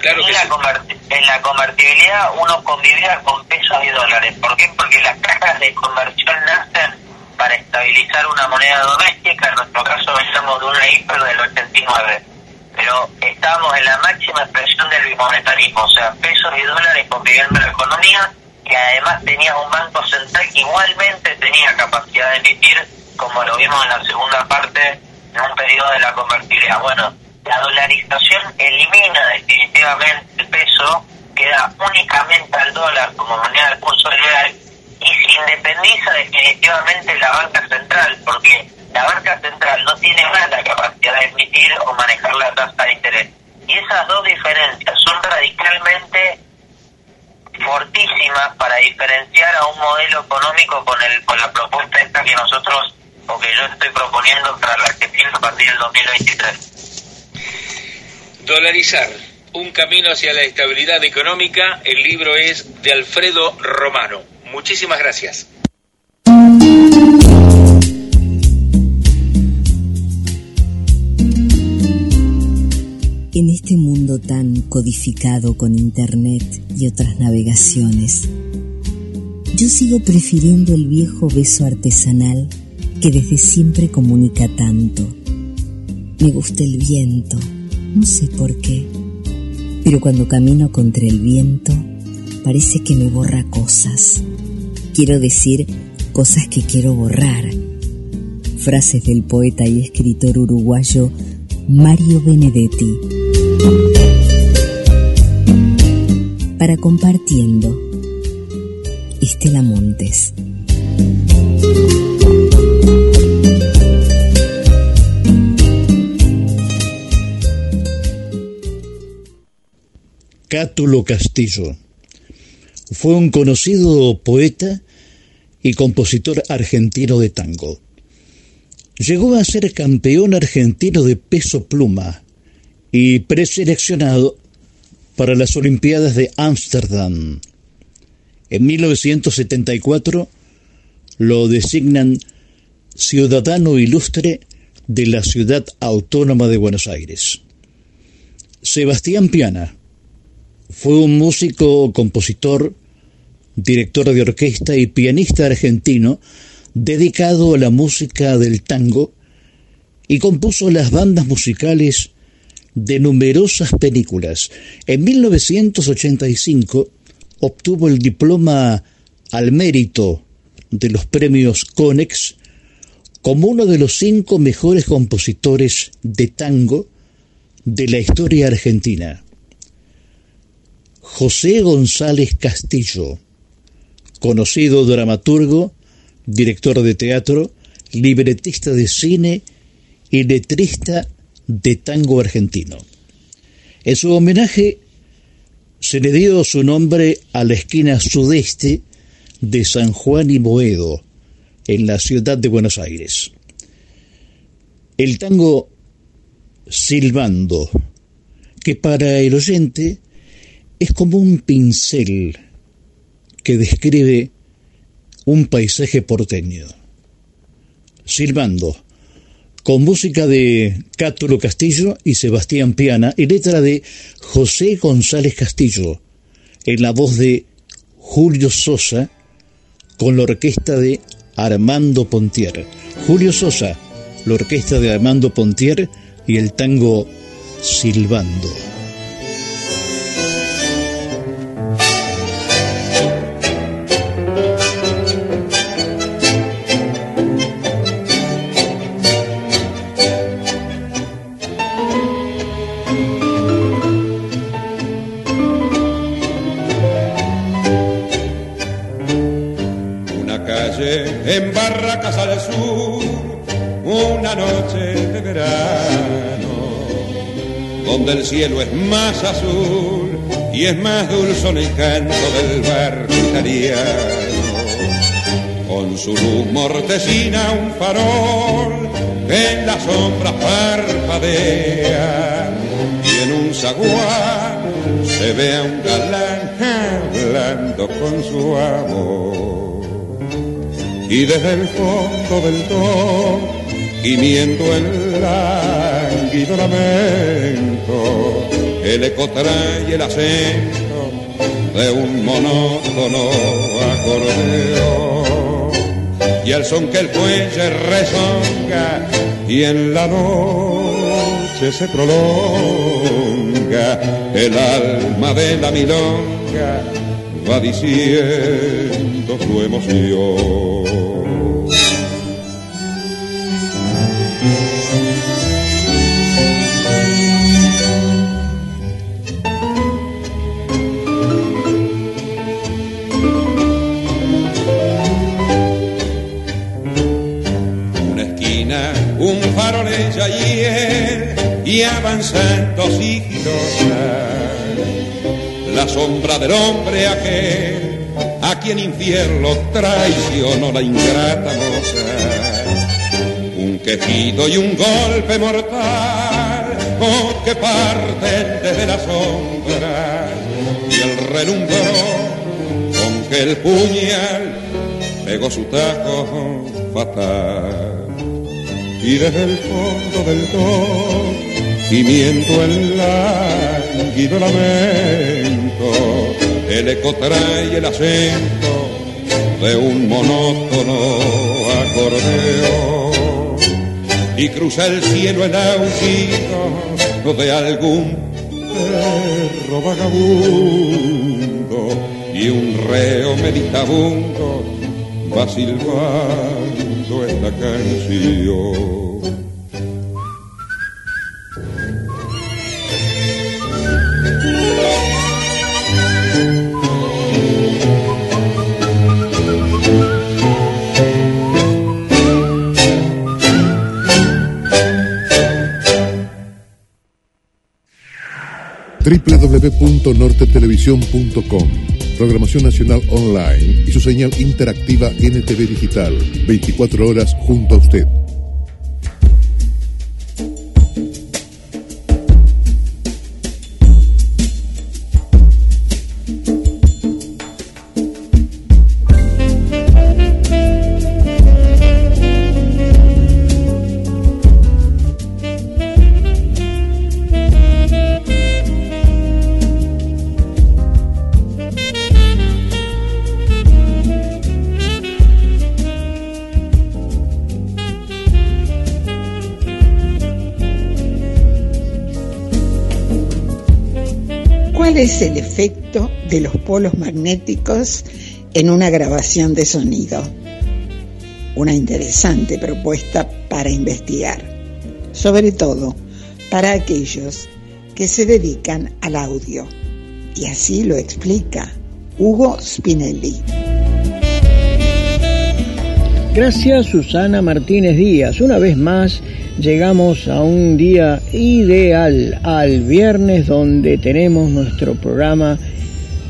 Claro en, la converti- en la convertibilidad uno convivía con pesos y dólares. ¿Por qué? Porque las cajas de conversión nacen para estabilizar una moneda doméstica. En nuestro caso veníamos de una hiper del 89. Pero estábamos en la máxima expresión del bimonetarismo, o sea, pesos y dólares conviviendo en la economía y además tenía un banco central que igualmente tenía capacidad de emitir, como lo vimos en la segunda parte, en un periodo de la convertibilidad. Bueno, la dolarización elimina definitivamente el peso, queda únicamente al dólar como moneda de curso legal y se independiza definitivamente la banca central, porque la banca central no tiene más la capacidad de emitir o manejar la tasa de interés. Y esas dos diferencias son radicalmente fortísimas para diferenciar a un modelo económico con el con la propuesta esta que nosotros o que yo estoy proponiendo para la Argentina a partir del 2023. Dolarizar, un camino hacia la estabilidad económica, el libro es de Alfredo Romano. Muchísimas gracias. En este mundo tan codificado con Internet y otras navegaciones, yo sigo prefiriendo el viejo beso artesanal que desde siempre comunica tanto. Me gusta el viento, no sé por qué, pero cuando camino contra el viento parece que me borra cosas. Quiero decir cosas que quiero borrar. Frases del poeta y escritor uruguayo Mario Benedetti. Para compartiendo, Estela Montes. Cátulo Castillo fue un conocido poeta y compositor argentino de tango. Llegó a ser campeón argentino de peso pluma y preseleccionado para las Olimpiadas de Ámsterdam. En 1974 lo designan ciudadano ilustre de la ciudad autónoma de Buenos Aires. Sebastián Piana fue un músico, compositor, director de orquesta y pianista argentino dedicado a la música del tango y compuso las bandas musicales de numerosas películas. En 1985 obtuvo el diploma al mérito de los premios Conex como uno de los cinco mejores compositores de tango de la historia argentina. José González Castillo, conocido dramaturgo, director de teatro, libretista de cine y letrista de tango argentino. En su homenaje se le dio su nombre a la esquina sudeste de San Juan y Boedo, en la ciudad de Buenos Aires. El tango silbando, que para el oyente es como un pincel que describe un paisaje porteño. Silbando, con música de Cátulo Castillo y Sebastián Piana y letra de José González Castillo, en la voz de Julio Sosa, con la orquesta de Armando Pontier. Julio Sosa, la orquesta de Armando Pontier y el tango Silbando. Donde el cielo es más azul y es más dulce el canto del barrio italiano. Con su luz mortecina un farol que en las sombras parpadea y en un zaguán se ve a un galán hablando con su amor. Y desde el fondo del don, gimiendo el el eco trae el acento de un monótono acordeón. Y el son que el fuelle rezonga y en la noche se prolonga, el alma de la milonga va diciendo su emoción. Avanzando sigilosa la sombra del hombre aquel a quien infierno traicionó la ingrata moza. Un quejido y un golpe mortal oh, que parten desde la sombra. Y el relumbró con que el puñal pegó su taco fatal. Y desde el fondo del dos gimiendo el lánguido lamento, el eco trae el acento de un monótono acordeón. Y cruza el cielo el aullido de algún perro vagabundo. Y un reo meditabundo va silbando esta canción. www.nortetelevisión.com Programación Nacional Online y su señal interactiva NTV Digital, 24 horas junto a usted. ¿Cuál es el efecto de los polos magnéticos en una grabación de sonido? Una interesante propuesta para investigar, sobre todo para aquellos que se dedican al audio. Y así lo explica Hugo Spinelli. Gracias Susana Martínez Díaz. Una vez más llegamos a un día ideal, al viernes donde tenemos nuestro programa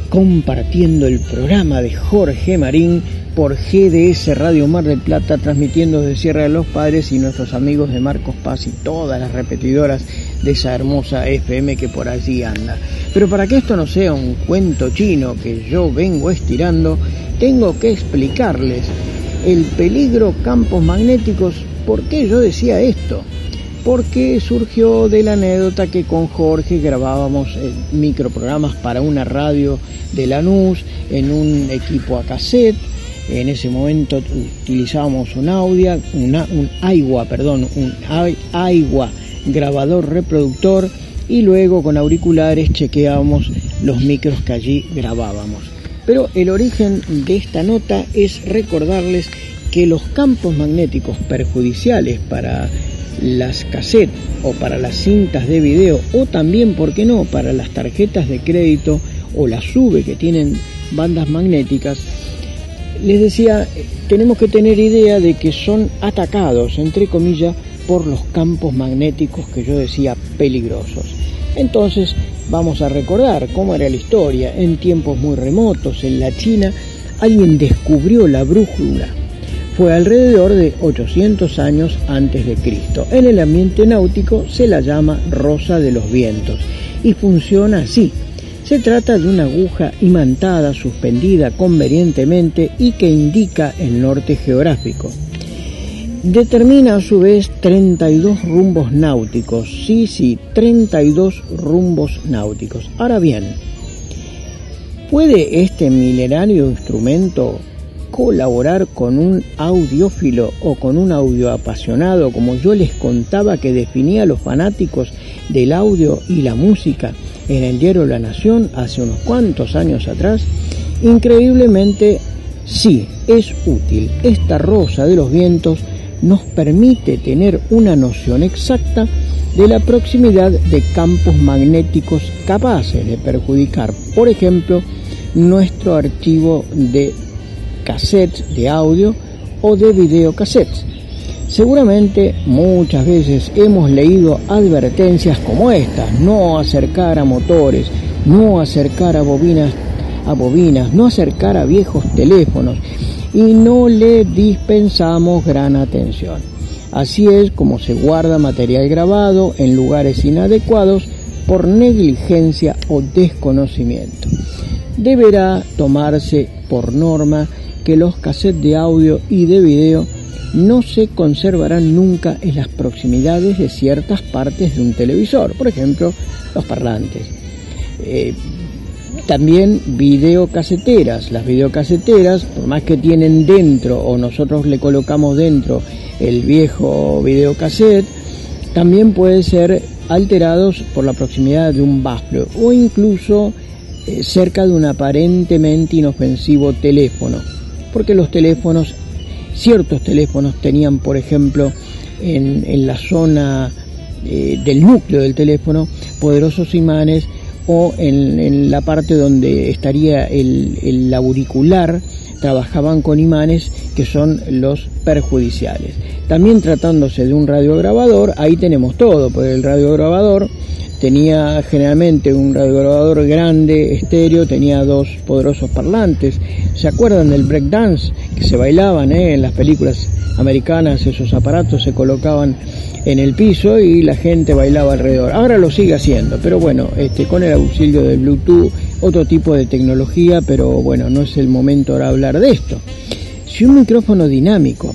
compartiendo el programa de Jorge Marín por GDS Radio Mar del Plata, transmitiendo desde Sierra de los Padres y nuestros amigos de Marcos Paz y todas las repetidoras de esa hermosa FM que por allí anda. Pero para que esto no sea un cuento chino que yo vengo estirando, tengo que explicarles el peligro campos magnéticos. ¿Por qué yo decía esto? Porque surgió de la anécdota que con Jorge grabábamos eh, microprogramas para una radio de Lanús en un equipo a cassette. En ese momento utilizábamos un audio, una, un agua, perdón, un agua grabador reproductor y luego con auriculares chequeábamos los micros que allí grabábamos. Pero el origen de esta nota es recordarles que los campos magnéticos perjudiciales para las cassettes o para las cintas de video o también, ¿por qué no?, para las tarjetas de crédito o las SUBE que tienen bandas magnéticas, les decía, tenemos que tener idea de que son atacados, entre comillas, por los campos magnéticos que yo decía peligrosos. Entonces vamos a recordar cómo era la historia. En tiempos muy remotos, en la China, alguien descubrió la brújula. Fue alrededor de 800 años antes de Cristo. En el ambiente náutico se la llama rosa de los vientos y funciona así. Se trata de una aguja imantada suspendida convenientemente y que indica el norte geográfico determina a su vez 32 rumbos náuticos. Sí, sí, 32 rumbos náuticos. Ahora bien, ¿puede este milenario instrumento colaborar con un audiófilo o con un audio apasionado, como yo les contaba que definía a los fanáticos del audio y la música en el diario La Nación hace unos cuantos años atrás? Increíblemente, sí, es útil. Esta rosa de los vientos nos permite tener una noción exacta de la proximidad de campos magnéticos capaces de perjudicar, por ejemplo, nuestro archivo de cassettes de audio o de videocassettes. Seguramente muchas veces hemos leído advertencias como estas, no acercar a motores, no acercar a bobinas, a bobinas, no acercar a viejos teléfonos y no le dispensamos gran atención. Así es como se guarda material grabado en lugares inadecuados por negligencia o desconocimiento. Deberá tomarse por norma que los cassettes de audio y de video no se conservarán nunca en las proximidades de ciertas partes de un televisor, por ejemplo, los parlantes. Eh, también videocaseteras. Las videocaseteras, por más que tienen dentro o nosotros le colocamos dentro el viejo videocassette, también puede ser alterados por la proximidad de un bafle o incluso eh, cerca de un aparentemente inofensivo teléfono. Porque los teléfonos, ciertos teléfonos tenían, por ejemplo, en, la zona eh, del núcleo del teléfono, poderosos imanes o en, la parte donde estaría el, el auricular trabajaban con imanes que son los perjudiciales. También tratándose de un radiograbador, ahí tenemos todo, porque el radiograbador tenía generalmente un radiograbador grande, estéreo, tenía dos poderosos parlantes. ¿Se acuerdan del breakdance que se bailaban eh, en las películas americanas? Esos aparatos se colocaban en el piso y la gente bailaba alrededor. Ahora lo sigue haciendo, pero bueno, este, con el auxilio del Bluetooth, otro tipo de tecnología, pero bueno, no es el momento ahora hablar de esto. Si un micrófono dinámico,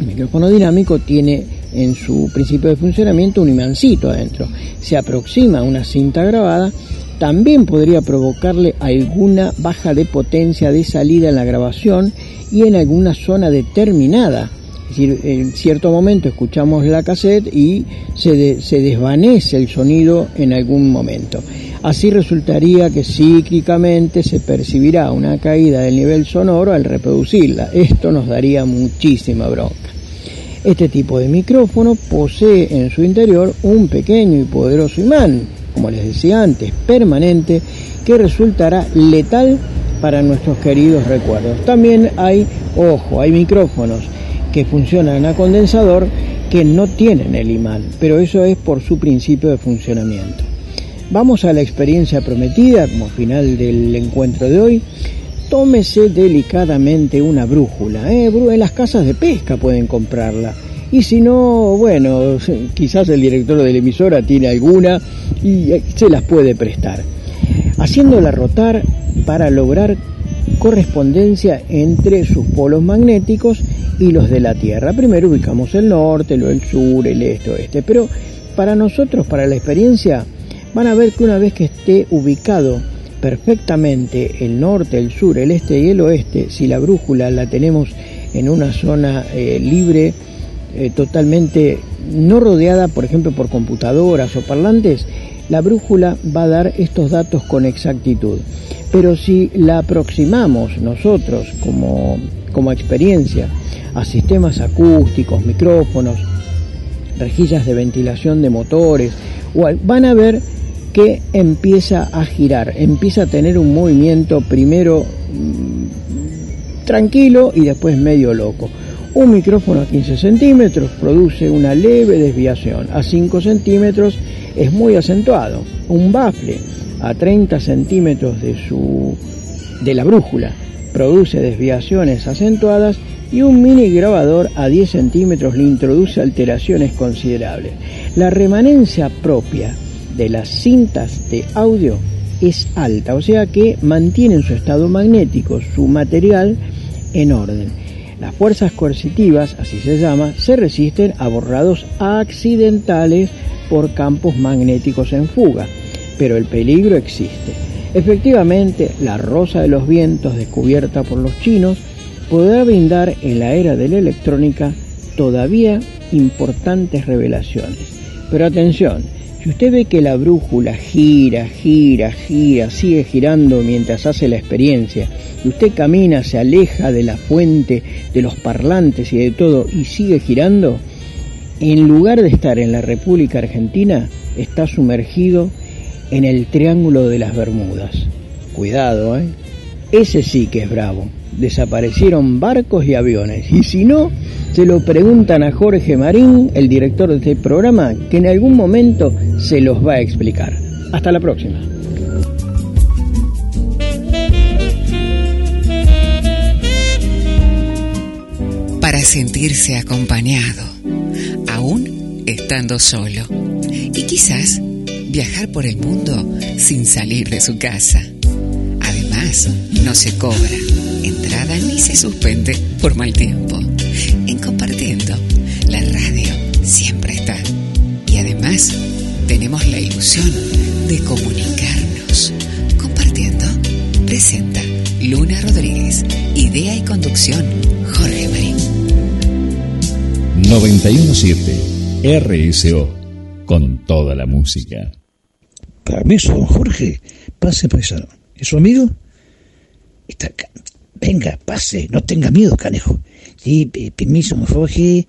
un micrófono dinámico tiene en su principio de funcionamiento un imancito adentro, se aproxima a una cinta grabada, también podría provocarle alguna baja de potencia de salida en la grabación y en alguna zona determinada es decir, en cierto momento escuchamos la cassette y se, se desvanece el sonido en algún momento. Así resultaría que cíclicamente se percibirá una caída del nivel sonoro al reproducirla. Esto nos daría muchísima bronca. Este tipo de micrófono posee en su interior un pequeño y poderoso imán, como les decía antes, permanente, que resultará letal para nuestros queridos recuerdos. También hay, ojo, hay micrófonos que funcionan a condensador que no tienen el imán, pero eso es por su principio de funcionamiento. Vamos a la experiencia prometida como final del encuentro de hoy. Tómese delicadamente una brújula. ¿eh? En las casas de pesca pueden comprarla. Y si no, bueno, quizás el director de la emisora tiene alguna y eh, se las puede prestar. Haciéndola rotar para lograr correspondencia entre sus polos magnéticos y los de la Tierra. Primero ubicamos el norte, luego el sur, el este, oeste. Pero para nosotros, para la experiencia, van a ver que una vez que esté ubicado perfectamente el norte, el sur, el este y el oeste, si la brújula la tenemos en una zona eh, libre, eh, totalmente no rodeada, por ejemplo, por computadoras o parlantes, la brújula va a dar estos datos con exactitud. Pero si la aproximamos nosotros como, como experiencia a sistemas acústicos, micrófonos, rejillas de ventilación de motores, van a ver que empieza a girar, empieza a tener un movimiento primero mm, tranquilo y después medio loco. Un micrófono a 15 centímetros produce una leve desviación, a 5 centímetros es muy acentuado. Un bafle a 30 centímetros de, su, de la brújula produce desviaciones acentuadas y un mini grabador a 10 centímetros le introduce alteraciones considerables. La remanencia propia de las cintas de audio es alta, o sea que mantienen su estado magnético, su material en orden. Las fuerzas coercitivas, así se llama, se resisten a borrados accidentales por campos magnéticos en fuga, pero el peligro existe. Efectivamente, la rosa de los vientos descubierta por los chinos podrá brindar en la era de la electrónica todavía importantes revelaciones. Pero atención, si usted ve que la brújula gira, gira, gira, sigue girando mientras hace la experiencia, y usted camina, se aleja de la fuente, de los parlantes y de todo, y sigue girando, en lugar de estar en la República Argentina, está sumergido en el Triángulo de las Bermudas. Cuidado, ¿eh? Ese sí que es bravo. Desaparecieron barcos y aviones. Y si no, se lo preguntan a Jorge Marín, el director de este programa, que en algún momento se los va a explicar. Hasta la próxima. Para sentirse acompañado, aún estando solo. Y quizás viajar por el mundo sin salir de su casa. Además, no se cobra entrada ni se suspende por mal tiempo. En compartiendo, la radio siempre está. Y además, tenemos la ilusión de comunicarnos. Compartiendo, presenta Luna Rodríguez. Idea y conducción, Jorge Marín. 917 RSO. Con toda la música. Permiso, don Jorge. Pase, paisano. ¿Es su amigo? Está acá. Venga, pase. No tenga miedo, canejo. Sí, permiso, don Jorge.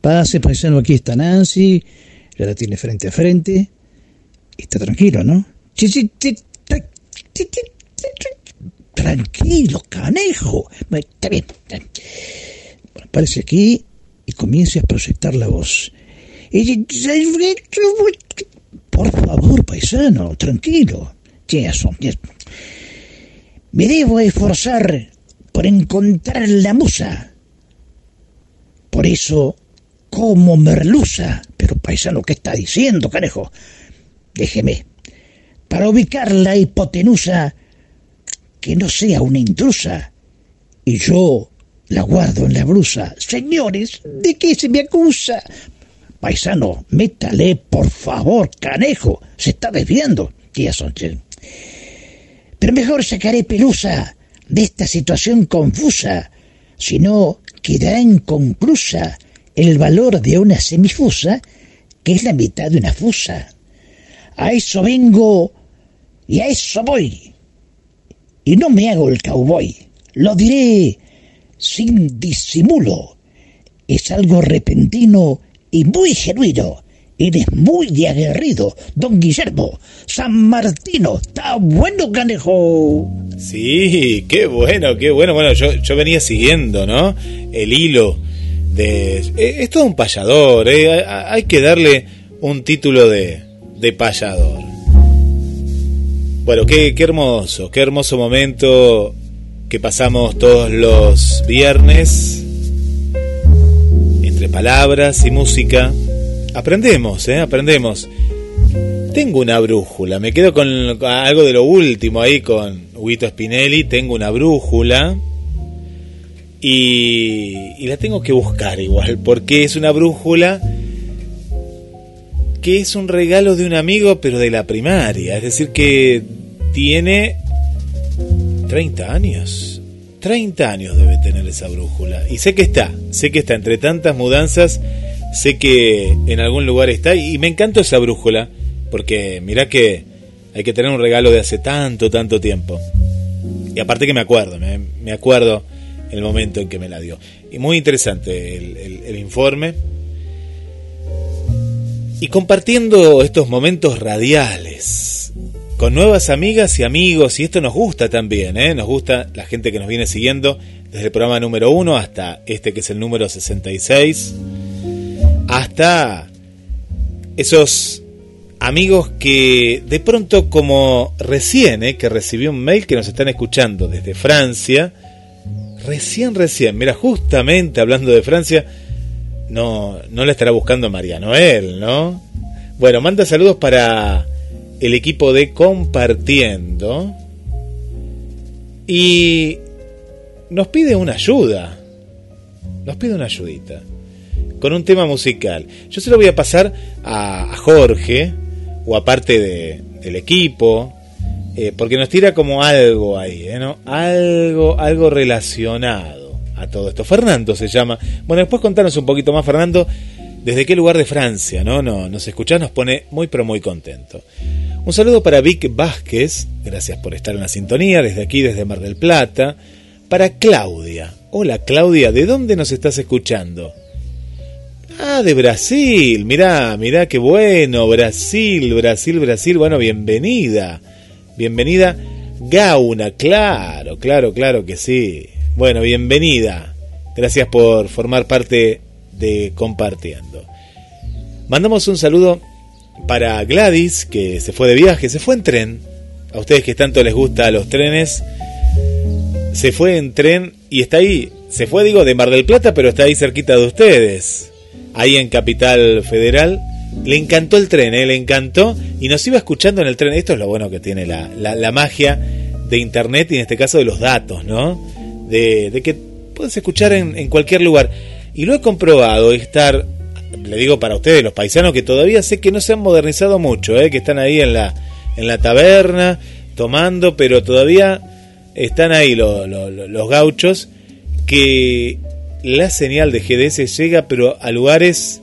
Pase, paisano. Aquí está Nancy. Ya la tiene frente a frente. Está tranquilo, ¿no? Tranquilo, canejo. Está bien. Bueno, aparece aquí y comience a proyectar la voz. Por favor, paisano, tranquilo. Eso, Me debo esforzar por encontrar la musa. Por eso, como merluza. Pero, paisano, ¿qué está diciendo, canejo? Déjeme. Para ubicar la hipotenusa que no sea una intrusa. Y yo la guardo en la blusa. Señores, ¿de qué se me acusa? Paisano, métale, por favor, canejo. Se está desviando. Tía Sonche. Pero mejor sacaré pelusa de esta situación confusa. Si no, quedará inconclusa el valor de una semifusa, que es la mitad de una fusa. A eso vengo Y a eso voy. Y no me hago el cowboy. Lo diré sin disimulo. Es algo repentino y muy genuino. Eres muy aguerrido, don Guillermo. San Martino, está bueno, canejo. Sí, qué bueno, qué bueno. Bueno, yo, yo venía siguiendo, ¿no? El hilo de... eh, Es todo un payador, ¿eh? Hay que darle un título de, de payador. Bueno, qué, qué hermoso, qué hermoso momento que pasamos todos los viernes entre palabras y música. Aprendemos, ¿eh? Aprendemos. Tengo una brújula, me quedo con algo de lo último ahí con Huito Spinelli, tengo una brújula y, y la tengo que buscar igual, porque es una brújula que es un regalo de un amigo, pero de la primaria, es decir, que tiene 30 años. 30 años debe tener esa brújula. Y sé que está, sé que está entre tantas mudanzas, sé que en algún lugar está. Y me encantó esa brújula, porque mirá que hay que tener un regalo de hace tanto, tanto tiempo. Y aparte que me acuerdo, me, me acuerdo el momento en que me la dio. Y muy interesante el, el- el informe. Y compartiendo estos momentos radiales con nuevas amigas y amigos, y esto nos gusta también, ¿eh? nos gusta la gente que nos viene siguiendo desde el programa número 1 hasta este que es el número 66, hasta esos amigos que de pronto como recién, ¿eh? que recibí un mail que nos están escuchando desde Francia, recién, recién, mira, justamente hablando de Francia, no, no la estará buscando María Noel, ¿no? Bueno, manda saludos para el equipo de Compartiendo y nos pide una ayuda, nos pide una ayudita con un tema musical. Yo se lo voy a pasar a, Jorge o a parte de- del equipo eh, porque nos tira como algo ahí, ¿eh? ¿no? Algo, algo relacionado a todo esto. Fernando se llama. Bueno, después contanos un poquito más, Fernando, desde qué lugar de Francia, ¿no? no nos escuchás, nos pone muy pero muy contento. Un saludo para Vic Vázquez, gracias por estar en la sintonía, desde aquí, desde Mar del Plata. Para Claudia. Hola Claudia, ¿de dónde nos estás escuchando? Ah, de Brasil. Mirá, mirá qué bueno. Brasil, Brasil, Brasil. Bueno, bienvenida. Bienvenida. Gauna, claro, claro, claro que sí. Bueno, bienvenida. Gracias por formar parte de Compartiendo. Mandamos un saludo para Gladys, que se fue de viaje, se fue en tren. A ustedes que tanto les gusta los trenes, se fue en tren y está ahí. Se fue, digo, de Mar del Plata, pero está ahí cerquita de ustedes. Ahí en Capital Federal. Le encantó el tren, ¿eh? le encantó. Y nos iba escuchando en el tren. Esto es lo bueno que tiene la, la, la magia de Internet y en este caso de los datos, ¿no? De, que puedes escuchar en, cualquier lugar. Y lo he comprobado, estar, le digo para ustedes, los paisanos que todavía sé que no se han modernizado mucho, ¿eh? que están ahí en la, en la taberna tomando, pero todavía están ahí lo- lo- lo- los gauchos, que la señal de GDS llega pero a lugares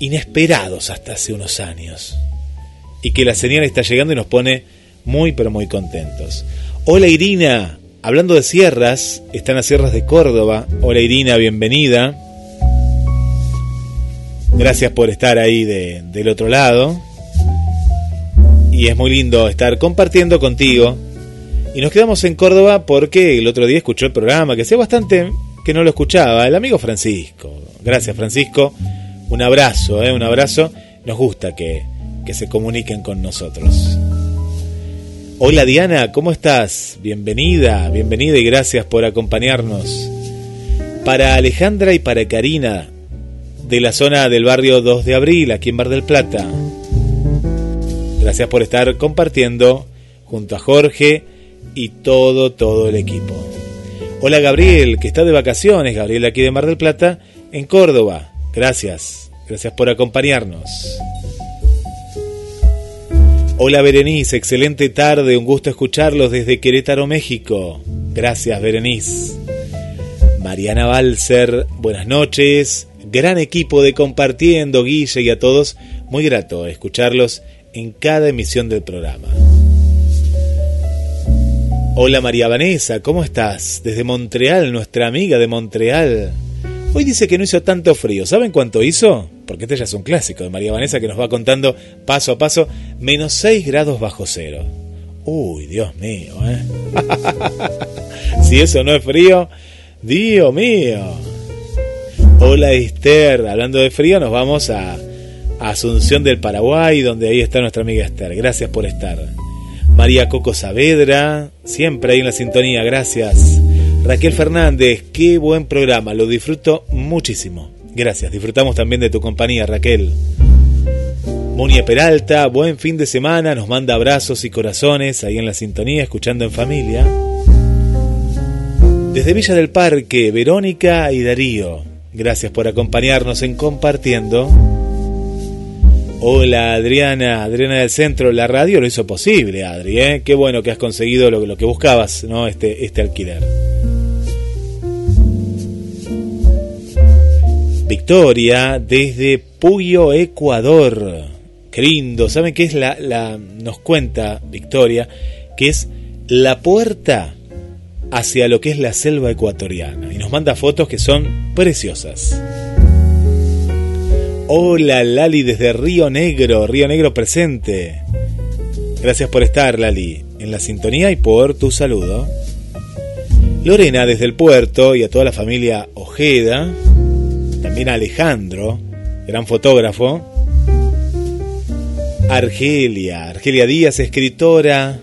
inesperados hasta hace unos años. Y que la señal está llegando y nos pone muy pero muy contentos. Hola Irina, hablando de sierras, están las sierras de Córdoba. Hola Irina, bienvenida. Gracias por estar ahí de- del otro lado. Y es muy lindo estar compartiendo contigo. Y nos quedamos en Córdoba porque el otro día escuchó el programa, que hacía bastante que no lo escuchaba, el amigo Francisco. Gracias Francisco. Un abrazo, ¿eh? un abrazo. Nos gusta que, que se comuniquen con nosotros. Hola Diana, ¿cómo estás? Bienvenida, bienvenida y gracias por acompañarnos. Para Alejandra y para Karina, de la zona del barrio 2 de Abril, aquí en Mar del Plata. Gracias por estar compartiendo junto a Jorge y todo, todo el equipo. Hola Gabriel, que está de vacaciones, Gabriel aquí de Mar del Plata, en Córdoba. Gracias, gracias por acompañarnos. Hola Berenice, excelente tarde, un gusto escucharlos desde Querétaro, México. Gracias Berenice. Mariana Balser, buenas noches. Gran equipo de compartiendo, Guille y a todos. Muy grato escucharlos en cada emisión del programa. Hola María Vanessa, ¿cómo estás? Desde Montreal, nuestra amiga de Montreal. Hoy dice que no hizo tanto frío. ¿Saben cuánto hizo? Porque este ya es un clásico de María Vanessa que nos va contando paso a paso. Menos 6 grados bajo cero. Uy, Dios mío, ¿eh? si eso no es frío, Dios mío. Hola Esther, hablando de frío, nos vamos a, Asunción del Paraguay, donde ahí está nuestra amiga Esther. Gracias por estar. María Coco Saavedra, siempre ahí en la sintonía, gracias. Raquel Fernández, qué buen programa, lo disfruto muchísimo. Gracias, disfrutamos también de tu compañía, Raquel. Monia Peralta, buen fin de semana, nos manda abrazos y corazones ahí en la sintonía, escuchando en familia. Desde Villa del Parque, Verónica y Darío, gracias por acompañarnos en Compartiendo. Hola Adriana, Adriana del Centro, la radio lo hizo posible, Adri, ¿eh? qué bueno que has conseguido lo, lo que buscabas, ¿no? Este, este alquiler. Victoria desde Puyo, Ecuador lindo. ¿Saben qué es la, la, nos cuenta Victoria, que es la puerta hacia lo que es la selva ecuatoriana? Y nos manda fotos que son preciosas. Hola Lali desde Río Negro, Río Negro presente. Gracias por estar Lali en la sintonía y por tu saludo. Lorena desde el puerto y a toda la familia Ojeda. También a Alejandro, gran fotógrafo. Argelia, Argelia Díaz, escritora.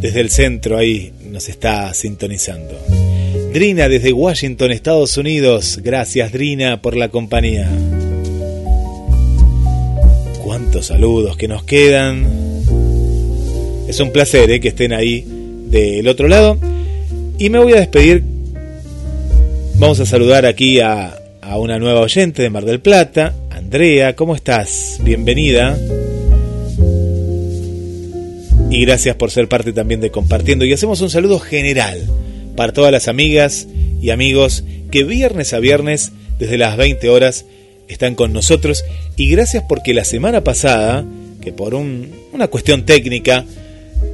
Desde el centro ahí nos está sintonizando. Drina desde Washington, Estados Unidos. Gracias Drina por la compañía. Cuántos saludos que nos quedan. Es un placer eh, que estén ahí del otro lado. Y me voy a despedir. Vamos a saludar aquí a, a una nueva oyente de Mar del Plata, Andrea, ¿cómo estás? Bienvenida. Y gracias por ser parte también de Compartiendo. Y hacemos un saludo general para todas las amigas y amigos que viernes a viernes, desde las 20 horas, están con nosotros. Y gracias porque la semana pasada, que por una cuestión técnica,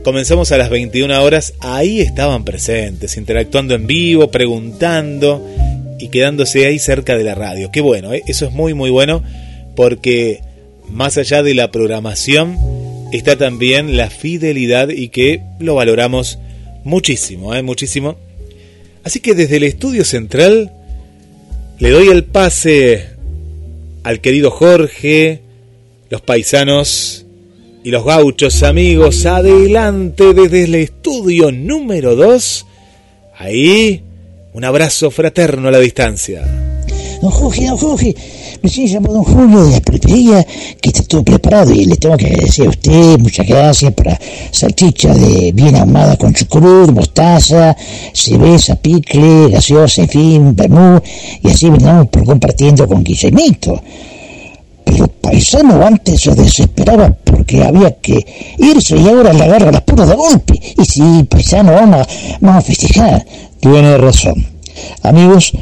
comenzamos a las 21 horas, ahí estaban presentes, interactuando en vivo, preguntando y quedándose ahí cerca de la radio. Qué bueno, ¿eh? eso es muy, muy bueno porque más allá de la programación está también la fidelidad y que lo valoramos muchísimo, ¿eh? muchísimo. Así que desde el estudio central le doy el pase al querido Jorge, los paisanos y los gauchos amigos, adelante desde el estudio número 2. Ahí, un abrazo fraterno a la distancia. Don Jorge, don Jorge, Recién llamó don Julio de la pulpería que está todo preparado y le tengo que agradecer a usted, muchas gracias para salchicha de bien ahumada con chucrut, mostaza, cerveza, picle, gaseosa, en fin, vermú, y así venimos por compartiendo con Guillermito. Pero paisano antes se desesperaba porque había que irse y ahora le agarra las puras de golpe. Y sí, paisano, vamos a, vamos a festejar. Tiene razón. Amigos,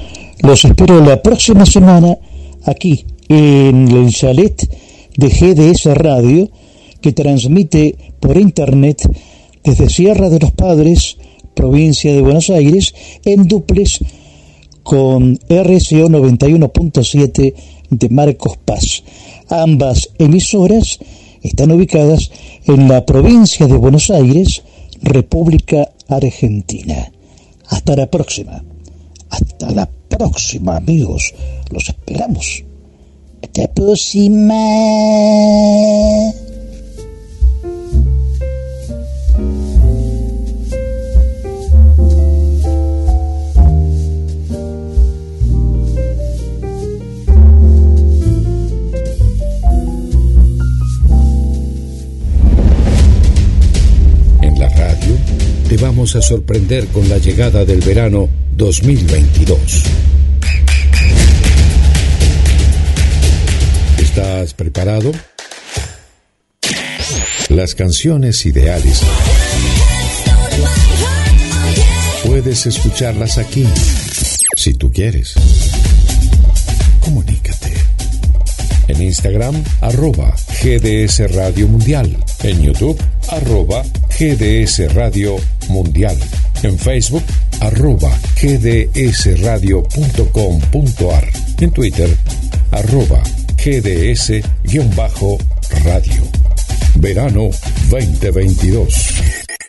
los espero la próxima semana aquí en el chalet de GDS Radio que transmite por internet desde Sierra de los Padres, provincia de Buenos Aires, en duples con RCO 91.7 de Marcos Paz. Ambas emisoras están ubicadas en la provincia de Buenos Aires, República Argentina. Hasta la próxima. Hasta la próxima, amigos. Los esperamos. Hasta la próxima. Vamos a sorprender con la llegada del verano 2022. ¿Estás preparado? Las canciones ideales. Puedes escucharlas aquí, si tú quieres. Comunícate. En Instagram, arroba GDS Radio Mundial. En YouTube, arroba GDS Radio Mundial. En Facebook, arroba gdsradio.com.ar. En Twitter, arroba gds-radio. Verano 2022.